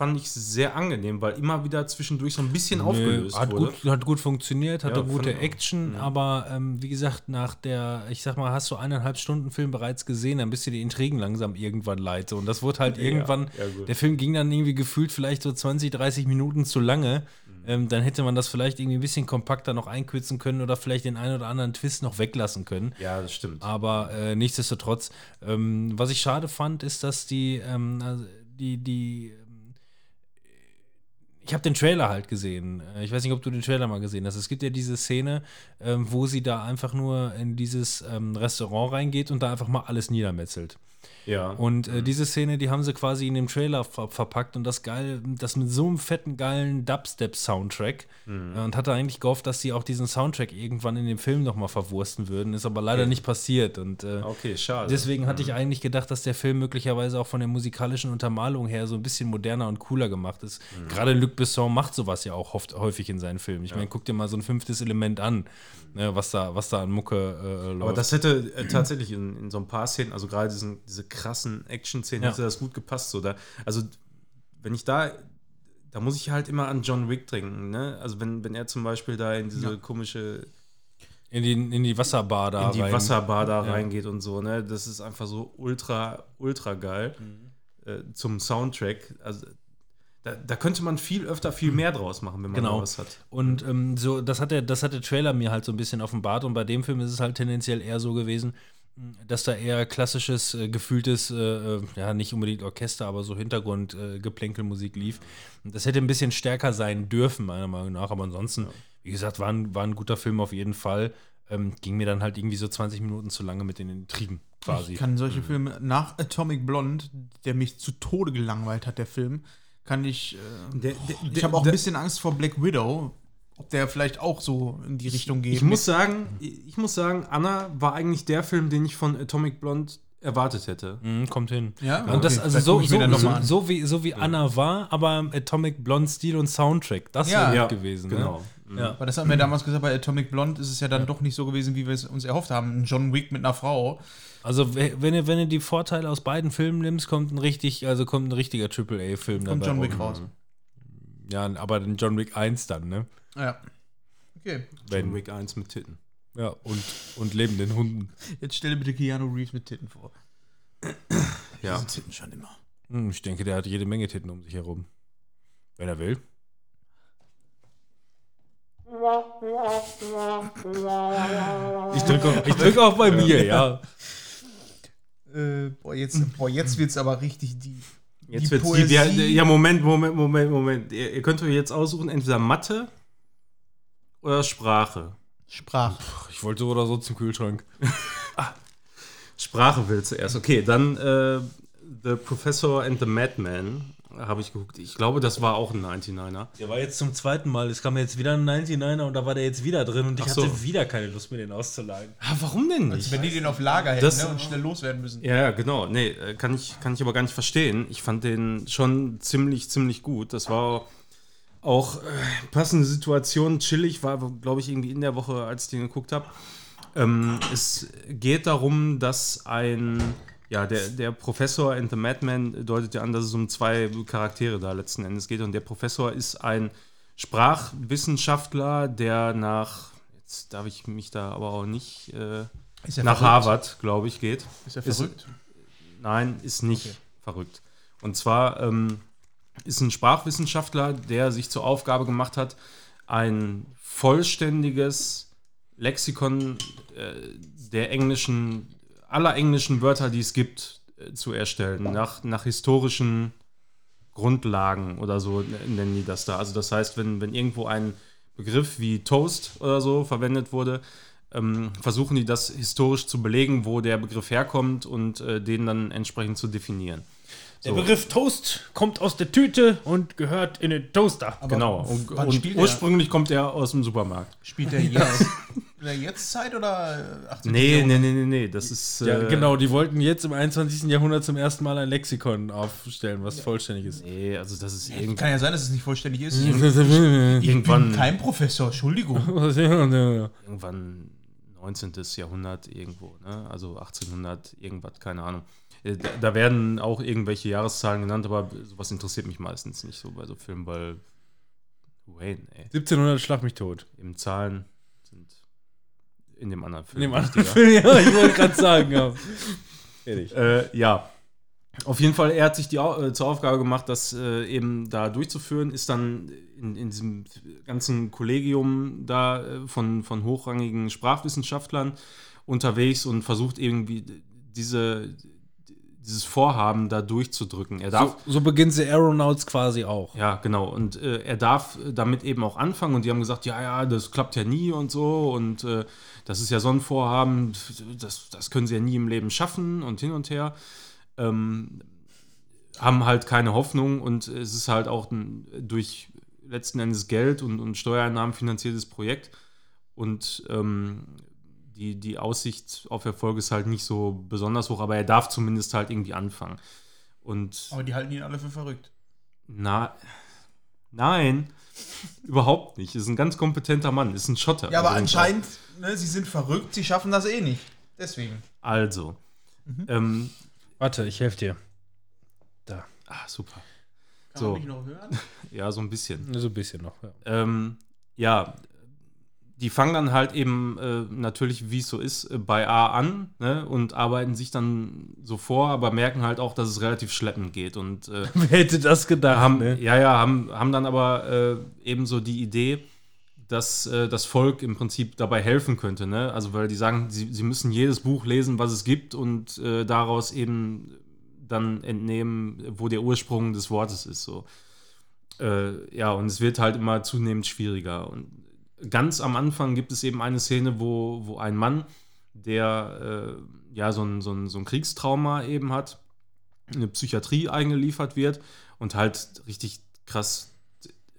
fand ich sehr angenehm, weil immer wieder zwischendurch so ein bisschen aufgelöst hat wurde. Gut, hat gut funktioniert, hatte Ja, gute Action, Mhm. aber ähm, wie gesagt, nach der, ich sag mal, hast du eineinhalb Stunden Film bereits gesehen, dann bist du die Intrigen langsam irgendwann leid. So. Und das wurde halt [LAUGHS] Ja, irgendwann, ja, der Film ging dann irgendwie gefühlt vielleicht so 20, 30 Minuten zu lange. Mhm. Ähm, dann hätte man das vielleicht irgendwie ein bisschen kompakter noch einkürzen können oder vielleicht den einen oder anderen Twist noch weglassen können. Ja, das stimmt. Aber äh, nichtsdestotrotz, ähm, was ich schade fand, ist, dass die, ähm, also die, die, ich habe den Trailer halt gesehen. Äh, Ich weiß nicht, ob du den Trailer mal gesehen hast. Es gibt ja diese Szene, ähm, wo sie da einfach nur in dieses ähm, Restaurant reingeht und da einfach mal alles niedermetzelt. Ja. Und äh, diese Szene, die haben sie quasi in dem Trailer ver verpackt und das geil, das mit so einem fetten, geilen Dubstep-Soundtrack. Mhm. Äh, Und hatte eigentlich gehofft, dass sie auch diesen Soundtrack irgendwann in dem Film nochmal verwursten würden. Ist aber leider Okay. nicht passiert. Und äh, okay, schade. deswegen hatte Mhm. ich eigentlich gedacht, dass der Film möglicherweise auch von der musikalischen Untermalung her so ein bisschen moderner und cooler gemacht ist. Mhm. Gerade Luc Besson macht sowas ja auch oft, häufig in seinen Filmen. Ich meine, guck dir mal so ein fünftes Element an, ne, was, da, was da an Mucke äh, läuft. Aber das hätte äh, tatsächlich in, in so ein paar Szenen, also gerade diese krassen Action-Szenen, Ja. hätte das gut gepasst. So. Da, also, wenn ich da, da muss ich halt immer an John Wick denken. Ne? Also, wenn, wenn er zum Beispiel da in diese komische, in, die, in die Wasserbar da in die rein. Wasserbar da Ja. reingeht und so, ne? Das ist einfach so ultra, ultra geil äh, zum Soundtrack. Also, da, da könnte man viel öfter viel mehr draus machen, wenn man Genau. was hat. Und ähm, so, das hat, der, das hat der Trailer mir halt so ein bisschen offenbart. Und bei dem Film ist es halt tendenziell eher so gewesen, dass da eher klassisches, äh, gefühltes, äh, äh, ja, nicht unbedingt Orchester, aber so Hintergrund-Geplänkelmusik äh, lief. Und das hätte ein bisschen stärker sein dürfen, meiner Meinung nach. Aber ansonsten, wie gesagt, war ein, war ein guter Film auf jeden Fall. Ähm, ging mir dann halt irgendwie so 20 Minuten zu lange mit den Intrigen quasi. Ich kann solche Filme nach Atomic Blonde, der mich zu Tode gelangweilt hat, der Film, kann ich. Äh, Der- der- ich habe auch ein der- bisschen Angst vor Black Widow, ob der vielleicht auch so in die Richtung geht. Ich muss sagen, ich muss sagen, Anna war eigentlich der Film, den ich von Atomic Blonde erwartet hätte. Mhm, kommt hin. Ja, Und das, okay. also Vielleicht so, so, so, so wie, so wie Anna war, aber im Atomic Blonde Stil und Soundtrack. Das Ja. wäre Ja, gut gewesen. Genau. Ne? Ja. Weil das haben wir damals gesagt, bei Atomic Blonde ist es ja dann doch nicht so gewesen, wie wir es uns erhofft haben. Ein John Wick mit einer Frau. Also we- wenn du, wenn du die Vorteile aus beiden Filmen nimmst, kommt ein richtig, also kommt ein richtiger AAA-Film Kommt dabei John Wick raus. Ja, aber den John Wick 1 dann, ne? Ja. Okay. Wenn, John Wick 1 mit Titten. Ja, und, und lebenden Hunden. Jetzt stell dir bitte Keanu Reeves mit Titten vor. Ja. Diese Titten schon immer. Hm, ich denke, der hat jede Menge Titten um sich herum. Wenn er will. Ich drücke auch, ich drück auch bei mir, ja. [LAUGHS] Äh, boah, jetzt, boah, jetzt wird's aber richtig die. Jetzt Die wird's die, Poesie. die, ja, Moment, Moment, Moment, Moment. Ihr, ihr könnt euch jetzt aussuchen, entweder Mathe oder Sprache. Sprache. Ich wollte so oder so zum Kühlschrank. [LAUGHS] Sprache will zuerst. Okay, dann äh, The Professor and the Madman habe ich geguckt. Ich glaube, das war auch ein 99er. Der war jetzt zum zweiten Mal. Es kam jetzt wieder ein 99er und da war der jetzt wieder drin und ich so. hatte wieder keine Lust, mir den auszuleihen. Ah, warum denn nicht? Wenn die den auf Lager hätten Das- ne, und schnell loswerden müssen. Ja, ja, genau. Nee, äh, kann ich, kann ich aber gar nicht verstehen. Ich fand den schon ziemlich, ziemlich gut. Das war auch äh, passende Situation, chillig, war, glaube ich, irgendwie in der Woche, als ich den geguckt habe. Ähm, es geht darum, dass ein, ja, der, der Professor and the Madman deutet ja an, dass es um zwei Charaktere da letzten Endes geht. Und der Professor ist ein Sprachwissenschaftler, der nach, jetzt darf ich mich da aber auch nicht, äh, Ist nach verrückt? Harvard, glaube ich, geht. Ist er Ist- verrückt? Nein, ist nicht verrückt. Und zwar ähm, ist ein Sprachwissenschaftler, der sich zur Aufgabe gemacht hat, ein vollständiges Lexikon äh, der englischen, aller englischen Wörter, die es gibt, äh, zu erstellen, nach, nach historischen Grundlagen oder so nennen die das da. Also das heißt, wenn, wenn irgendwo ein Begriff wie Toast oder so verwendet wurde, ähm, versuchen die das historisch zu belegen, wo der Begriff herkommt und äh, den dann entsprechend zu definieren. Der So. Begriff Toast kommt aus der Tüte und gehört in den Toaster. genau. Und, und er? ursprünglich kommt er aus dem Supermarkt. Spielt er jetzt, [LAUGHS] in der Jetztzeit oder äh, 18. Nee, Jahrhundert? nee, nee, nee, nee. Das ist. Ja, äh, genau, die wollten jetzt im 21. Jahrhundert zum ersten Mal ein Lexikon aufstellen, was vollständig ist. Nee, also das ist irgend, Kann ja sein, dass es nicht vollständig ist. [LAUGHS] Ich [LAUGHS] Irgendwann. kein Professor, Entschuldigung. [LAUGHS] irgendwann 19. Jahrhundert irgendwo, ne? Also 1800, irgendwas, keine Ahnung. Äh, Da, da werden auch irgendwelche Jahreszahlen genannt, aber sowas interessiert mich meistens nicht so bei so Filmen, weil Wayne, ey, 1700 schlag mich tot. eben Zahlen in dem anderen Film. In dem anderen. Film, [LAUGHS] ja, ich wollte gerade sagen, ja. Ehrlich. Äh, ja. Auf jeden Fall, er hat sich die, äh, zur Aufgabe gemacht, das äh, eben da durchzuführen, ist dann in, in diesem ganzen Kollegium da äh, von, von hochrangigen Sprachwissenschaftlern unterwegs und versucht irgendwie diese, dieses Vorhaben da durchzudrücken. Er darf, So, so beginnt The Aeronauts quasi auch. ja, genau. Und äh, er darf damit eben auch anfangen. Und die haben gesagt, ja, ja, das klappt ja nie und so. Und äh, das ist ja so ein Vorhaben, das, das können sie ja nie im Leben schaffen und hin und her. Ähm, haben halt keine Hoffnung und es ist halt auch ein durch letzten Endes Geld und, und Steuereinnahmen finanziertes Projekt. Und ähm, die, die Aussicht auf Erfolg ist halt nicht so besonders hoch, aber er darf zumindest halt irgendwie anfangen. Und Aber die halten ihn alle für verrückt. na, nein, überhaupt nicht. Ist ein ganz kompetenter Mann, ist ein Schotter. Ja, aber übrigens anscheinend, ne, sie sind verrückt, sie schaffen das eh nicht. Deswegen. Also, ähm, Warte, ich helfe dir. ah, super. Kann So. man mich noch hören? [LAUGHS] Ja, so ein bisschen. So ein bisschen noch. Ja. Ähm, ja, die fangen dann halt eben äh, natürlich, wie es so ist, äh, bei A an ne, und arbeiten sich dann so vor, aber merken halt auch, dass es relativ schleppend geht und äh, [LAUGHS] Wer hätte das gedacht? haben, ne? ja, ja, haben, haben dann aber äh, eben so die Idee, dass äh, das Volk im Prinzip dabei helfen könnte. Ne? Also weil die sagen, sie, sie müssen jedes Buch lesen, was es gibt und äh, daraus eben dann entnehmen, wo der Ursprung des Wortes ist. So. Ja, und es wird halt immer zunehmend schwieriger. Und ganz am Anfang gibt es eben eine Szene, wo, wo ein Mann, der äh, ja so ein, so, ein, so ein Kriegstrauma eben hat, in eine Psychiatrie eingeliefert wird und halt richtig krass,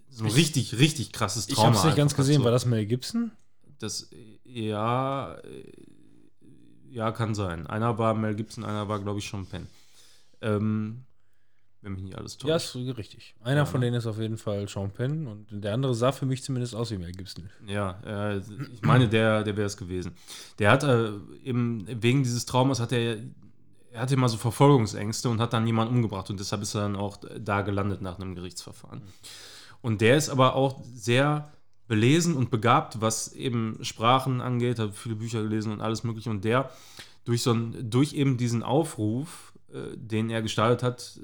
so ein richtig, richtig krasses Ich Trauma. habe es nicht ganz gesehen. so. War das Mel Gibson? Das, ja, äh, ja, kann sein. Einer war Mel Gibson, einer war, glaube ich, Sean Penn. Ähm, wenn mich nicht alles täuscht. Ja, ist richtig. Einer Ja, von ne? denen ist auf jeden Fall Sean Penn und der andere sah für mich zumindest aus wie Mel Gibson. Ja, äh, ich meine, der, der wäre es gewesen. Der hat äh, eben wegen dieses Traumas hat er, er hatte immer so Verfolgungsängste und hat dann jemanden umgebracht und deshalb ist er dann auch da gelandet nach einem Gerichtsverfahren. Und der ist aber auch sehr belesen und begabt, was eben Sprachen angeht, hat viele Bücher gelesen und alles mögliche. Und der durch so ein, durch eben diesen Aufruf, äh, den er gestartet hat,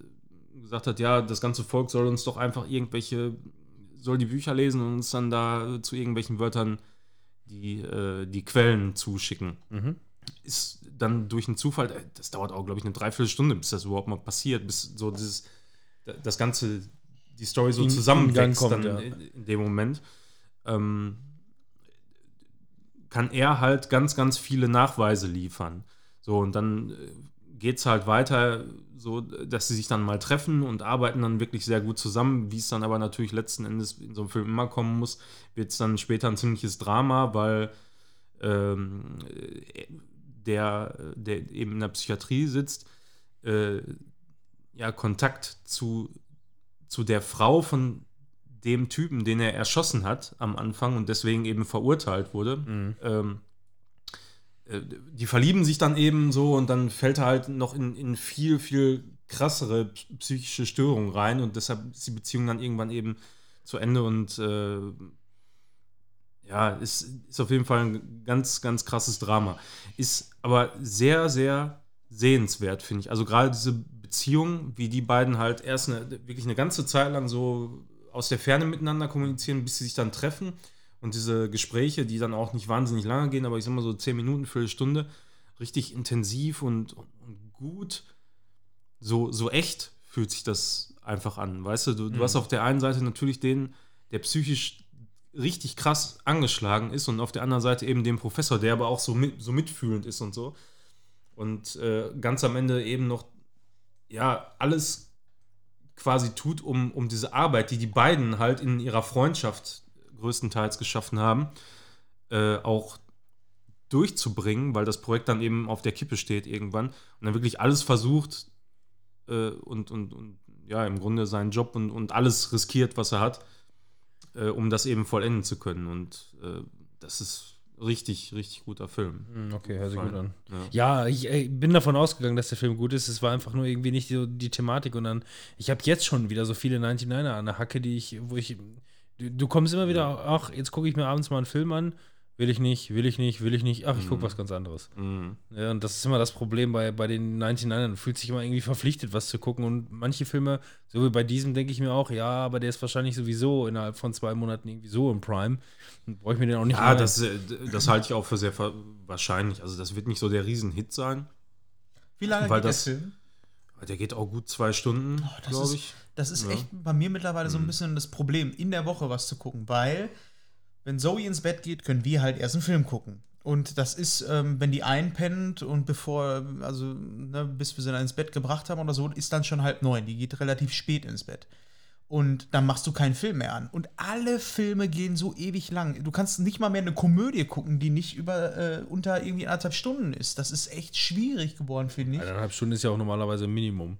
gesagt hat, ja, das ganze Volk soll uns doch einfach irgendwelche, soll die Bücher lesen und uns dann da zu irgendwelchen Wörtern die, äh, die Quellen zuschicken. Mhm. Ist dann durch einen Zufall, äh, das dauert auch, glaube ich, eine Dreiviertelstunde, bis das überhaupt mal passiert, bis so dieses, das Ganze, die Story so zusammenwächst kommt, dann ja. in, in dem Moment. Ähm, kann er halt ganz, ganz viele Nachweise liefern. So, und dann geht es halt weiter, so, dass sie sich dann mal treffen und arbeiten dann wirklich sehr gut zusammen. Wie es dann aber natürlich letzten Endes in so einem Film immer kommen muss, wird es dann später ein ziemliches Drama, weil ähm, der, der eben in der Psychiatrie sitzt, äh, ja, Kontakt zu, zu der Frau von dem Typen, den er erschossen hat am Anfang und deswegen eben verurteilt wurde. Ähm, äh, die verlieben sich dann eben so und dann fällt er halt noch in, in viel, viel krassere psychische Störungen rein und deshalb ist die Beziehung dann irgendwann eben zu Ende und äh, ja, ist, ist auf jeden Fall ein ganz, ganz krasses Drama. Ist aber sehr, sehr sehenswert, finde ich. Also gerade diese Beziehung, wie die beiden halt erst eine, wirklich eine ganze Zeit lang so aus der Ferne miteinander kommunizieren, bis sie sich dann treffen. Und diese Gespräche, die dann auch nicht wahnsinnig lange gehen, aber ich sag mal so zehn Minuten, Viertelstunde, richtig intensiv und, und, gut, so, so echt fühlt sich das einfach an. Weißt du, du, du hast auf der einen Seite natürlich den, der psychisch richtig krass angeschlagen ist und auf der anderen Seite eben den Professor, der aber auch so, mit, so mitfühlend ist und so. Und äh, ganz am Ende eben noch, ja, alles quasi tut, um, um diese Arbeit, die die beiden halt in ihrer Freundschaft größtenteils geschaffen haben, äh, auch durchzubringen, weil das Projekt dann eben auf der Kippe steht irgendwann und dann wirklich alles versucht äh, und, und, und ja, im Grunde seinen Job und, und alles riskiert, was er hat, äh, um das eben vollenden zu können. Und äh, das ist richtig, richtig guter Film. Hm, Okay, hört sich gut an. Ja. Ja, ich ey, bin davon ausgegangen, dass der Film gut ist. Es war einfach nur irgendwie nicht so die Thematik. Und dann, ich habe jetzt schon wieder so viele 99er an der Hacke, die ich, wo ich, du, du kommst immer wieder, ach, jetzt gucke ich mir abends mal einen Film an. Will ich nicht, will ich nicht, will ich nicht. Ach, ich gucke was ganz anderes. Mhm. Ja, und das ist immer das Problem bei, bei den 99ern. Du fühlst dich immer irgendwie verpflichtet, was zu gucken. Und manche Filme, so wie bei diesem, denke ich mir auch, ja, aber der ist wahrscheinlich sowieso innerhalb von zwei Monaten irgendwie so im Prime. Dann brauche ich mir den auch nicht Ja, mehr- das, äh, das halte ich auch für sehr wahrscheinlich. Also das wird nicht so der Riesenhit sein. Wie lange Weil geht das- der Film? Der geht auch gut zwei Stunden, Oh, glaube ist- ich. Das ist Ja. echt bei mir mittlerweile Mhm. so ein bisschen das Problem, in der Woche was zu gucken, weil wenn Zoe ins Bett geht, können wir halt erst einen Film gucken. Und das ist, ähm, wenn die einpennt und bevor, also ne, bis wir sie dann ins Bett gebracht haben oder so, ist dann schon halb neun. Die geht relativ spät ins Bett. Und dann machst du keinen Film mehr an. Und alle Filme gehen so ewig lang. Du kannst nicht mal mehr eine Komödie gucken, die nicht über äh, unter irgendwie anderthalb Stunden ist. Das ist echt schwierig geworden, finde ich. Eineinhalb Stunden ist ja auch normalerweise ein Minimum.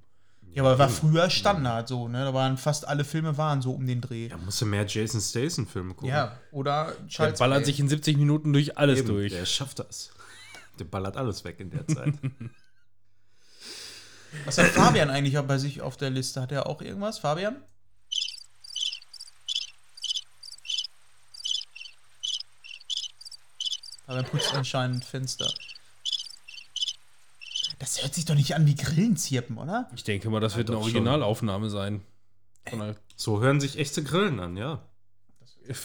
Ja, aber war früher Standard so, ne? Da waren fast alle Filme waren so um den Dreh. Da musst du mehr Jason Statham-Filme gucken. Ja, oder Der Charles ballert Play. sich in 70 Minuten durch alles Eben, durch. Der schafft das. Der ballert alles weg in der Zeit. [LAUGHS] Was hat Fabian eigentlich bei sich auf der Liste? Hat er auch irgendwas? Fabian? Fabian putzt anscheinend Fenster. Das hört sich doch nicht an wie Grillenzirpen, oder? Ich denke mal, das wird Ja, eine doch schon. Originalaufnahme sein. Von einer- so hören sich echte Grillen an, ja.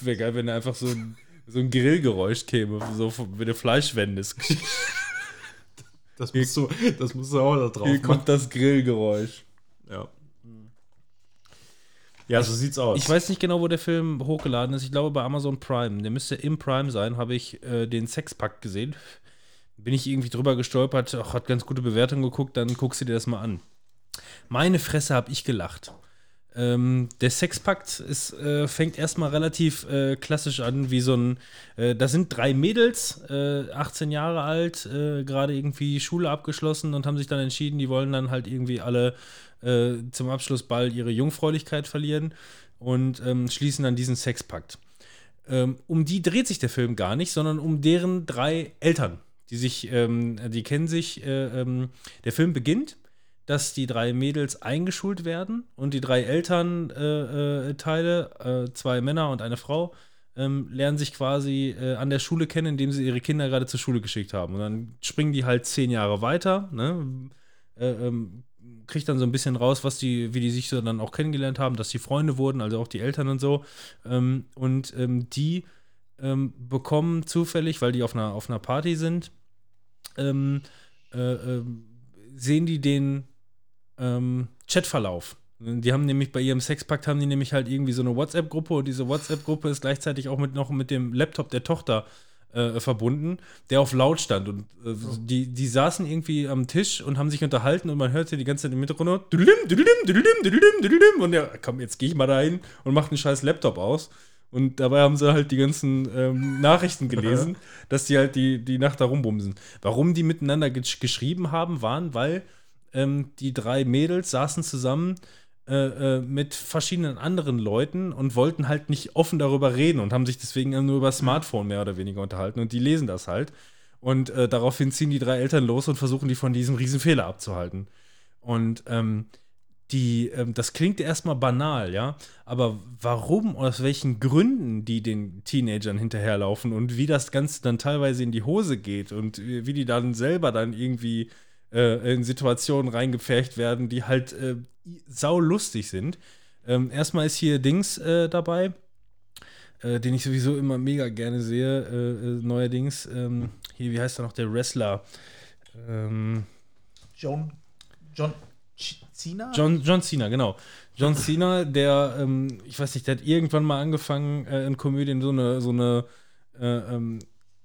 Wäre geil, wenn da einfach so ein, so ein Grillgeräusch käme, so wenn du Fleisch wendest. Das musst du, das musst du auch da drauf Hier machen. kommt das Grillgeräusch. Ja. Ja, so sieht's aus. Ich weiß nicht genau, wo der Film hochgeladen ist. Ich glaube bei Amazon Prime. Der müsste im Prime sein. Habe ich äh, den Sexpakt gesehen. Bin ich irgendwie drüber gestolpert. Ach, hat ganz gute Bewertung geguckt. Dann guckst du dir das mal an. Meine Fresse habe ich gelacht. Ähm, der Sexpakt ist, äh, fängt erstmal relativ äh, klassisch an, wie so ein. Äh, da sind drei Mädels, äh, 18 Jahre alt, äh, gerade irgendwie Schule abgeschlossen und haben sich dann entschieden, die wollen dann halt irgendwie alle äh, zum Abschluss bald ihre Jungfräulichkeit verlieren und ähm, schließen dann diesen Sexpakt. Ähm, um die dreht sich der Film gar nicht, sondern um deren drei Eltern, die sich, ähm, die kennen sich. Äh, ähm, der Film beginnt dass die drei Mädels eingeschult werden und die drei Elternteile, äh, Teile, äh, zwei Männer und eine Frau, ähm, lernen sich quasi äh, an der Schule kennen, indem sie ihre Kinder gerade zur Schule geschickt haben. Und dann springen die halt zehn Jahre weiter, ne? äh, ähm, kriegt dann so ein bisschen raus, was die, wie die sich so dann auch kennengelernt haben, dass die Freunde wurden, also auch die Eltern und so. Ähm, und ähm, die ähm, bekommen zufällig, weil die auf einer, auf einer Party sind, ähm, äh, ähm, sehen die den ähm, Chatverlauf. Die haben nämlich bei ihrem Sexpakt haben die nämlich halt irgendwie so eine WhatsApp-Gruppe und diese WhatsApp-Gruppe ist gleichzeitig auch mit noch mit dem Laptop der Tochter äh, verbunden, der auf laut stand. Und äh, die, die saßen irgendwie am Tisch und haben sich unterhalten und man hörte die ganze Zeit im Hintergrund und ja, komm, jetzt gehe ich mal da hin und mach einen scheiß Laptop aus. Und dabei haben sie halt die ganzen ähm, Nachrichten gelesen, dass die halt die, die Nacht da rumbumsen. Warum die miteinander gesch geschrieben haben, waren, weil ähm, die drei Mädels saßen zusammen äh, äh, mit verschiedenen anderen Leuten und wollten halt nicht offen darüber reden und haben sich deswegen nur über Smartphone mehr oder weniger unterhalten und die lesen das halt. Und äh, daraufhin ziehen die drei Eltern los und versuchen die von diesem riesen Fehler abzuhalten. Und ähm, die, ähm, das klingt erstmal banal, ja, aber warum, aus welchen Gründen die den Teenagern hinterherlaufen und wie das Ganze dann teilweise in die Hose geht und wie die dann selber dann irgendwie äh, in Situationen reingepfercht werden, die halt äh, sau lustig sind. Ähm, erstmal ist hier Dings äh, dabei, äh, den ich sowieso immer mega gerne sehe, äh, äh, neuerdings. Ähm, hier, wie heißt er noch, der Wrestler? Ähm, John. John. Cena? John, John Cena, genau. John Cena, der, ähm, ich weiß nicht, der hat irgendwann mal angefangen, äh, in Komödien so eine, so eine, äh, ähm,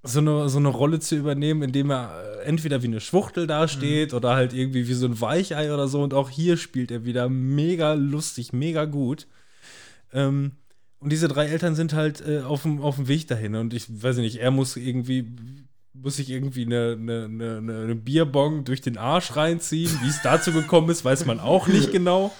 so eine, so eine Rolle zu übernehmen, indem er äh, entweder wie eine Schwuchtel dasteht oder halt irgendwie wie so ein Weichei oder so. Und auch hier spielt er wieder mega lustig, mega gut. Ähm, und diese drei Eltern sind halt äh, auf dem auf dem Weg dahin. Und ich weiß nicht, er muss irgendwie muss sich irgendwie eine, eine, eine, eine Bierbong durch den Arsch reinziehen. Wie es dazu gekommen ist, weiß man auch nicht genau.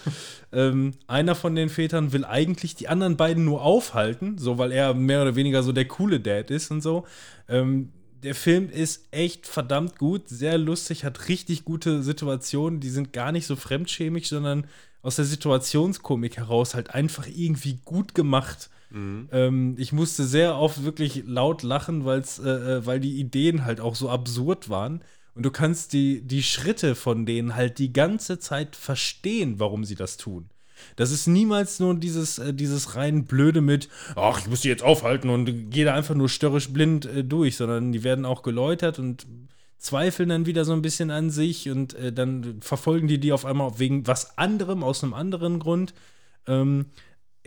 Ähm, einer von den Vätern will eigentlich die anderen beiden nur aufhalten, so weil er mehr oder weniger so der coole Dad ist und so. Ähm, der Film ist echt verdammt gut, sehr lustig, hat richtig gute Situationen, die sind gar nicht so fremdschämig, sondern aus der Situationskomik heraus halt einfach irgendwie gut gemacht. Ähm, ich musste sehr oft wirklich laut lachen, weil's, äh, äh, weil die Ideen halt auch so absurd waren. Und du kannst die, die Schritte von denen halt die ganze Zeit verstehen, warum sie das tun. Das ist niemals nur dieses, äh, dieses rein Blöde mit, ach, ich muss die jetzt aufhalten und gehe da einfach nur störrisch blind äh, durch, sondern die werden auch geläutert und zweifeln dann wieder so ein bisschen an sich und äh, dann verfolgen die die auf einmal wegen was anderem, aus einem anderen Grund. Ähm,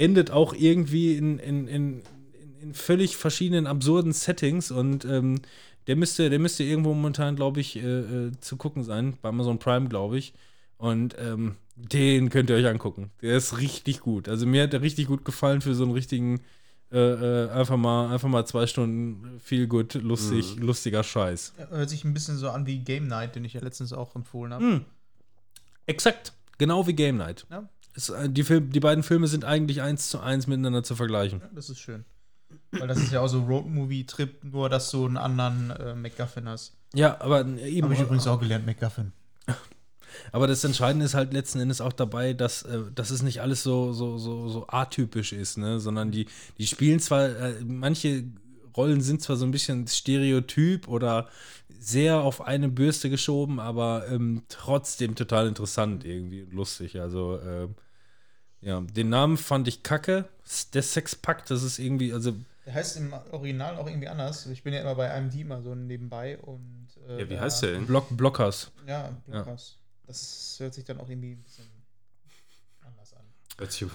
endet auch irgendwie in, in, in, in, völlig verschiedenen absurden Settings und ähm, der müsste, der müsste irgendwo momentan, glaube ich, äh, äh, zu gucken sein, bei Amazon Prime, glaube ich. Und ähm, den könnt ihr euch angucken. Der ist richtig gut. Also mir hat der richtig gut gefallen für so einen richtigen, äh, äh, einfach mal, einfach mal zwei Stunden viel gut, lustig, lustiger Scheiß. Hört sich ein bisschen so an wie Game Night, den ich ja letztens auch empfohlen habe. Hm. Exakt. Genau wie Game Night. Ja. Es, äh, die, Film, die beiden Filme sind eigentlich eins zu eins miteinander zu vergleichen. Ja, das ist schön. Weil das ist ja auch so Road-Movie-Trip, nur dass du einen anderen äh, MacGuffin hast. Ja, aber eben. Habe ich übrigens auch gelernt, MacGuffin. [LAUGHS] Aber das Entscheidende ist halt letzten Endes auch dabei, dass, äh, dass es nicht alles so, so, so, so atypisch ist, ne? sondern die, die spielen zwar, äh, manche Rollen sind zwar so ein bisschen stereotyp oder sehr auf eine Bürste geschoben, aber ähm, trotzdem total interessant irgendwie, lustig. Also, äh, Ja, den Namen fand ich kacke. Der Sexpakt, das ist irgendwie, also Der heißt im Original auch irgendwie anders. Ich bin ja immer bei IMD mal so nebenbei und. äh, Ja, wie heißt der denn? Block, Blockers. Ja, Blockers. Das hört sich dann auch irgendwie ein bisschen anders an. Hört sich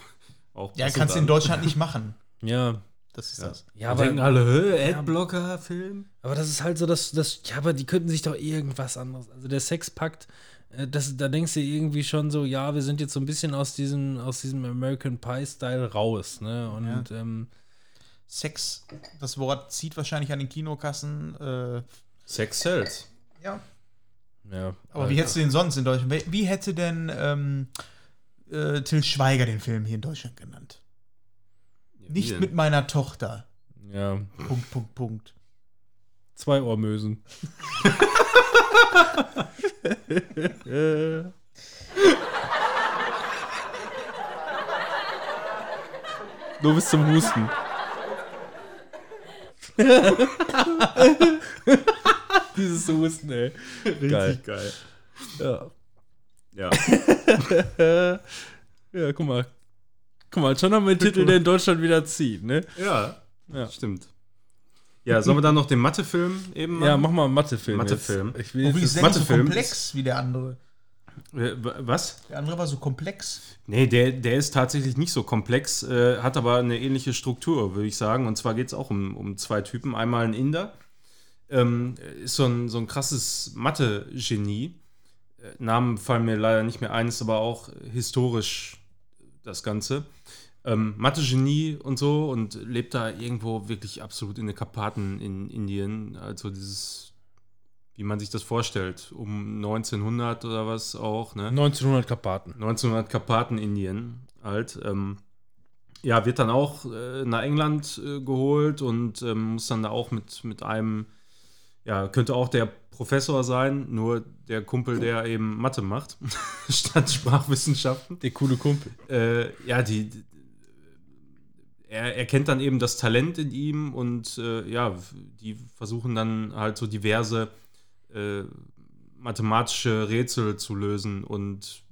auch Ja, kannst du in an. Deutschland nicht machen. Ja. Das ist Ja. das. Ja, aber, denken alle, Adblocker-Film? aber das ist halt so, dass das, ja, aber die könnten sich doch irgendwas anderes. Also der Sexpakt, äh, das, da denkst du irgendwie schon so, ja, wir sind jetzt so ein bisschen aus diesem, aus diesem American Pie-Style raus, ne? Und ähm, Sex, das Wort zieht wahrscheinlich an den Kinokassen. Äh, Sex sells. ja. ja. Aber wie hättest du den sonst in Deutschland? Wie- Wie hätte denn ähm, äh, Till Schweiger den Film hier in Deutschland genannt? Nicht mit meiner Tochter. Ja. Punkt, Punkt, Punkt. Zwei Ohrmösen. [LAUGHS] Nur bis zum Husten. [LAUGHS] Dieses Husten, ey. Geil. geil. Ja. Ja. ja, guck mal. Guck mal, schon haben wir einen Titel, der in Deutschland wieder zieht, ne? ja, Ja. stimmt. Ja, sollen wir dann noch den Mathefilm eben Ja, machen? mach mal einen Mathefilm. Mathefilm. Ich will Obwohl, jetzt nicht so komplex wie der andere. Äh, wa- Was? Der andere war so komplex. Nee, der, der ist tatsächlich nicht so komplex, äh, hat aber eine ähnliche Struktur, würde ich sagen. Und zwar geht es auch um, um zwei Typen. Einmal ein Inder, ähm, ist so ein, so ein krasses Mathe-Genie. Äh, Namen fallen mir leider nicht mehr ein, ist aber auch historisch das Ganze. Ähm, Mathe-Genie und so und lebt da irgendwo wirklich absolut in den Karpaten in Indien. Also dieses, wie man sich das vorstellt, um 1900 oder was auch, ne? 1900 Karpaten. 1900 Karpaten Indien halt. Ähm, ja, wird dann auch äh, nach England äh, geholt und ähm, muss dann da auch mit, mit einem, ja, könnte auch der Professor sein, nur der Kumpel, der eben Mathe macht, [LAUGHS] statt Sprachwissenschaften. Der coole Kumpel. Äh, ja, die, die- er erkennt dann eben das Talent in ihm und äh, ja, die versuchen dann halt so diverse äh, mathematische Rätsel zu lösen und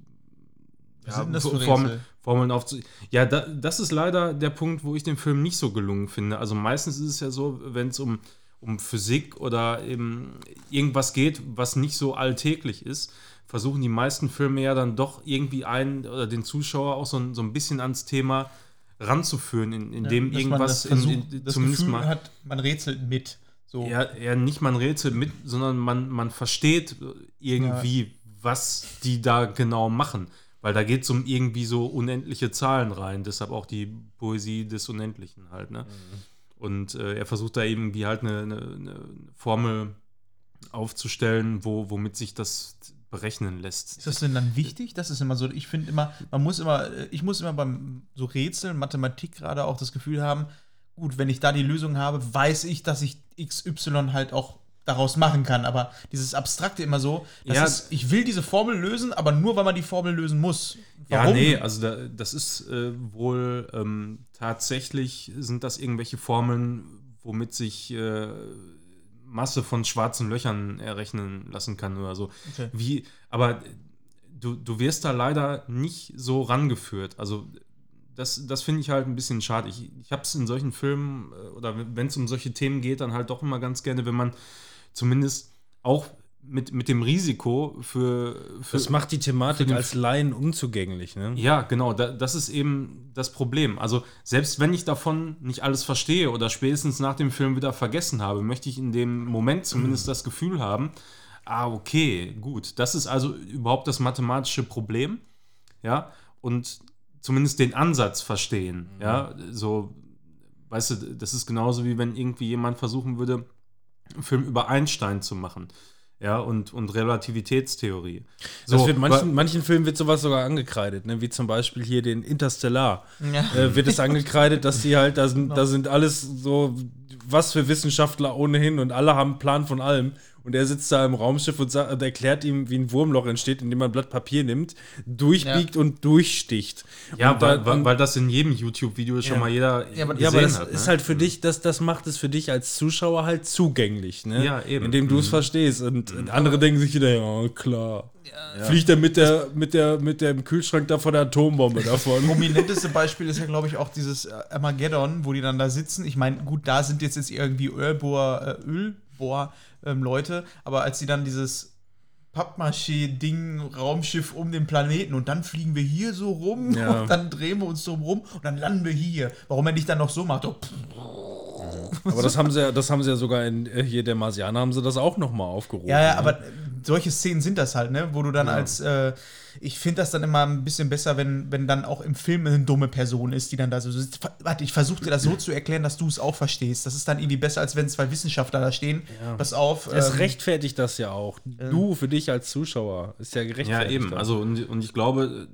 Was für Formeln? Formeln aufzu. Ja, da, das ist leider der Punkt, wo ich den Film nicht so gelungen finde. Also meistens ist es ja so, wenn es um, um Physik oder eben irgendwas geht, was nicht so alltäglich ist, versuchen die meisten Filme ja dann doch irgendwie einen oder den Zuschauer auch so, ein- so ein bisschen ans Thema ranzuführen, in, indem Dass man irgendwas das Versuch, in, in, zumindest Gefühl mal. hat, man rätselt mit. So. Ja, ja, nicht mal ein Rätsel mit, sondern man, man versteht irgendwie, was die da genau machen. Weil da geht es um irgendwie so unendliche Zahlen rein. Deshalb auch die Poesie des Unendlichen halt. Ne? Und äh, er versucht da irgendwie halt eine, eine, eine Formel aufzustellen, wo, womit sich das berechnen lässt. Ist das denn dann wichtig? Das ist immer so, ich finde immer, man muss immer, äh, ich muss immer beim so Rätseln, Mathematik gerade auch das Gefühl haben, gut, wenn ich da die Lösung habe, weiß ich, dass ich XY halt auch daraus machen kann. Aber dieses Abstrakte immer so, das Ja. ist, ich will diese Formel lösen, aber nur, weil man die Formel lösen muss. Ja, nee, also da, das ist äh, wohl ähm, tatsächlich sind das irgendwelche Formeln, womit sich äh, Masse von schwarzen Löchern errechnen lassen kann oder so. Okay. Wie, aber du, du wirst da leider nicht so rangeführt. Also das, das finde ich halt ein bisschen schade. Ich, ich habe es in solchen Filmen äh, oder wenn es um solche Themen geht, dann halt doch immer ganz gerne, wenn man zumindest auch mit, mit dem Risiko für, für Das macht die Thematik als Laien unzugänglich, ne? ja, genau, da, das ist eben das Problem. Also, selbst wenn ich davon nicht alles verstehe oder spätestens nach dem Film wieder vergessen habe, möchte ich in dem Moment zumindest das Gefühl haben, ah, okay, gut, das ist also überhaupt das mathematische Problem, ja, und zumindest den Ansatz verstehen, ja, so, weißt du, das ist genauso wie wenn irgendwie jemand versuchen würde, einen Film über Einstein zu machen. Ja, und, und Relativitätstheorie. Das wird manchen, manchen Filmen wird sowas sogar angekreidet, ne? wie zum Beispiel hier den Interstellar. Ja. Äh, wird es [LAUGHS] angekreidet, dass die halt, da sind, da sind alles so, was für Wissenschaftler ohnehin und alle haben einen Plan von allem. Und er sitzt da im Raumschiff und, sagt, und erklärt ihm, wie ein Wurmloch entsteht, indem man ein Blatt Papier nimmt, durchbiegt und durchsticht. Ja, und weil, dann- weil, weil das in jedem YouTube-Video schon Ja. mal jeder Ja, aber- ja, aber das hat. ist ne? halt für dich, das, das macht es für dich als Zuschauer halt zugänglich, ne? Ja, eben. Indem du es Mhm. verstehst. Und andere denken sich wieder, ja, klar. Fliegt er mit der, mit der, mit dem Kühlschrank da von der Atombombe [LAUGHS] davon. prominenteste Beispiel ist ja, glaube ich, auch dieses äh, Armageddon, wo die dann da sitzen. Ich meine, gut, da sind jetzt, jetzt irgendwie Ölbohr, äh, Ölbohr ähm, Leute, aber als sie dann dieses Pappmaché-Ding, Raumschiff um den Planeten und dann fliegen wir hier so rum Ja. [LAUGHS] und dann drehen wir uns drum rum und dann landen wir hier. Warum er nicht dann noch so macht? Oh, Aber das haben sie ja, das haben sie ja sogar in äh, hier der Marsianer haben sie das auch nochmal aufgerufen. Ja, ja, ne? aber solche Szenen sind das halt, ne? Wo du dann als, äh, ich finde das dann immer ein bisschen besser, wenn, wenn dann auch im Film eine dumme Person ist, die dann da so sitzt. Warte, ich versuche dir das so zu erklären, dass du es auch verstehst. Das ist dann irgendwie besser, als wenn zwei Wissenschaftler da stehen. Pass auf. Es ähm, rechtfertigt das ja auch. Du für dich als Zuschauer ist ja Ja, gerechtfertigt. eben. dann. Also, und, und ich glaube,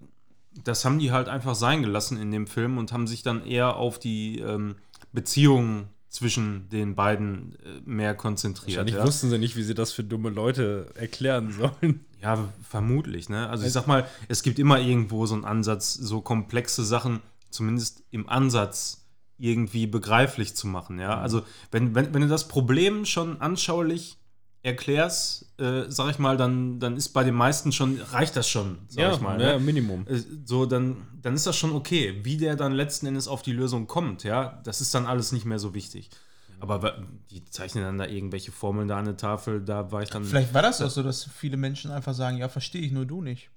das haben die halt einfach sein gelassen in dem Film und haben sich dann eher auf die ähm, Beziehungen zwischen den beiden äh, mehr konzentriert. Wahrscheinlich Ja? wussten sie nicht, wie sie das für dumme Leute erklären [LAUGHS] sollen. ja, vermutlich. Ne? Also, ich sag mal, es gibt immer irgendwo so einen Ansatz, so komplexe Sachen, zumindest im Ansatz, irgendwie begreiflich zu machen. Ja? Also, wenn, wenn, wenn du das Problem schon anschaulich erklärst, äh, sag ich mal, dann, dann ist bei den meisten schon, reicht das schon, sag ich mal. ja, ne? Minimum. Äh, so, dann, dann ist das schon okay. Wie der dann letzten Endes auf die Lösung kommt, ja, das ist dann alles nicht mehr so wichtig. Aber die zeichnen dann da irgendwelche Formeln da an der Tafel, da war ich dann. Vielleicht war das auch so, dass viele Menschen einfach sagen, ja, verstehe ich, nur du nicht.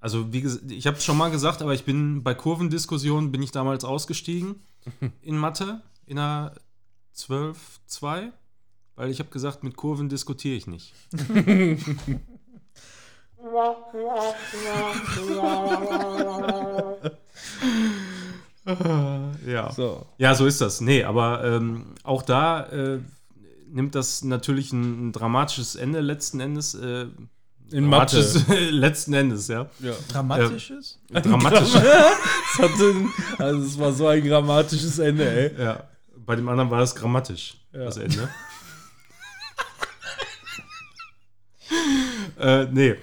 Also, wie gesagt, ich habe es schon mal gesagt, aber ich bin bei Kurvendiskussionen bin ich damals ausgestiegen [LAUGHS] in Mathe in einer 12-2, weil ich habe gesagt, mit Kurven diskutiere ich nicht. [LAUGHS] ja. So. Ja, so ist das. Nee, aber ähm, auch da äh, nimmt das natürlich ein, ein dramatisches Ende letzten Endes. Äh, In Mathe. dramatisches- [LAUGHS] letzten Endes, ja. Ja. Dramatisches? Dramatisch. Es [LAUGHS] hatte, also es war so ein grammatisches Ende, ey. ja. Bei dem anderen war das grammatisch, Ja. das Ende. [LAUGHS] äh, nee.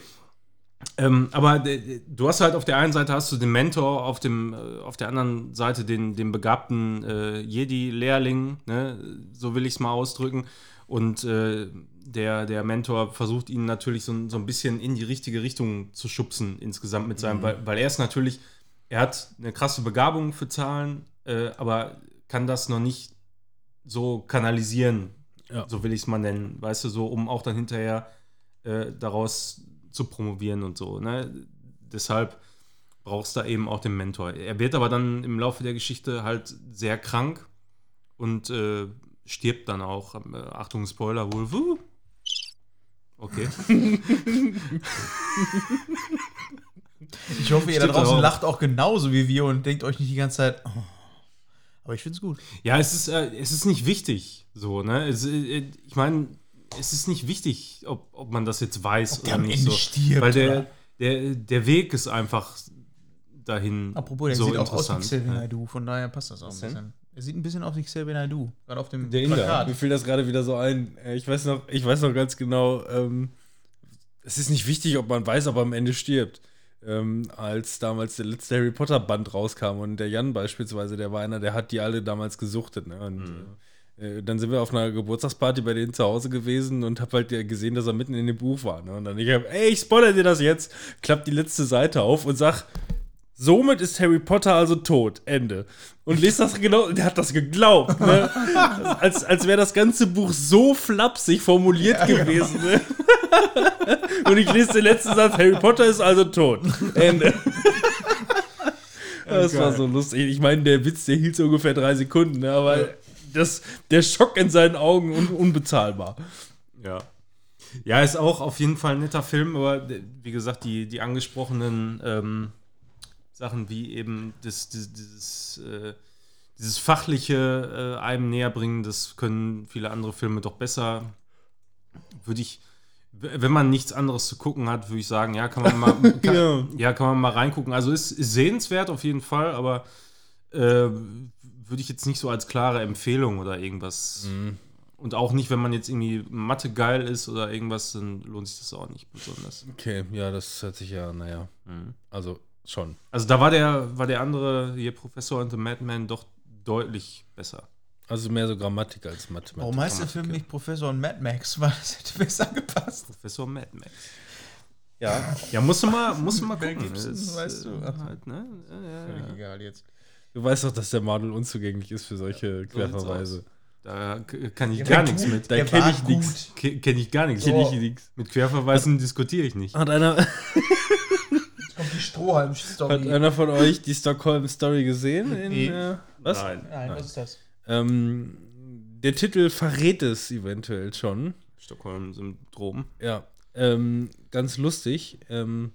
Ähm, aber äh, du hast halt auf der einen Seite hast du den Mentor, auf, dem, äh, auf der anderen Seite den, den begabten äh, Jedi-Lehrling, ne? so will ich es mal ausdrücken. Und äh, der, der Mentor versucht ihn natürlich so, ein- so ein bisschen in die richtige Richtung zu schubsen insgesamt mit seinem, weil, weil er ist natürlich, er hat eine krasse Begabung für Zahlen, äh, aber kann das noch nicht so kanalisieren, Ja. so will ich es mal nennen, weißt du, so um auch dann hinterher äh, daraus zu promovieren und so. Ne? Deshalb brauchst du da eben auch den Mentor. Er wird aber dann im Laufe der Geschichte halt sehr krank und äh, stirbt dann auch. Äh, Achtung, Spoiler wohl. Wuh. Okay. [LAUGHS] Ich hoffe, ihr da Stimmt draußen auch. lacht auch genauso wie wir und denkt euch nicht die ganze Zeit, oh. aber ich finde es gut. Ja, es ist, äh, es ist nicht wichtig. So, ne? Es, äh, ich meine, es ist nicht wichtig, ob, ob man das jetzt weiß Ob der am nicht. Ende so. stirbt, Weil der, oder? der, der Weg ist einfach dahin. Apropos, der so sieht auch aus wie. Xavier ne? Naidoo, von daher passt das auch ein denn? bisschen. Er sieht ein bisschen aus wie Xavier Naidoo, gerade auf dem Der Inder. Plakat. Mir fiel das gerade wieder so ein. Äh, Ich weiß noch, ich weiß noch ganz genau, ähm, es ist nicht wichtig, ob man weiß, ob er am Ende stirbt. Ähm, als damals der letzte Harry Potter Band rauskam und der Jan beispielsweise, der war einer, der hat die alle damals gesuchtet. Ne? Und äh, dann sind wir auf einer Geburtstagsparty bei denen zu Hause gewesen und hab halt gesehen, dass er mitten in dem Buch war. Ne? Und dann ich hab, ey, ich spoilere dir das jetzt, klappt die letzte Seite auf und sag, Somit ist Harry Potter also tot. Ende. Und liest das genau, der hat das geglaubt, ne? [LAUGHS] Als, als wäre das ganze Buch so flapsig formuliert gewesen, ne? Und ich lese den letzten Satz, Harry Potter ist also tot. Ende. [LAUGHS] Das war so lustig. Ich meine, der Witz, der hielt so ungefähr drei Sekunden, ne? aber das, der Schock in seinen Augen un unbezahlbar. Ja. Ja, ist auch auf jeden Fall ein netter Film, aber d- wie gesagt, die, die angesprochenen ähm, Sachen wie eben das, das, dieses, äh, dieses fachliche äh, einem näher bringen, das können viele andere Filme doch besser. Würde ich, wenn man nichts anderes zu gucken hat, würde ich sagen, ja, kann man mal, [LAUGHS] kann, Ja. ja, kann man mal reingucken. Also ist, ist sehenswert auf jeden Fall, aber äh, würde ich jetzt nicht so als klare Empfehlung oder irgendwas Und auch nicht, wenn man jetzt irgendwie Mathe geil ist oder irgendwas, dann lohnt sich das auch nicht besonders. Okay, ja, das hört sich ja, naja, Mhm. also schon. Also da war der, war der andere hier Professor und The Madman doch deutlich besser. Also mehr so Grammatik als Mathematik. Warum heißt der Film nicht Professor und Mad Max? [LAUGHS] Weil das hätte besser gepasst. Professor Mad Max. Ja, Ja, musst du mal, musst du mal gucken. Gibson, weißt du. äh, Halt, ne? ja, ja, ja. egal jetzt. Du weißt doch, dass der Madel unzugänglich ist für solche Querverweise. Da kann ich Ja, gar nichts mit. Da Der kenn war ich gut. Kenne ich gar nichts. Kenn ich nix. Mit Querverweisen diskutiere ich nicht. Hat einer, Jetzt [LAUGHS] kommt die hat Strohhalm-Story. einer von euch die Stockholm Story gesehen? In, Nee. äh, was? Nein. Nein, was ist das? Ähm, der Titel verrät es eventuell schon. Stockholm-Syndrom. Ja, ähm, ganz lustig. Ähm,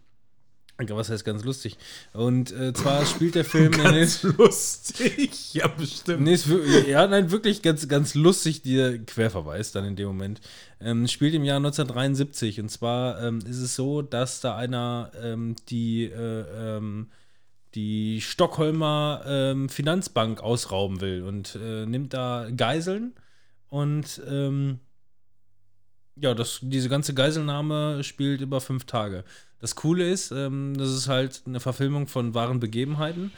was heißt ganz lustig? Und äh, zwar spielt der Film [LAUGHS] in den, lustig. [LAUGHS] Ja, bestimmt. Nee, ist ja, nein, wirklich ganz, ganz lustig, der Querverweis dann in dem Moment. Ähm, spielt im Jahr 1973 und zwar ähm, ist es so, dass da einer ähm, die, äh, ähm, die Stockholmer ähm, Finanzbank ausrauben will und äh, nimmt da Geiseln und ähm, ja, das, diese ganze Geiselnahme spielt über fünf Tage. Das Coole ist, ähm, das ist halt eine Verfilmung von wahren Begebenheiten.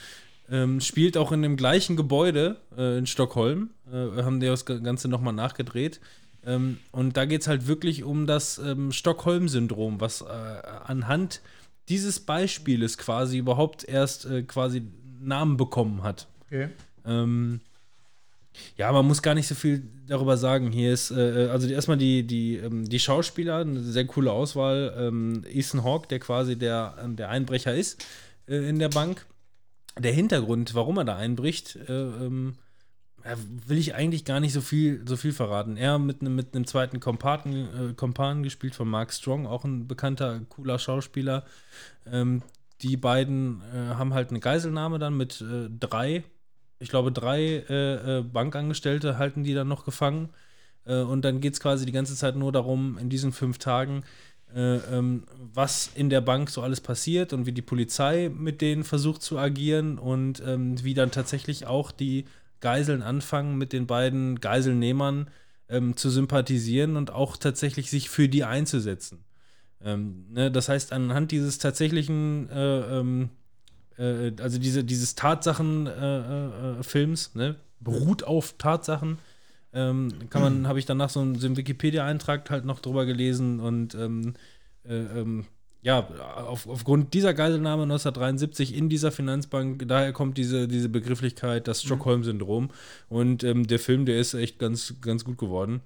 Ähm, spielt auch in dem gleichen Gebäude äh, in Stockholm. Äh, haben die das Ganze nochmal nachgedreht. Ähm, und da geht es halt wirklich um das ähm, Stockholm-Syndrom, was äh, anhand dieses Beispieles quasi überhaupt erst äh, quasi Namen bekommen hat. Okay. Ähm, ja, man muss gar nicht so viel darüber sagen. Hier ist, äh, also die, erstmal die, die, ähm, die Schauspieler, eine sehr coole Auswahl. Ähm, Ethan Hawke, der quasi der, ähm, der Einbrecher ist äh, in der Bank. Der Hintergrund, warum er da einbricht, äh, ähm, will ich eigentlich gar nicht so viel, so viel verraten. Er mit einem mit einem zweiten Kompan, äh, Kompan gespielt von Mark Strong, auch ein bekannter, cooler Schauspieler. Ähm, die beiden äh, haben halt eine Geiselnahme dann mit äh, drei, ich glaube, drei äh, äh, Bankangestellte halten die dann noch gefangen. Äh, und dann geht es quasi die ganze Zeit nur darum, in diesen fünf Tagen, äh, ähm, was in der Bank so alles passiert und wie die Polizei mit denen versucht zu agieren und ähm, wie dann tatsächlich auch die Geiseln anfangen, mit den beiden Geiselnehmern ähm, zu sympathisieren und auch tatsächlich sich für die einzusetzen. Ähm, ne, das heißt, anhand dieses tatsächlichen, äh, äh, also diese, dieses Tatsachen-Films, äh, äh, Films, ne, beruht auf Tatsachen, ähm, kann man, [CLEARS THROAT] habe ich danach so einen, so einen Wikipedia-Eintrag halt noch drüber gelesen und ähm, äh, ähm, ja, auf, aufgrund dieser Geiselnahme 1973 in dieser Finanzbank, daher kommt diese, diese Begrifflichkeit, das Stockholm-Syndrom. Und ähm, der Film, der ist echt ganz, ganz gut geworden.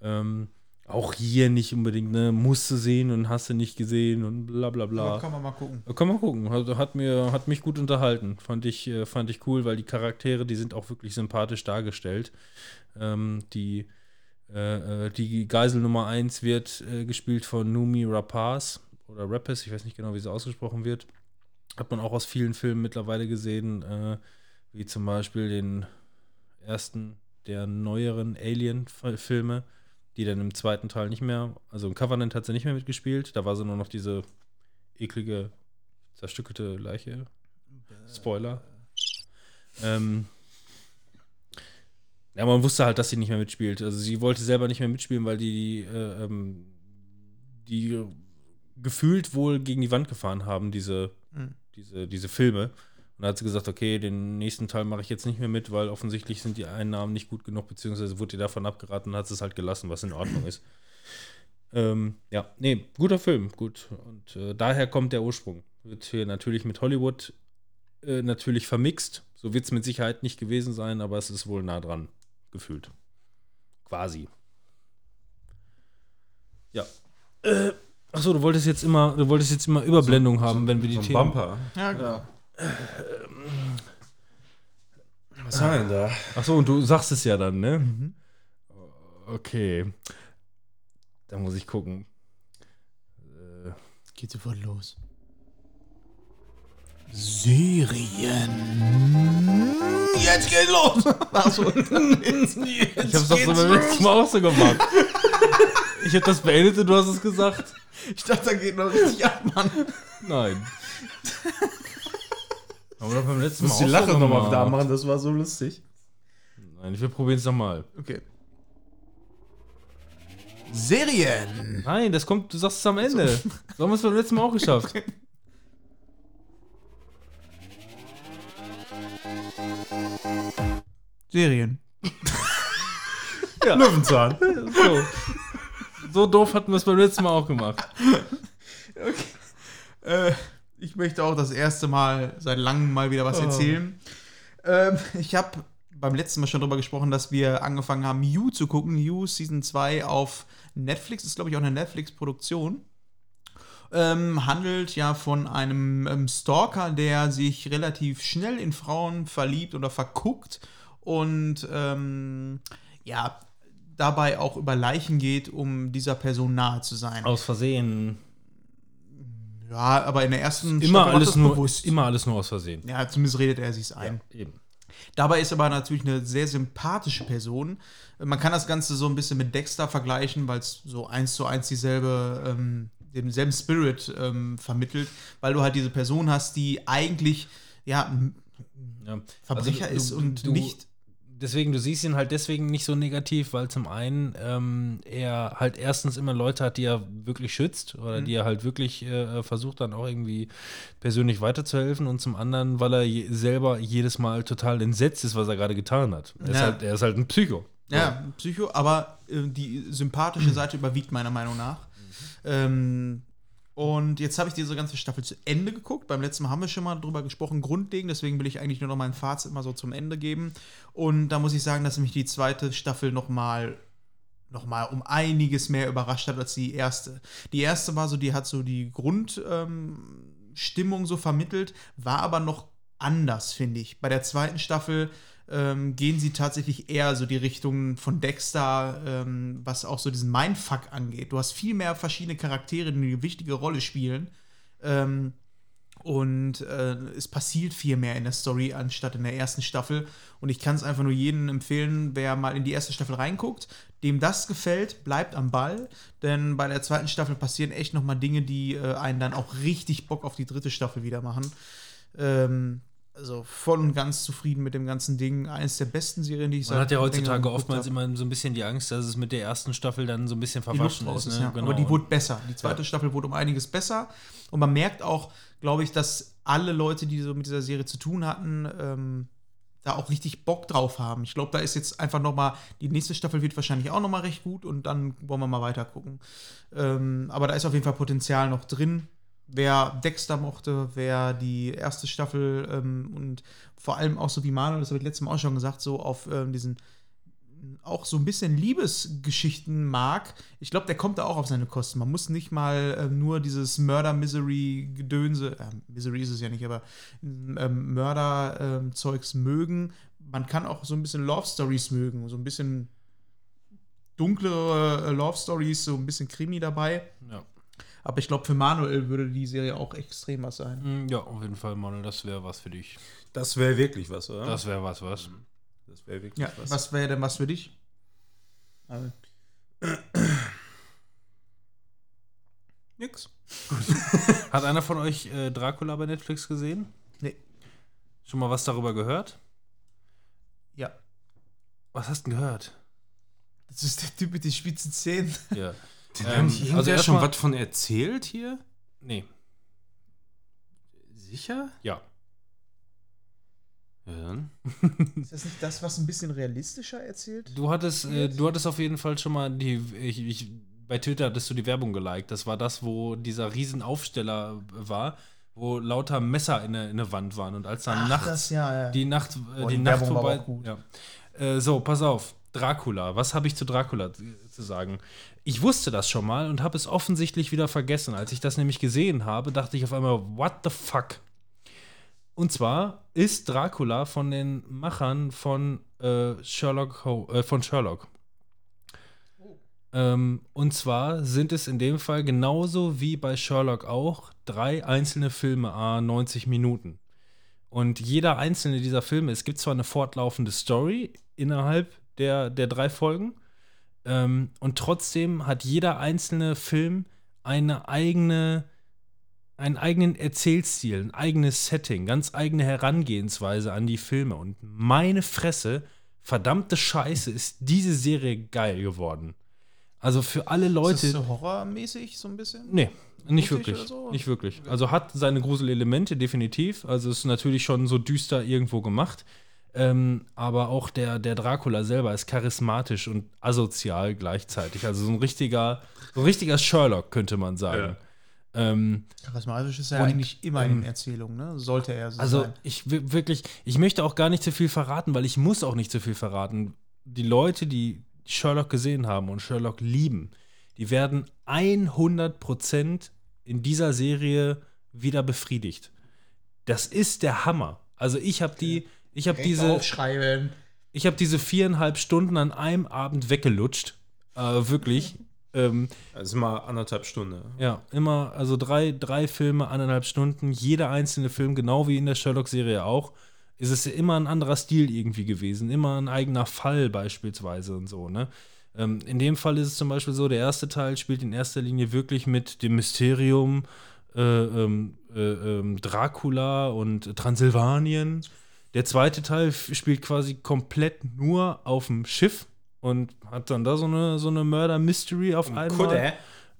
Ähm, auch hier nicht unbedingt, ne, musst du sehen und hast du nicht gesehen und bla bla bla. Aber kann man mal gucken. Kann man gucken. Hat, hat, mir, hat mich gut unterhalten. Fand ich, äh, fand ich cool, weil die Charaktere, die sind auch wirklich sympathisch dargestellt. Ähm, die, äh, äh, die Geisel Nummer 1 wird äh, gespielt von Numi Rapaz oder Rapaz, ich weiß nicht genau, wie sie ausgesprochen wird. Hat man auch aus vielen Filmen mittlerweile gesehen, äh, wie zum Beispiel den ersten der neueren Alien-Filme, die dann im zweiten Teil nicht mehr, also im Covenant hat sie nicht mehr mitgespielt, da war sie nur noch diese eklige, zerstückelte Leiche. Spoiler. Ähm, ja, man wusste halt, dass sie nicht mehr mitspielt. Also sie wollte selber nicht mehr mitspielen, weil die, äh, ähm, die gefühlt wohl gegen die Wand gefahren haben, diese, Mhm. diese, diese Filme. Und da hat sie gesagt, okay, den nächsten Teil mache ich jetzt nicht mehr mit, weil offensichtlich sind die Einnahmen nicht gut genug, beziehungsweise wurde ihr davon abgeraten und hat es halt gelassen, was in Ordnung ist. Ähm, ja, nee, guter Film, gut. Und äh, daher kommt der Ursprung. Wird hier natürlich mit Hollywood äh, natürlich vermixt. So wird es mit Sicherheit nicht gewesen sein, aber es ist wohl nah dran, gefühlt. Quasi. Ja. Äh, achso, du wolltest jetzt immer, du wolltest jetzt immer Überblendung haben, wenn wir die So ein Themen. Bumper. Ja, genau. Was wir denn da? Achso, und du sagst es ja dann, ne? Mhm. Okay. Da muss ich gucken. Äh, Geht sofort los. Serien. Jetzt geht los. [LAUGHS] Achso. ich hab's doch so beim letzten Mal auch so gemacht. ich hab das beendet und du hast es gesagt. Ich dachte, da geht noch richtig ab, Mann. Nein. Aber beim letzten Mal muss die Lache so nochmal da machen, das war so lustig. Nein, wir probieren es nochmal. Okay. Serien. Nein, das kommt, du sagst es am Ende. So haben wir es beim letzten Mal auch geschafft. [LAUGHS] Serien. [LAUGHS] Löwenzahn. So. so doof hatten wir es beim letzten Mal auch gemacht. [LAUGHS] Äh, ich möchte auch das erste Mal seit langem mal wieder was erzählen. Ähm, ich habe beim letzten Mal schon darüber gesprochen, dass wir angefangen haben, You zu gucken. You Season 2 auf Netflix. ist, glaube ich, auch eine Netflix-Produktion. Ähm, handelt ja von einem ähm, Stalker, der sich relativ schnell in Frauen verliebt oder verguckt und ähm, ja, dabei auch über Leichen geht, um dieser Person nahe zu sein. Aus Versehen. Ja, aber in der ersten Immer macht alles, nur, bewusst. immer alles nur aus Versehen. Ja, zumindest redet er sich's ein. Eben. Dabei ist aber natürlich eine sehr sympathische Person. Man kann das Ganze so ein bisschen mit Dexter vergleichen, weil es so eins zu eins dieselbe, ähm, denselben Spirit ähm, vermittelt, weil du halt diese Person hast, die eigentlich ja Ja. Verbrecher Also, ist du- und du- nicht. Deswegen, du siehst ihn halt deswegen nicht so negativ, weil zum einen ähm, er halt erstens immer Leute hat, die er wirklich schützt oder Mhm. die er halt wirklich äh, versucht dann auch irgendwie persönlich weiterzuhelfen und zum anderen, weil er je, selber jedes Mal total entsetzt ist, was er gerade getan hat. Er, ist, Ja. halt, er ist halt ein Psycho. Ja, Psycho, aber äh, die sympathische [CLEARS THROAT] Seite überwiegt meiner Meinung nach. Ähm, und jetzt habe ich diese ganze Staffel zu Ende geguckt. Beim letzten Mal haben wir schon mal drüber gesprochen, grundlegend. Deswegen will ich eigentlich nur noch mein Fazit mal so zum Ende geben. Und da muss ich sagen, dass mich die zweite Staffel noch mal noch mal um einiges mehr überrascht hat als die erste. Die erste war so, die hat so die Grundstimmung ähm, so vermittelt, war aber noch anders, finde ich. Bei der zweiten Staffel ähm, gehen sie tatsächlich eher so die Richtung von Dexter, ähm, was auch so diesen Mindfuck angeht. Du hast viel mehr verschiedene Charaktere, die eine wichtige Rolle spielen. Ähm, und äh, es passiert viel mehr in der Story anstatt in der ersten Staffel. Und ich kann es einfach nur jedem empfehlen, wer mal in die erste Staffel reinguckt, dem das gefällt, bleibt am Ball. Denn bei der zweiten Staffel passieren echt noch mal Dinge, die äh, einen dann auch richtig Bock auf die dritte Staffel wieder machen. Ähm, also voll und ganz zufrieden mit dem ganzen Ding. Eines der besten Serien, die ich Man hat ja heutzutage oftmals immer so ein bisschen die Angst, dass es mit der ersten Staffel dann so ein bisschen verwaschen ist. Ne? ja. Aber die wurde besser. Die zweite Ja. Staffel wurde um einiges besser. Und man merkt auch, glaube ich, dass alle Leute, die so mit dieser Serie zu tun hatten, ähm, da auch richtig Bock drauf haben. Ich glaube, da ist jetzt einfach noch mal, die nächste Staffel wird wahrscheinlich auch noch mal recht gut und dann wollen wir mal weiter gucken. Ähm, aber da ist auf jeden Fall Potenzial noch drin. Wer Dexter mochte, wer die erste Staffel ähm, und vor allem auch so wie Manuel, das habe ich letztes Mal auch schon gesagt, so auf ähm, diesen auch so ein bisschen Liebesgeschichten mag, ich glaube, der kommt da auch auf seine Kosten. Man muss nicht mal ähm, nur dieses Murder-Misery-Gedönse, äh, Misery ist es ja nicht, aber ähm, Mörder-Zeugs mögen. Man kann auch so ein bisschen Love-Stories mögen, so ein bisschen dunklere äh, Love-Stories, so ein bisschen Krimi dabei. Ja. Aber ich glaube, für Manuel würde die Serie auch extrem was sein. Mm, ja, auf jeden Fall, Manuel, das wäre was für dich. Das wäre wirklich was, oder? Das wäre was, was. Das wäre wirklich Ja, was wäre denn was für dich? Also, [CLEARS THROAT] Nix. [LAUGHS] Hat einer von euch äh, Dracula bei Netflix gesehen? Nee. Schon mal was darüber gehört? ja. Was hast du denn gehört? Das ist der Typ mit den spitzen Zähnen. Ja. [LAUGHS] Den Ähm, haben die also schon was von erzählt hier? Nee. Sicher? Ja. Ja. Ist das nicht das, was ein bisschen realistischer erzählt? Du hattest, äh, du hattest auf jeden Fall schon mal die. Ich, ich, bei Twitter hattest du die Werbung geliked. Das war das, wo dieser Riesenaufsteller war, wo lauter Messer in der, in der Wand waren. Und als dann Ach, nachts das, ja, ja. die Nacht, äh, Boah, die die Nacht vorbei. aber auch gut. Ja. Äh, so, pass auf. Dracula. Was habe ich zu Dracula zu sagen? Ich wusste das schon mal und habe es offensichtlich wieder vergessen. Als ich das nämlich gesehen habe, dachte ich auf einmal, what the fuck? Und zwar ist Dracula von den Machern von äh, Sherlock Ho äh, von Sherlock. Ähm, und zwar sind es in dem Fall genauso wie bei Sherlock auch drei einzelne Filme, a 90 Minuten. Und jeder einzelne dieser Filme, es gibt zwar eine fortlaufende Story innerhalb der, der drei Folgen, ähm, und trotzdem hat jeder einzelne Film eine eigene, einen eigenen Erzählstil, ein eigenes Setting, ganz eigene Herangehensweise an die Filme. Und meine Fresse, verdammte Scheiße, ist diese Serie geil geworden. Also für alle Ist Leute. das so horrormäßig so ein bisschen? Nee, nicht wirklich. so? Nicht wirklich. Also hat seine Gruselelemente, definitiv. Also ist natürlich schon so düster irgendwo gemacht. Ähm, aber auch der, der Dracula selber ist charismatisch und asozial gleichzeitig. Also so ein richtiger, so ein richtiger Sherlock, könnte man sagen. Ähm, Charismatisch ist er ja Und, eigentlich immer in ähm, den Erzählungen, ne? Sollte er so also sein. ich wi- wirklich, ich möchte auch gar nicht zu viel verraten, weil ich muss auch nicht zu viel verraten. Die Leute, die Sherlock gesehen haben und Sherlock lieben, die werden 100% in dieser Serie wieder befriedigt. Das ist der Hammer. Also ich habe die, ich habe diese, Aufschreiben. ich habe diese viereinhalb Stunden an einem Abend weggelutscht. Äh, wirklich. Ähm, Das ist mal anderthalb Stunden. ja, immer, also drei, drei Filme, anderthalb Stunden, jeder einzelne Film, genau wie in der Sherlock-Serie auch, ist es ja immer ein anderer Stil irgendwie gewesen, immer ein eigener Fall beispielsweise und so, ne? Ähm, in dem Fall ist es zum Beispiel so, der erste Teil spielt in erster Linie wirklich mit dem Mysterium äh, ähm, äh, ähm, Dracula und Transsilvanien. Der zweite Teil spielt quasi komplett nur auf dem Schiff und hat dann da so eine, so eine Murder-Mystery auf einmal.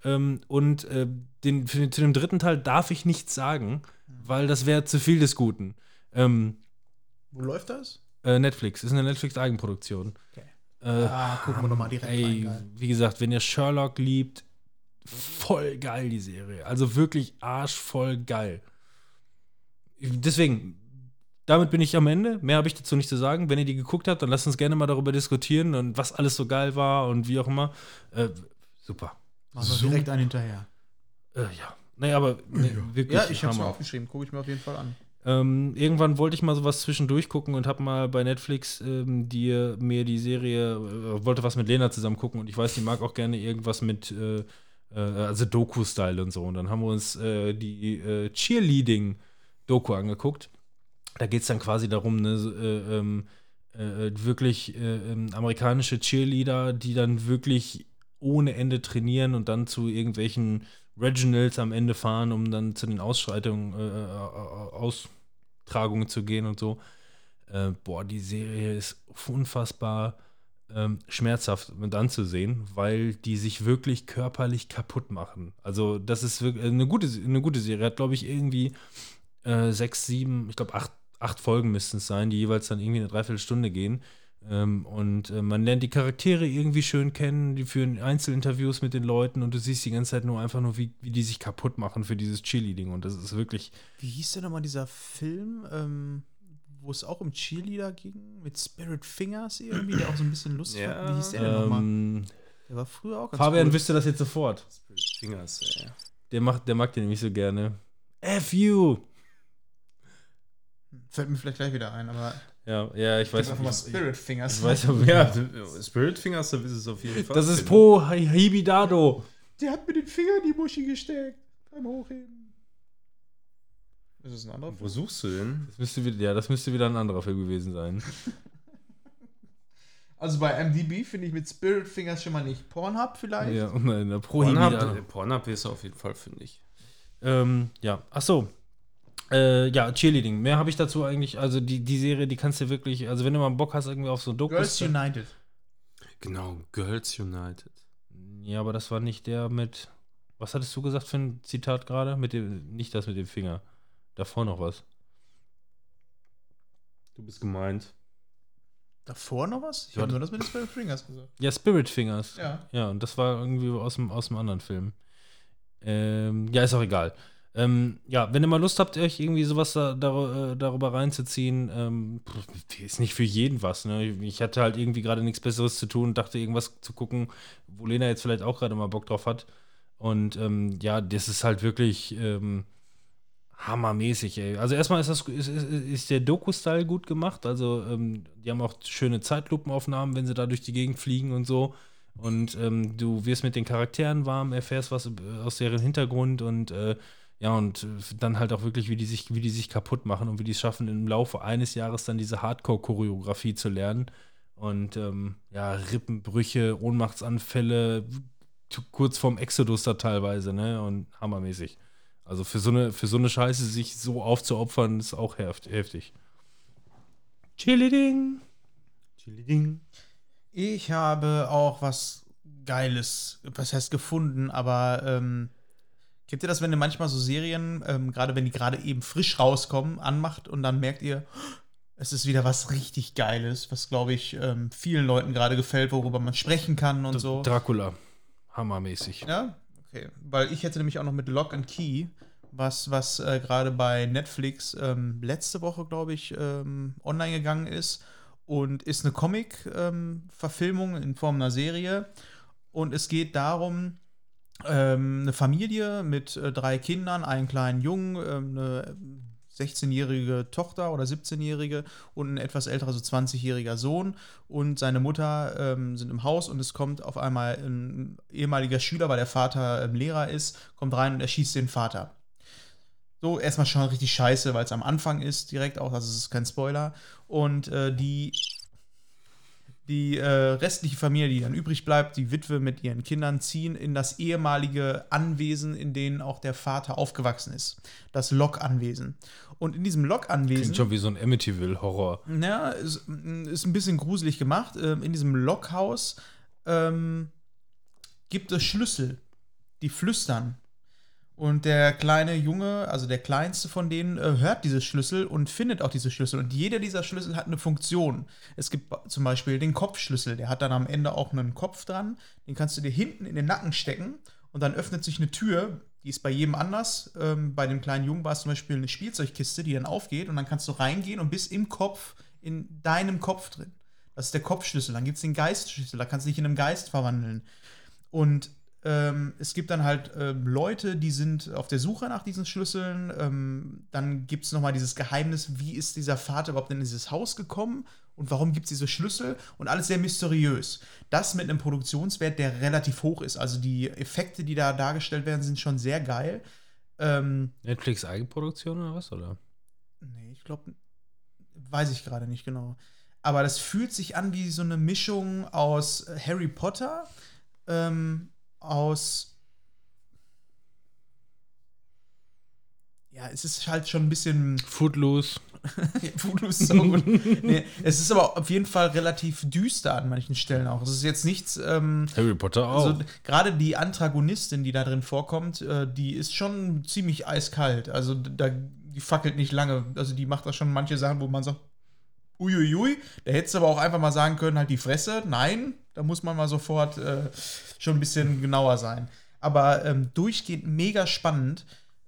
Ähm, und äh, den, für, zu dem dritten Teil darf ich nichts sagen, weil das wäre zu viel des Guten. Ähm, Wo läuft das? äh, Netflix, ist eine Netflix-Eigenproduktion. Okay. Äh, Ah, gucken wir doch mal direkt rein. ey, geil. wie gesagt, wenn ihr Sherlock liebt, voll geil die Serie. Also wirklich arschvoll geil. Deswegen, damit bin ich am Ende. Mehr habe ich dazu nicht zu sagen. Wenn ihr die geguckt habt, dann lasst uns gerne mal darüber diskutieren und was alles so geil war und wie auch immer. Äh, super. Machen wir So- direkt einen hinterher. Äh, ja. Naja, aber nee, wirklich. Ja, ich hab's mir Hammer. aufgeschrieben. Gucke ich mir auf jeden Fall an. Ähm, irgendwann wollte ich mal sowas zwischendurch gucken und habe mal bei Netflix ähm, die, mir die Serie, äh, wollte was mit Lena zusammen gucken und ich weiß, die mag auch gerne irgendwas mit, äh, äh, also Doku-Style und so. Und dann haben wir uns äh, die äh, Cheerleading-Doku angeguckt. Da geht es dann quasi darum, ne, äh, ähm, äh, wirklich äh, ähm, amerikanische Cheerleader, die dann wirklich ohne Ende trainieren und dann zu irgendwelchen Regionals am Ende fahren, um dann zu den Ausschreitungen, äh, äh, Austragungen zu gehen und so. Äh, boah, die Serie ist unfassbar ähm, schmerzhaft mit anzusehen, weil die sich wirklich körperlich kaputt machen. Also, das ist wirklich eine gute, eine gute Serie. Hat, glaube ich, irgendwie äh, sechs, sieben, ich glaube, acht, acht Folgen müssten es sein, die jeweils dann irgendwie eine Dreiviertelstunde gehen. Ähm, und äh, man lernt die Charaktere irgendwie schön kennen, die führen Einzelinterviews mit den Leuten und du siehst die ganze Zeit nur einfach nur, wie, wie die sich kaputt machen für dieses Cheerleading. Und das ist wirklich. Wie hieß denn nochmal dieser Film, ähm, wo es auch um Cheerleader ging? Mit Spirit Fingers irgendwie, der auch so ein bisschen lustig Ja. war. Wie hieß der denn nochmal? Ähm, Der war früher auch ganz Fabian cool. wüsste das jetzt sofort. Fingers, ey. Der, macht, der mag den nämlich so gerne. F you! Fällt mir vielleicht gleich wieder ein, aber Ja, ja, ich weiß nicht. Spirit Fingers. Ich weiß aber, Ja, Spirit Fingers, da ist es auf jeden Fall. Das ist Po Hibidado. Der hat mir den Finger in die Muschi gesteckt beim Hochheben. Ist es ein anderer Wo suchst du denn? Das müsste wieder, ja, das müsste wieder ein anderer Film gewesen sein. [LAUGHS] Also bei MDB finde ich mit Spirit Fingers schon mal nicht. Pornhub vielleicht? Ja, und in der Pro Hibidado. Pornhub, Pornhub ist auf jeden Fall, finde ich. Ähm, ja, ach so. Äh, ja, Cheerleading. Mehr habe ich dazu eigentlich. Also die, die Serie, die kannst du wirklich, also wenn du mal Bock hast irgendwie auf so Girls Dokus. United. Genau, Girls United. Ja, aber das war nicht der mit. Was hattest du gesagt für ein Zitat gerade? Mit dem, nicht das mit dem Finger. Davor noch was. Du bist gemeint. Davor noch was? Ich Ja, habe nur das mit den Spirit Fingers gesagt. Ja, Spirit Fingers. Ja. Ja, und das war irgendwie aus dem, aus dem anderen Film. Ähm, ja, ist auch egal. Ähm, ja, wenn ihr mal Lust habt, euch irgendwie sowas da, dar, äh, darüber reinzuziehen, ähm, ist nicht für jeden was. Ne? Ich hatte halt irgendwie gerade nichts Besseres zu tun, dachte irgendwas zu gucken, wo Lena jetzt vielleicht auch gerade mal Bock drauf hat. Und ähm, ja, das ist halt wirklich ähm, hammermäßig, ey. Also erstmal ist, das, ist, ist, der Doku-Style gut gemacht. Also ähm, die haben auch schöne Zeitlupenaufnahmen, wenn sie da durch die Gegend fliegen und so. Und ähm, du wirst mit den Charakteren warm, erfährst was aus deren Hintergrund und äh, ja, und äh, dann halt auch wirklich, wie die sich, wie die sich kaputt machen und wie die es schaffen, im Laufe eines Jahres dann diese Hardcore-Choreografie zu lernen. Und ähm, ja, Rippenbrüche, Ohnmachtsanfälle, kurz vorm Exodus da teilweise, ne? Und hammermäßig. Also für so eine, für so eine Scheiße sich so aufzuopfern, ist auch heft- heftig. Chiliding. Chiliding. Ich habe auch was Geiles, was heißt gefunden, aber ähm, kennt ihr das, wenn ihr manchmal so Serien, ähm, gerade wenn die gerade eben frisch rauskommen, anmacht und dann merkt ihr, es ist wieder was richtig Geiles, was, glaube ich, ähm, vielen Leuten gerade gefällt, worüber man sprechen kann und so. Dracula. Hammermäßig. Ja, okay. Weil ich hätte nämlich auch noch mit Lock and Key, was, was äh, gerade bei Netflix ähm, letzte Woche, glaube ich, ähm, online gegangen ist. Und ist eine Comic-Verfilmung in Form einer Serie. Und es geht darum, ähm, eine Familie mit äh, drei Kindern, einen kleinen Jungen, ähm, eine 16-jährige Tochter oder 17-jährige und ein etwas älterer, so 20-jähriger Sohn und seine Mutter ähm, sind im Haus und es kommt auf einmal ein ehemaliger Schüler, weil der Vater ähm, Lehrer ist, kommt rein und erschießt den Vater. So, erstmal schon richtig scheiße, weil es am Anfang ist, direkt auch, also es ist kein Spoiler. Und äh, die, die äh, restliche Familie, die dann übrig bleibt, die Witwe mit ihren Kindern, ziehen in das ehemalige Anwesen, in dem auch der Vater aufgewachsen ist. Das Lok-Anwesen. Und in diesem Lok-Anwesen. Klingt schon wie so ein Amityville-Horror. Ja, ist, ist ein bisschen gruselig gemacht. Ähm, In diesem Lokhaus ähm, gibt es Schlüssel, die flüstern. Und der kleine Junge, also der kleinste von denen, äh, hört diese Schlüssel und findet auch diese Schlüssel. Und jeder dieser Schlüssel hat eine Funktion. Es gibt zum Beispiel den Kopfschlüssel, der hat dann am Ende auch einen Kopf dran. Den kannst du dir hinten in den Nacken stecken und dann öffnet sich eine Tür. Die ist bei jedem anders. Ähm, bei dem kleinen Jungen war es zum Beispiel eine Spielzeugkiste, die dann aufgeht und dann kannst du reingehen und bist im Kopf, in deinem Kopf drin. Das ist der Kopfschlüssel. Dann gibt es den Geistschlüssel, da kannst du dich in einem Geist verwandeln. Und ähm, es gibt dann halt ähm, Leute, die sind auf der Suche nach diesen Schlüsseln. Ähm, dann gibt es nochmal dieses Geheimnis, wie ist dieser Vater überhaupt in dieses Haus gekommen und warum gibt es diese Schlüssel und alles sehr mysteriös. Das mit einem Produktionswert, der relativ hoch ist. Also die Effekte, die da dargestellt werden, sind schon sehr geil. Ähm, Netflix Eigenproduktion oder was? Oder? Nee, ich glaube, weiß ich gerade nicht genau. Aber das fühlt sich an wie so eine Mischung aus Harry Potter, ähm, aus. Ja, es ist halt schon ein bisschen. Footloose. [LAUGHS] Footloose gut. nee, es ist aber auf jeden Fall relativ düster an manchen Stellen auch. Es ist jetzt nichts. Ähm, Harry Potter auch. also gerade die Antagonistin, die da drin vorkommt, äh, die ist schon ziemlich eiskalt. Also da, die fackelt nicht lange. Also die macht da schon manche Sachen, wo man sagt, uiuiui, da hättest du aber auch einfach mal sagen können, halt die Fresse. Nein, da muss man mal sofort äh, schon ein bisschen genauer sein. Aber ähm, durchgehend mega spannend.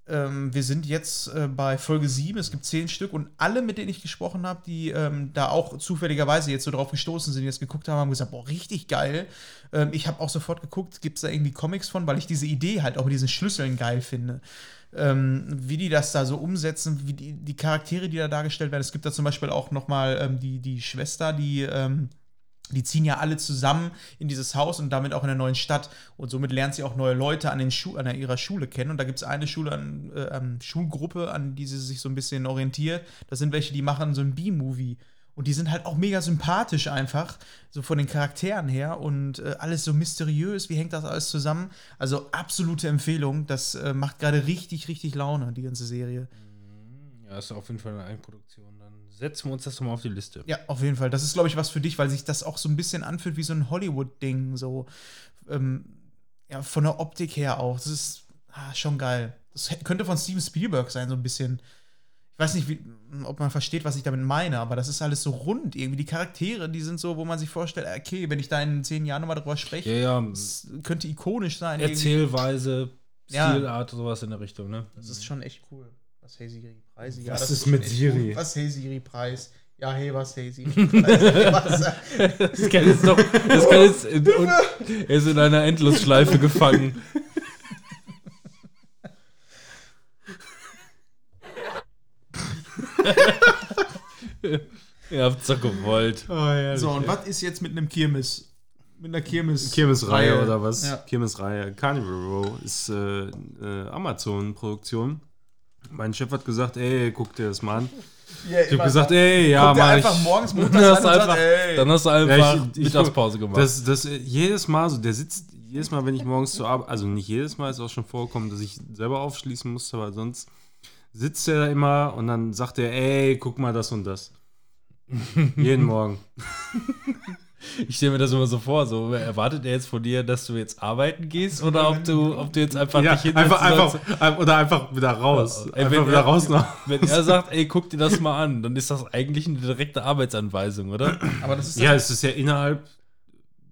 Ähm, wir sind jetzt äh, bei Folge 7, es gibt 10 Stück und alle, mit denen ich gesprochen habe, die ähm, da auch zufälligerweise jetzt so drauf gestoßen sind, jetzt geguckt haben, haben gesagt, boah, richtig geil. Ähm, ich habe auch sofort geguckt, gibt es da irgendwie Comics von, weil ich diese Idee halt auch mit diesen Schlüsseln geil finde. Ähm, wie die das da so umsetzen, wie die, die Charaktere, die da dargestellt werden. Es gibt da zum Beispiel auch noch mal ähm, die, die Schwester, die ähm, die ziehen ja alle zusammen in dieses Haus und damit auch in der neuen Stadt. Und somit lernt sie auch neue Leute an, den Schu an ihrer Schule kennen. Und da gibt es eine Schule an, äh, ähm, Schulgruppe, an die sie sich so ein bisschen orientiert. Das sind welche, die machen so ein B-Movie. Und die sind halt auch mega sympathisch einfach, so von den Charakteren her. Und äh, alles so mysteriös. Wie hängt das alles zusammen? Also absolute Empfehlung. Das äh, macht gerade richtig, richtig Laune, die ganze Serie. Ja, ist auf jeden Fall eine Eigenproduktion. Dann setzen wir uns das doch mal auf die Liste. Ja, auf jeden Fall. Das ist, glaube ich, was für dich, weil sich das auch so ein bisschen anfühlt wie so ein Hollywood-Ding. So, ähm, ja, von der Optik her auch. Das ist ah, schon geil. Das könnte von Steven Spielberg sein, so ein bisschen. Ich weiß nicht, wie, ob man versteht, was ich damit meine, aber das ist alles so rund. Irgendwie die Charaktere, die sind so, wo man sich vorstellt, okay, wenn ich da in zehn Jahren nochmal drüber spreche, Ja, ja. das könnte ikonisch sein. irgendwie. Erzählweise, Ja. Stilart, sowas in der Richtung, ne? Das ist schon echt cool. Was Hey Siri Preis? Was das ist schon mit Siri? Cool. Was Hey Siri Preis? Ja, hey, was Hey Siri Preis? [LAUGHS] Hey, was, Das kann jetzt doch. Das kann jetzt. In, und, er ist in einer Endlosschleife gefangen. [LAUGHS] Ihr habt's doch gewollt. so, und was ist jetzt mit einem Kirmes? Mit einer Kirmes. Kirmesreihe oder was? Ja. Kirmesreihe. Carnival Row ist äh, äh, Amazon-Produktion. Mein Chef hat gesagt, ey, guck dir das mal an. Ja, Ich habe gesagt, ey, ja, mach einfach ich. morgens [LAUGHS] Dann montags hast, du an und einfach, sagt, ey. dann hast du einfach Ja, ich- ich- Mittagspause gemacht. Das, das jedes Mal so, der sitzt jedes Mal, wenn ich morgens zur Arbeit, also nicht jedes Mal, ist auch schon vorgekommen, dass ich selber aufschließen musste, weil sonst sitzt er da immer und dann sagt er, ey, guck mal das und das. [LAUGHS] Jeden Morgen. Ich stelle mir das immer so vor, so erwartet er jetzt von dir, dass du jetzt arbeiten gehst oder ob du, ob du jetzt einfach Ja, dich hinsetzt einfach, einfach, ein- oder einfach wieder raus. Ey, einfach wenn wieder er- raus noch. Wenn er sagt, ey, guck dir das mal an, dann ist das eigentlich eine direkte Arbeitsanweisung, oder? Aber das ist Ja, es ist ja innerhalb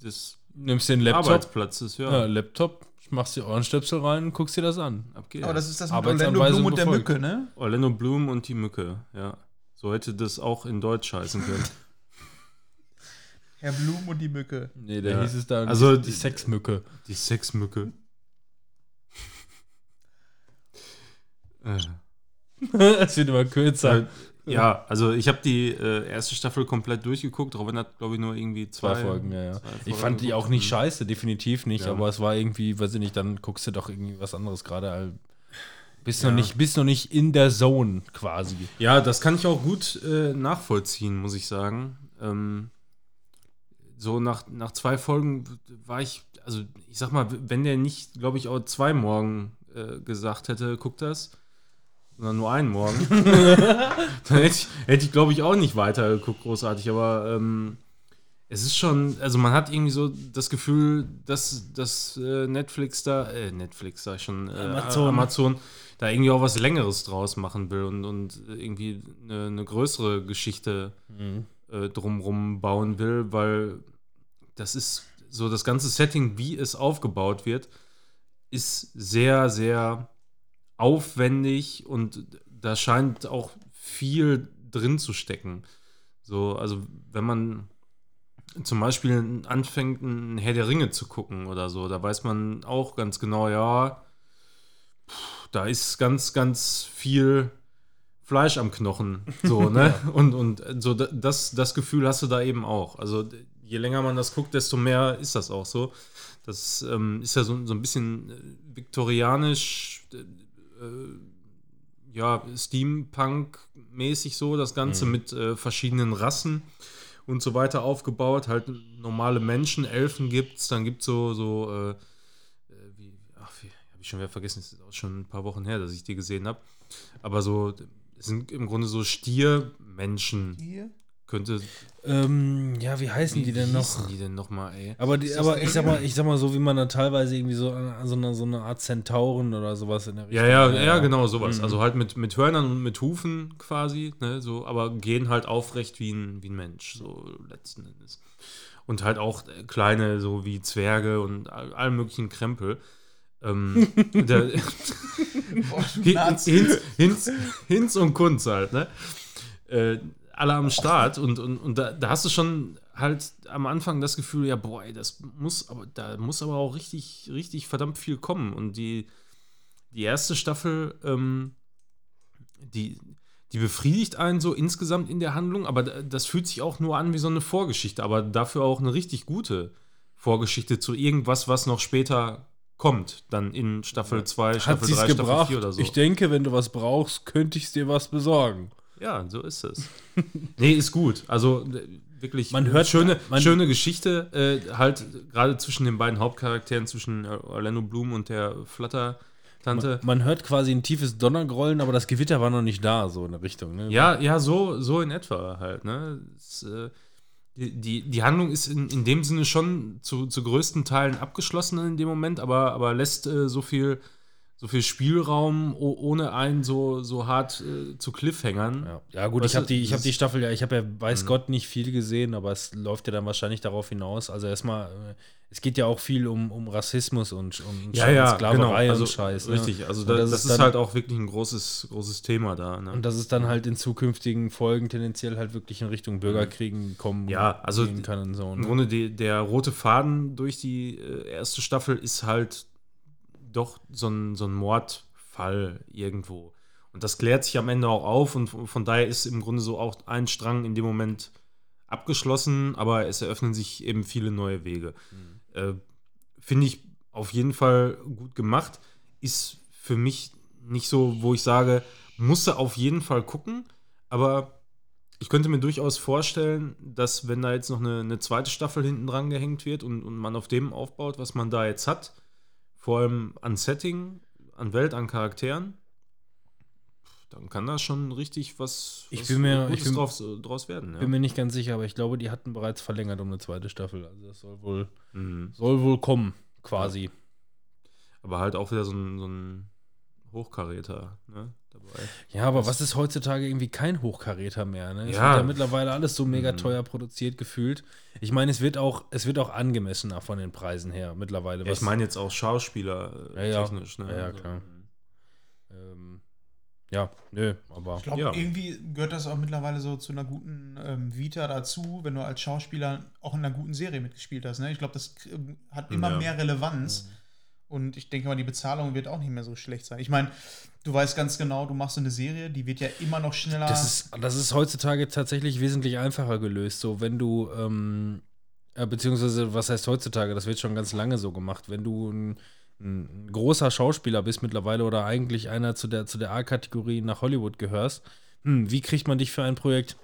des Nimmst den Laptop, Arbeitsplatzes, ja. ja, Laptop, machst die Ohrstöpsel rein und guckst dir das an. Ab geht's. aber das ist das mit Orlando Arbeitsanweisung Bloom und der befolgt. Mücke, ne? Orlando Bloom und die Mücke, ja. So hätte das auch in Deutsch heißen können. [LAUGHS] Herr Blum und die Mücke. Nee, da Ja. hieß es dann Also die, die Sexmücke. Die Sexmücke. [LAUGHS] Äh, [LAUGHS] Es wird immer kürzer. Ja, also ich habe die äh, erste Staffel komplett durchgeguckt. Robin hat, glaube ich, nur irgendwie zwei, Zwei Folgen, ja, ja. zwei Ich Folgen fand die auch nicht scheiße, definitiv nicht, Ja. aber es war irgendwie, weiß ich nicht, dann guckst du doch irgendwie was anderes gerade. Bist, Ja. noch nicht, bist noch nicht in der Zone quasi. Ja, das kann ich auch gut äh, nachvollziehen, muss ich sagen. Ähm, so nach, nach zwei Folgen war ich, also ich sag mal, wenn der nicht, glaube ich, auch zwei Morgen äh, gesagt hätte, guck das, sondern nur einen Morgen, [LAUGHS] [LAUGHS] dann hätte ich, hätte ich glaube ich, auch nicht weitergeguckt, großartig. Aber ähm, es ist schon, also man hat irgendwie so das Gefühl, dass, dass äh, Netflix da, äh, Netflix sag ich schon, äh, Amazon. Amazon da irgendwie auch was Längeres draus machen will und, und irgendwie eine, eine größere Geschichte äh, drumrum bauen will, weil das ist so das ganze Setting, wie es aufgebaut wird, ist sehr, sehr aufwendig und da scheint auch viel drin zu stecken. So, also wenn man zum Beispiel anfängt, ein Herr der Ringe zu gucken oder so, da weiß man auch ganz genau, ja, da ist ganz, ganz viel Fleisch am Knochen. So, [LAUGHS] ne? Und, und so da- das, das Gefühl hast du da eben auch. Also je länger man das guckt, desto mehr ist das auch so. Das ähm, ist ja so, so ein bisschen äh, viktorianisch, äh, ja, Steampunk-mäßig so, das Ganze mit äh, verschiedenen Rassen und so weiter aufgebaut. Halt normale Menschen, Elfen gibt's, dann gibt's so, so, äh, äh, wie, ach, wie, habe ich schon wieder vergessen, es ist auch schon ein paar Wochen her, dass ich die gesehen habe. Aber so, es sind im Grunde so Stiermenschen. Hier? Könnte. Ähm, ja, wie heißen wie die denn noch? die denn nochmal, ey? Aber, die, aber ich sag mal, ich sag mal so, wie man dann teilweise irgendwie so, so, eine, so eine Art Zentauren oder sowas in der Ja, ja, ja, ja. genau, sowas. Mhm. Also halt mit, mit Hörnern und mit Hufen quasi, ne, so, aber gehen halt aufrecht wie ein, wie ein Mensch, so letzten Endes. Und halt auch äh, kleine, so wie Zwerge und all, allen möglichen Krempel. Ähm, [LAUGHS] der, Hinz, Hinz, Hinz und Kunz halt, ne? Äh, alle am Start und, und, und da, da hast du schon halt am Anfang das Gefühl, ja, boah, ey, das muss, aber da muss aber auch richtig, richtig verdammt viel kommen. Und die, die erste Staffel, ähm, die, die befriedigt einen so insgesamt in der Handlung, aber da- das fühlt sich auch nur an wie so eine Vorgeschichte, aber dafür auch eine richtig gute Vorgeschichte zu irgendwas, was noch später kommt, dann in Staffel 2, Hat Staffel sie's 3, Staffel gebracht? 4 oder so. Ich denke, wenn du was brauchst, könnte ich dir was besorgen. Ja, so ist es. [LAUGHS] nee, ist gut. Also wirklich Man hört- schöne, man- schöne Geschichte, äh, halt gerade zwischen den beiden Hauptcharakteren, zwischen äh, Orlando Bloom und der Flutter-Tante. Man hört quasi ein tiefes Donnergrollen, aber das Gewitter war noch nicht da, so in der Richtung. Ne? Ja, ja, so, so in etwa halt. Ne? Es, äh, die, die, die Handlung ist in, in dem Sinne schon zu, zu größten Teilen abgeschlossen in dem Moment, aber, aber lässt äh, so viel so viel Spielraum, ohne einen so, so hart äh, zu Cliffhangern. Ja, ja gut, Weißt ich habe die, ich hab die Staffel ja, ich habe ja, weiß Mhm. Gott, nicht viel gesehen, aber es läuft ja dann wahrscheinlich darauf hinaus. Also erstmal, äh, es geht ja auch viel um, um Rassismus und, und Ja, ja, Sklaverei genau. Also, und Scheiß. ne? Richtig, also da, das das, ist dann- halt auch wirklich ein großes, großes Thema da. Ne? Und dass es dann halt in zukünftigen Folgen tendenziell halt wirklich in Richtung Bürgerkriegen kommen Ja, also kann und so. Im Ne? Grunde die, der rote Faden durch die äh, erste Staffel ist halt doch so ein, so ein Mordfall irgendwo. Und das klärt sich am Ende auch auf und von daher ist im Grunde so auch ein Strang in dem Moment abgeschlossen, aber es eröffnen sich eben viele neue Wege. Äh, Finde ich auf jeden Fall gut gemacht. Ist für mich nicht so, wo ich sage, musste auf jeden Fall gucken, aber ich könnte mir durchaus vorstellen, dass wenn da jetzt noch eine, eine zweite Staffel hinten dran gehängt wird und, und man auf dem aufbaut, was man da jetzt hat, vor allem an Setting, an Welt, an Charakteren, dann kann da schon richtig was, Ich was bin mir- Gutes ich bin- draus, draus werden. Ja. Bin mir nicht ganz sicher, aber ich glaube, die hatten bereits verlängert um eine zweite Staffel. Also das soll wohl, Mhm. soll wohl kommen, quasi. Aber halt auch wieder so ein, so ein Hochkaräter ne, dabei. Ja, aber was ist heutzutage irgendwie kein Hochkaräter mehr? Ne? Es Ja. wird ja mittlerweile alles so mega Mhm. teuer produziert gefühlt. Ich meine, es wird auch, es wird auch angemessener von den Preisen her mittlerweile. Ja, ich meine jetzt auch Schauspieler äh, Ja, ja. technisch. Ne? Ja, ja, Also, klar. mhm. ähm, ja, nö, aber Ich glaube, ja. irgendwie gehört das auch mittlerweile so zu einer guten ähm, Vita dazu, wenn du als Schauspieler auch in einer guten Serie mitgespielt hast. Ne? Ich glaube, das ähm, hat immer Ja. mehr Relevanz. Und ich denke mal, die Bezahlung wird auch nicht mehr so schlecht sein. Ich meine, du weißt ganz genau, du machst so eine Serie, die wird ja immer noch schneller. Das ist, das ist heutzutage tatsächlich wesentlich einfacher gelöst. So, wenn du, ähm, äh, beziehungsweise, was heißt heutzutage? Das wird schon ganz lange so gemacht. Wenn du ein, ein großer Schauspieler bist mittlerweile oder eigentlich einer zu der, zu der A-Kategorie nach Hollywood gehörst, hm, wie kriegt man dich für ein Projekt?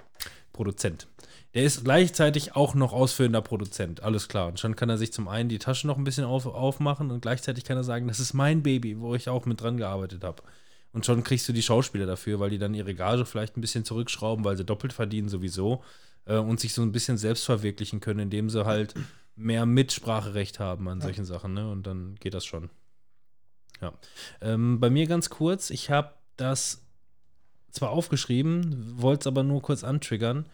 Produzent. Der ist gleichzeitig auch noch ausführender Produzent, alles klar. Und schon kann er sich zum einen die Tasche noch ein bisschen auf, aufmachen und gleichzeitig kann er sagen, das ist mein Baby, wo ich auch mit dran gearbeitet habe. Und schon kriegst du die Schauspieler dafür, weil die dann ihre Gage vielleicht ein bisschen zurückschrauben, weil sie doppelt verdienen sowieso äh, und sich so ein bisschen selbst verwirklichen können, indem sie halt mehr Mitspracherecht haben an solchen Sachen. Ne? Und dann geht das schon. Ja. Ähm, bei mir ganz kurz, ich habe das zwar aufgeschrieben, wollte es aber nur kurz antriggern,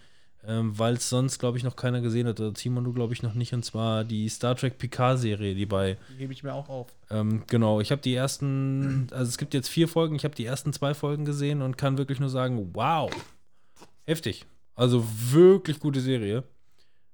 ähm, weil es sonst, glaube ich, noch keiner gesehen hat. Oder Timon, du, glaube ich, noch nicht. Und zwar die Star Trek Picard-Serie, die bei die hebe ich mir auch auf. ähm, genau, ich habe die ersten, also es gibt jetzt vier Folgen, ich habe die ersten zwei Folgen gesehen und kann wirklich nur sagen, wow, heftig. Also wirklich gute Serie.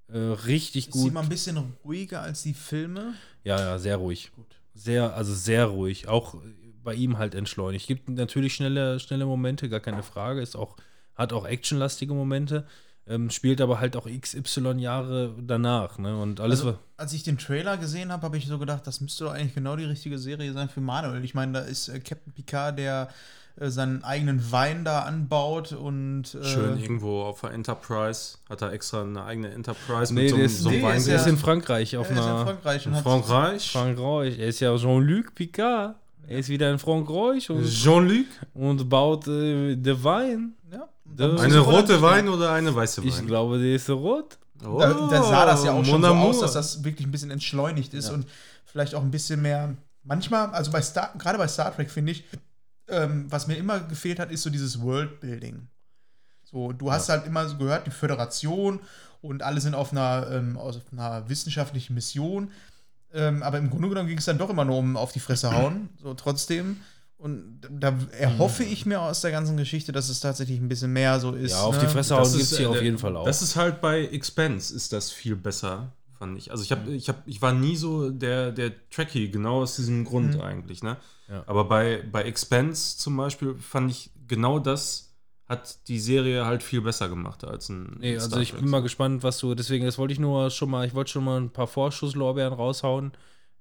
Äh, richtig Ist sie gut. mal ein bisschen ruhiger als die Filme? Ja, ja, sehr ruhig. Sehr, also sehr ruhig. Auch bei ihm halt entschleunigt. Gibt natürlich schnelle, schnelle Momente, gar keine Frage. Ist auch, hat auch actionlastige Momente. Ähm, spielt aber halt auch XY Jahre danach. Ne? Und alles, Also, als ich den Trailer gesehen habe, habe ich so gedacht, das müsste doch eigentlich genau die richtige Serie sein für Manuel. Ich meine, da ist äh, Captain Picard, der äh, seinen eigenen Wein da anbaut und äh, Schön irgendwo auf der Enterprise. Hat er extra eine eigene Enterprise Nee, so der einem- ist, so nee, der ist ist, in Frankreich auf er ist in einer. Frankreich In Frankreich. Frankreich. Er ist ja Jean-Luc Picard. Er ist wieder in Frankreich und, Jean-Luc? und baut äh, den Wein. ja, Eine rote. Wein oder eine weiße Wein? Ich glaube, der ist rot. Oh, Da, da sah das ja auch schon so aus, dass das wirklich ein bisschen entschleunigt ist und vielleicht auch ein bisschen mehr. Manchmal, also bei Star, gerade bei Star Trek finde ich, ähm, was mir immer gefehlt hat, ist so dieses Worldbuilding. So, du hast halt immer so gehört, die Föderation und alle sind auf einer, ähm, auf einer wissenschaftlichen Mission. Ähm, aber im Grunde genommen ging es dann doch immer nur um auf die Fresse hauen, so trotzdem. Und da erhoffe ich mir aus der ganzen Geschichte, dass es tatsächlich ein bisschen mehr so ist. Ja, auf ne? die Fresse hauen gibt es hier äh, auf jeden Fall auch. Das ist halt bei Expense ist das viel besser, fand ich. Also ich habe, ich habe, ich war nie so der, der Trekkie, genau aus diesem Grund Mhm. eigentlich, ne? Ja. Aber bei, bei Expense zum Beispiel fand ich genau das hat die Serie halt viel besser gemacht als ein Nee, Star also ich bin mal gespannt, was du. Deswegen, das wollte ich nur schon mal, ich wollte schon mal ein paar Vorschusslorbeeren raushauen.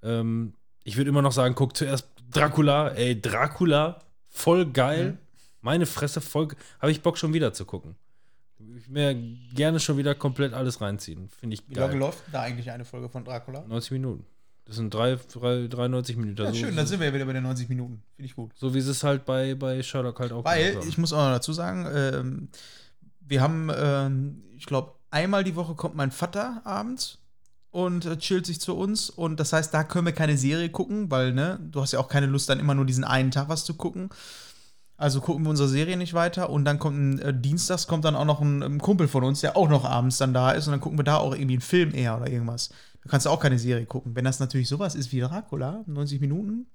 Ähm, ich würde immer noch sagen, guck zuerst Dracula, ey, Dracula, voll geil. Meine Fresse, voll. Habe ich Bock schon wieder zu gucken. Ich mir gerne schon wieder komplett alles reinziehen. Finde ich Wie lange geil. läuft da eigentlich eine Folge von Dracula? 90 Minuten. Das sind drei, drei, 93 Minuten. Ja, so, schön, dann sind wir ja wieder bei den 90 Minuten. Finde ich gut. so wie es halt bei, bei Sherlock halt auch Weil, ich muss auch noch dazu sagen, ähm, wir haben, ähm, ich glaube, einmal die Woche kommt mein Vater abends und äh, chillt sich zu uns. Und das heißt, da können wir keine Serie gucken, weil, ne, du hast ja auch keine Lust, dann immer nur diesen einen Tag was zu gucken. Also gucken wir unsere Serie nicht weiter und dann kommt ein äh, Dienstags kommt dann auch noch ein, ein Kumpel von uns, der auch noch abends dann da ist und dann gucken wir da auch irgendwie einen Film eher oder irgendwas. Da kannst du auch keine Serie gucken. Wenn das natürlich sowas ist wie Dracula, 90 Minuten,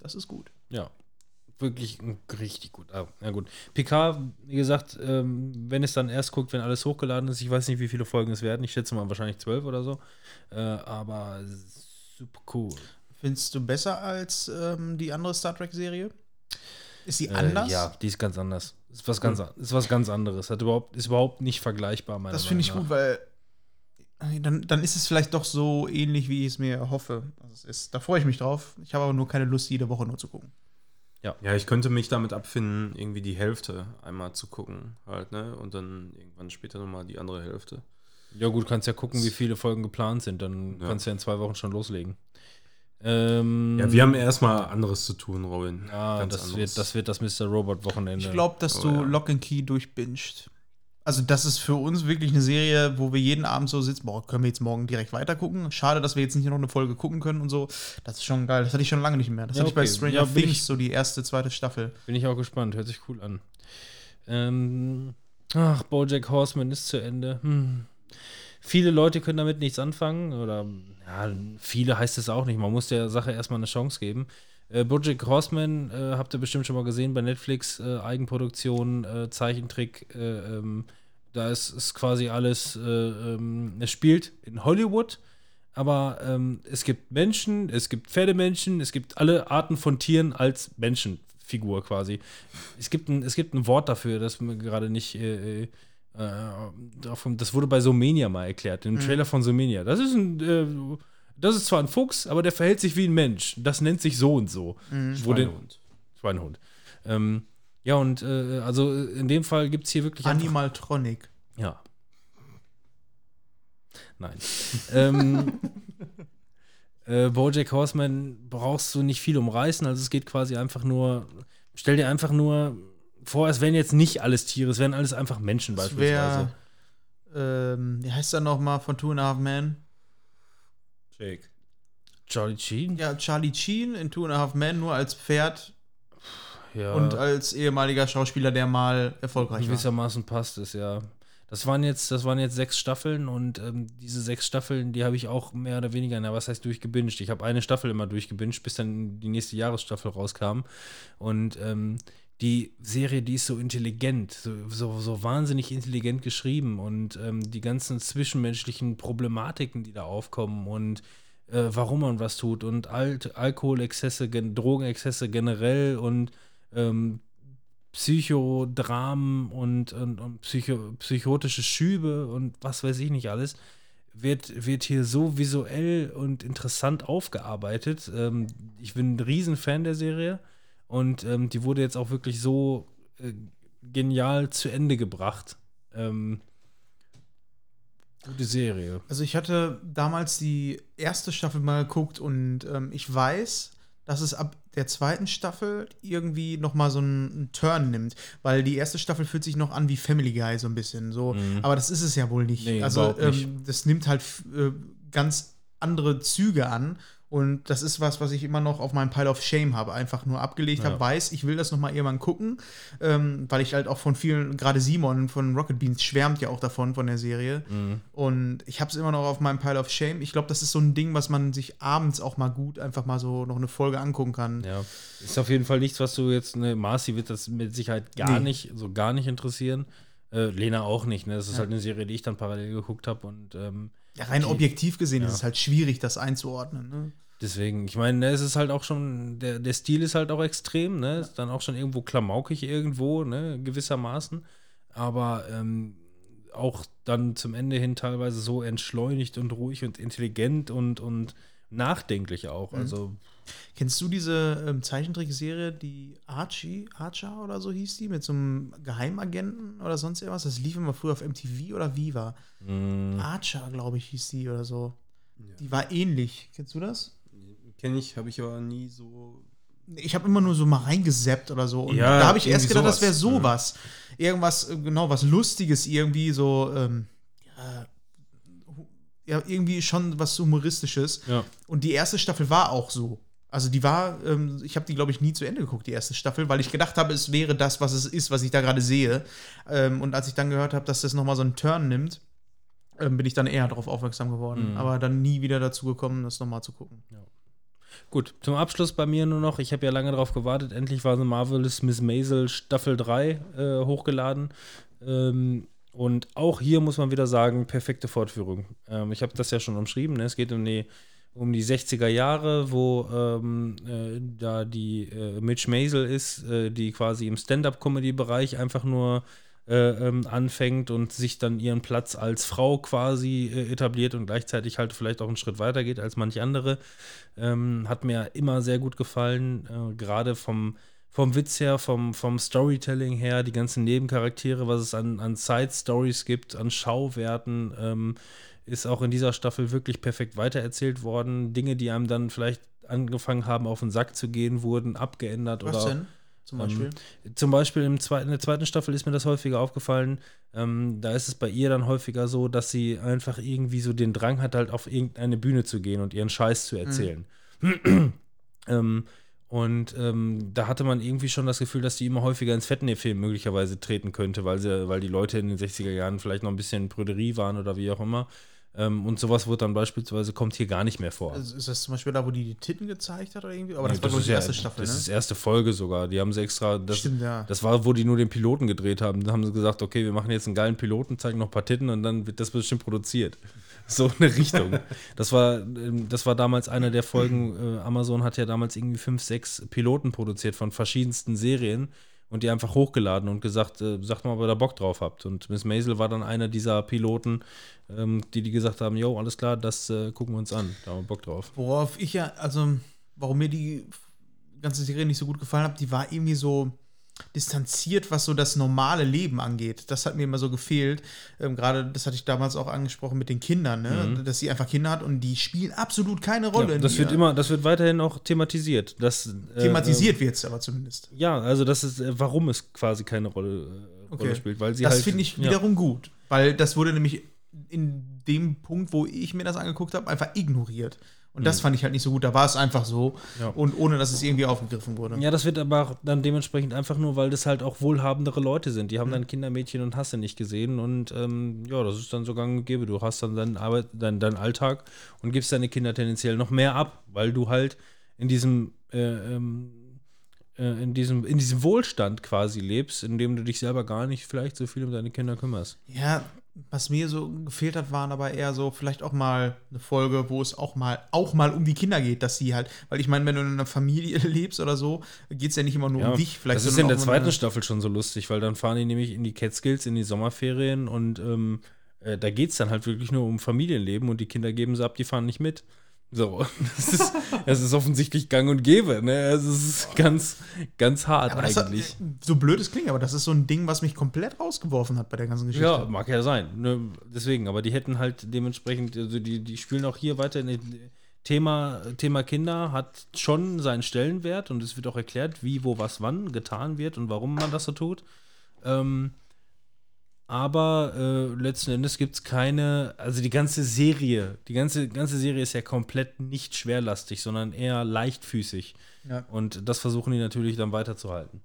das ist gut. Ja, wirklich richtig gut. Ah, ja gut. PK, wie gesagt, ähm, wenn es dann erst guckt, wenn alles hochgeladen ist, ich weiß nicht, wie viele Folgen es werden. Ich schätze mal wahrscheinlich zwölf oder so. Äh, aber super cool. Findest du besser als ähm, die andere Star Trek-Serie? Ist sie Äh, anders? ja, die ist ganz anders. Ist was ganz, an- ist was ganz anderes. Hat überhaupt, ist überhaupt nicht vergleichbar, meiner Das finde ich gut, weil äh, dann, dann ist es vielleicht doch so ähnlich, wie ich es mir hoffe. dass es ist. Da freue ich mich drauf. Ich habe aber nur keine Lust, jede Woche nur zu gucken. Ja, ich könnte mich damit abfinden, irgendwie die Hälfte einmal zu gucken, halt, ne? Und dann irgendwann später nochmal die andere Hälfte. Ja gut, kannst ja gucken, wie viele Folgen geplant sind. Dann Ja. kannst du ja in zwei Wochen schon loslegen. Ähm, Ja, wir haben erstmal anderes zu tun, Robin. ja, Ganz das, anderes. wird, das wird das Mr. Robot-Wochenende. Ich glaube, dass Oh, du ja. Lock and Key durchbinged. Also, das ist für uns wirklich eine Serie, wo wir jeden Abend so sitzen, boah, können wir jetzt morgen direkt weiter gucken? Schade, dass wir jetzt nicht noch eine Folge gucken können und so. Das ist schon geil. Das hatte ich schon lange nicht mehr. Das Ja, hatte ich bei okay. Stranger Ja, Things, ich- so die erste, zweite Staffel. Bin ich auch gespannt, hört sich cool an. Ähm, ach, Bojack Horseman ist zu Ende. Hm. Viele Leute können damit nichts anfangen, oder ja, viele heißt es auch nicht. Man muss der Sache erstmal eine Chance geben. Äh, Bojack Horseman äh, habt ihr bestimmt schon mal gesehen bei Netflix, äh, Eigenproduktion, äh, Zeichentrick. Äh, ähm, da ist, ist quasi alles, äh, ähm, es spielt in Hollywood, aber ähm, es gibt Menschen, es gibt Pferdemenschen, es gibt alle Arten von Tieren als Menschenfigur quasi. Es gibt ein, es gibt ein Wort dafür, das mir gerade nicht. Äh, das wurde bei Somenia mal erklärt, im Trailer von Somenia. Das ist ein. Äh, das ist zwar ein Fuchs, aber der verhält sich wie ein Mensch. Das nennt sich so und so. Wo den, Schweinehund. Schweinehund. Ähm, ja, und äh, also in dem Fall gibt es hier wirklich einfach- Animaltronic. ja. Nein. ähm, [LAUGHS] äh, Bojack Horseman brauchst du nicht viel umreißen, also es geht quasi einfach nur, stell dir einfach nur vor, es wären jetzt nicht alles Tiere, es wären alles einfach Menschen Das beispielsweise. wäre, ähm, wie heißt er nochmal von Two and a Half Men? Jake. Charlie Sheen? Ja, Charlie Sheen in Two and a Half Men, nur als Pferd Ja. und als ehemaliger Schauspieler, der mal erfolgreich war. gewissermaßen passt es, ja. Das waren jetzt, das waren jetzt sechs Staffeln und ähm, diese sechs Staffeln, die habe ich auch mehr oder weniger, na was heißt durchgebinged? Ich habe eine Staffel immer durchgebinged, bis dann die nächste Jahresstaffel rauskam. Und ähm, die Serie, die ist so intelligent, so, so, so wahnsinnig intelligent geschrieben und ähm, die ganzen zwischenmenschlichen Problematiken, die da aufkommen und äh, warum man was tut und Alt Alkoholexzesse, gen Drogenexzesse generell und ähm, Psychodramen und, und, und Psycho, psychotische Schübe und was weiß ich nicht alles, wird, wird hier so visuell und interessant aufgearbeitet. Ähm, ich bin ein Riesenfan der Serie und ähm, die wurde jetzt auch wirklich so äh, genial zu Ende gebracht. Ähm, gute Serie. Also ich hatte damals die erste Staffel mal geguckt und ähm, ich weiß, dass es ab der zweiten Staffel irgendwie noch mal so einen, Turn nimmt, weil die erste Staffel fühlt sich noch an wie Family Guy so ein bisschen so, aber das ist es ja wohl nicht. Mhm. Nee, also überhaupt nicht. ähm, das nimmt halt äh, ganz andere Züge an und das ist was, was ich immer noch auf meinem Pile of Shame habe, einfach nur abgelegt Ja. habe, weiß, ich will das noch mal irgendwann gucken, ähm, weil ich halt auch von vielen, gerade Simon von Rocket Beans schwärmt ja auch davon von der Serie. Mhm. Und ich habe es immer noch auf meinem Pile of Shame. Ich glaube, das ist so ein Ding, was man sich abends auch mal gut einfach mal so noch eine Folge angucken kann. Ja, ist auf jeden Fall nichts, was du jetzt, ne, Marci wird das mit Sicherheit gar Nee. nicht, so gar nicht interessieren. Äh, Lena auch nicht, ne? Das ist halt eine Serie, die ich dann parallel geguckt habe und ähm, Ja, rein Die- objektiv gesehen ja. ist es halt schwierig, das einzuordnen. Ne? deswegen, ich meine, ne, es ist halt auch schon, der, der Stil ist halt auch extrem, ne? Ist dann auch schon irgendwo klamaukig irgendwo, ne? Gewissermaßen. Aber ähm, auch dann zum Ende hin teilweise so entschleunigt und ruhig und intelligent und, und nachdenklich auch. Also, Kennst du diese ähm, Zeichentrickserie, die Archie, Archer oder so hieß die, mit so einem Geheimagenten oder sonst irgendwas? Das lief immer früher auf MTV oder Viva. mh, Archer, glaube ich, hieß die oder so. Die war ähnlich. Kennst du das? Kenne ich, habe ich aber nie so. Ich habe immer nur so mal reingesappt oder so. Und Ja, da habe ich erst gedacht, das wäre sowas. sowas. Irgendwas, äh, genau, was Lustiges irgendwie, so, ähm, ja, ja, irgendwie schon was Humoristisches. ja. Und die erste Staffel war auch so. Also die war, ähm, ich habe die, glaube ich, nie zu Ende geguckt, die erste Staffel, weil ich gedacht habe, es wäre das, was es ist, was ich da gerade sehe. Ähm, und als ich dann gehört habe, dass das nochmal so einen Turn nimmt, ähm, bin ich dann eher darauf aufmerksam geworden. Mhm. Aber dann nie wieder dazu gekommen, das nochmal zu gucken. Gut, zum Abschluss bei mir nur noch, ich habe ja lange darauf gewartet, endlich war The Marvelous Miss Maisel Staffel 3 äh, hochgeladen. Ähm, und auch hier muss man wieder sagen, perfekte Fortführung. Ähm, ich habe das ja schon umschrieben, ne? es geht um die, um die 60er Jahre, wo ähm, äh, da die äh, Mitch Maisel ist, äh, die quasi im Stand-up-Comedy-Bereich einfach nur äh, ähm, anfängt und sich dann ihren Platz als Frau quasi äh, etabliert und gleichzeitig halt vielleicht auch einen Schritt weiter geht als manche andere. Ähm, hat mir immer sehr gut gefallen, äh, gerade vom, vom Witz her, vom, vom Storytelling her, die ganzen Nebencharaktere, was es an, an Side-Stories gibt, an Schauwerten, ähm, ist auch in dieser Staffel wirklich perfekt weitererzählt worden. Dinge, die einem dann vielleicht angefangen haben, auf den Sack zu gehen, wurden abgeändert Was oder denn? Zum Beispiel. zum Beispiel im zweiten, in der zweiten Staffel ist mir das häufiger aufgefallen. Ähm, da ist es bei ihr dann häufiger so, dass sie einfach irgendwie so den Drang hat, halt auf irgendeine Bühne zu gehen und ihren Scheiß zu erzählen. [CLEARS THROAT] ähm, und ähm, da hatte man irgendwie schon das Gefühl, dass die immer häufiger ins Fettnäpfchen möglicherweise treten könnte, weil, sie, weil die Leute in den 60er Jahren vielleicht noch ein bisschen Prüderie waren oder wie auch immer. Ähm, und sowas wird dann beispielsweise, kommt hier gar nicht mehr vor. Also ist das zum Beispiel da, wo die die Titten gezeigt hat oder irgendwie? Aber das Nee, war ich die ja- erste Staffel, Das ne? ist erste Folge sogar. Die haben sie extra. Das, Stimmt, ja. Das war, wo die nur den Piloten gedreht haben. Da haben sie gesagt, okay, wir machen jetzt einen geilen Piloten, zeigen noch ein paar Titten und dann wird das bestimmt produziert. [LAUGHS] So eine Richtung. Das war, ähm, das war damals eine der Folgen. Äh, Amazon hat ja damals irgendwie fünf, sechs Piloten produziert von verschiedensten Serien und die einfach hochgeladen und gesagt, äh, sagt mal, ob ihr da Bock drauf habt. Und Miss Maisel war dann einer dieser Piloten, ähm, die die gesagt haben, jo, alles klar, das äh, gucken wir uns an. Da haben wir Bock drauf. Worauf ich ja, also, warum mir die ganze Serie nicht so gut gefallen hat, die war irgendwie so distanziert, was so das normale Leben angeht. Das hat mir immer so gefehlt. Ähm, Gerade, das hatte ich damals auch angesprochen mit den Kindern, ne? dass sie einfach Kinder hat und die spielen absolut keine Rolle. Ja, in das wird immer, das wird weiterhin auch thematisiert. Das, äh, thematisiert wird es aber zumindest. Ja, also das ist, äh, warum es quasi keine Rolle, äh, Rolle spielt, weil sie das halt. finde ich ja. wiederum gut, weil das wurde nämlich in dem Punkt, wo ich mir das angeguckt habe, einfach ignoriert. Und das fand ich halt nicht so gut. Da war es einfach so Mhm. Ja. und ohne, dass es irgendwie aufgegriffen wurde. Ja, das wird aber auch dann dementsprechend einfach nur, weil das halt auch wohlhabendere Leute sind. Die haben dann Kindermädchen und hast du nicht gesehen und ähm, ja, das ist dann so gang und gäbe. Du hast dann deinen, Arbeit, deinen, deinen Alltag und gibst deine Kinder tendenziell noch mehr ab, weil du halt in diesem, äh, ähm, äh, in diesem, in diesem Wohlstand quasi lebst, in dem du dich selber gar nicht vielleicht so viel um deine Kinder kümmerst. Ja, was mir so gefehlt hat, waren aber eher so vielleicht auch mal eine Folge, wo es auch mal auch mal um die Kinder geht, dass sie halt, weil ich meine, wenn du in einer Familie [LAUGHS] lebst oder so, geht es ja nicht immer nur um dich. Vielleicht das ist in der zweiten eine- Staffel schon so lustig, weil dann fahren die nämlich in die Catskills in die Sommerferien und ähm, äh, da geht es dann halt wirklich nur um Familienleben und die Kinder geben sie ab, die fahren nicht mit. So, [LAUGHS] das ist, das ist offensichtlich gang und gäbe, ne? Es ist ganz, ganz hart Aber das hat, eigentlich. so blöd es klingt, aber das ist so ein Ding, was mich komplett rausgeworfen hat bei der ganzen Geschichte. Ja, mag ja sein. Ne? Deswegen, aber die hätten halt dementsprechend, also die, die spielen auch hier weiter. Thema, Thema Kinder hat schon seinen Stellenwert und es wird auch erklärt, wie, wo, was, wann getan wird und warum man das so tut. Ähm, aber äh, letzten Endes gibt es keine, also die ganze Serie, die ganze, ganze Serie ist ja komplett nicht schwerlastig, sondern eher leichtfüßig. Ja. Und das versuchen die natürlich dann weiterzuhalten.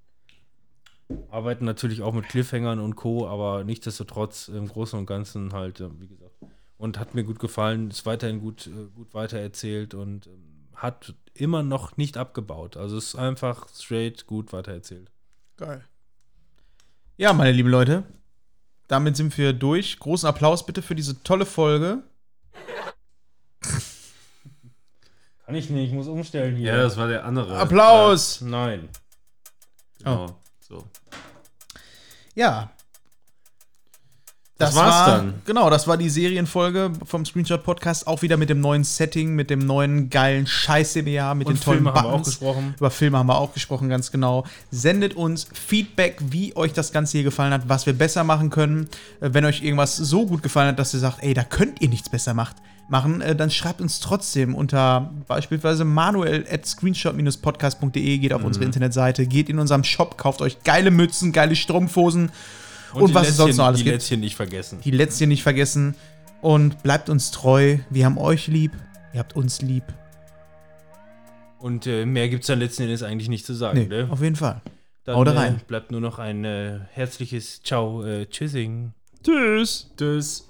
Arbeiten natürlich auch mit Cliffhangern und Co., aber nichtsdestotrotz im Großen und Ganzen halt, äh, wie gesagt. Und hat mir gut gefallen, ist weiterhin gut, äh, gut weitererzählt und ähm, hat immer noch nicht abgebaut. Also es ist einfach straight gut weitererzählt. Geil. Ja, meine lieben Leute, damit sind wir durch. Großen Applaus bitte für diese tolle Folge. Kann ich nicht, ich muss umstellen hier. Ja, das war der andere. Applaus! Nein. Ja, genau. So. Ja. Das war's war, dann. Genau, das war die Serienfolge vom Screenshot Podcast. Auch wieder mit dem neuen Setting, mit dem neuen geilen Scheiß, den wir haben, mit Und den tollen Filme haben wir auch gesprochen. Über Filme haben wir auch gesprochen, ganz genau. Sendet uns Feedback, wie euch das Ganze hier gefallen hat, was wir besser machen können. Äh, Wenn euch irgendwas so gut gefallen hat, dass ihr sagt, ey, da könnt ihr nichts besser macht, machen, äh, dann schreibt uns trotzdem unter beispielsweise manuel at screenshot-podcast.de, geht auf Mhm. unsere Internetseite, geht in unserem Shop, kauft euch geile Mützen, geile Strumpfhosen und, die was es sonst Lätzchen- noch alles Die gibt. Lätzchen nicht vergessen. Die Lätzchen nicht vergessen und bleibt uns treu. Wir haben euch lieb, ihr habt uns lieb. Und äh, mehr gibt es dann letzten Endes eigentlich nicht zu sagen. Nee, ne? auf jeden Fall. Dann haut äh, rein. bleibt nur noch ein äh, herzliches Ciao, äh, Tschüssing. Tschüss. Tschüss.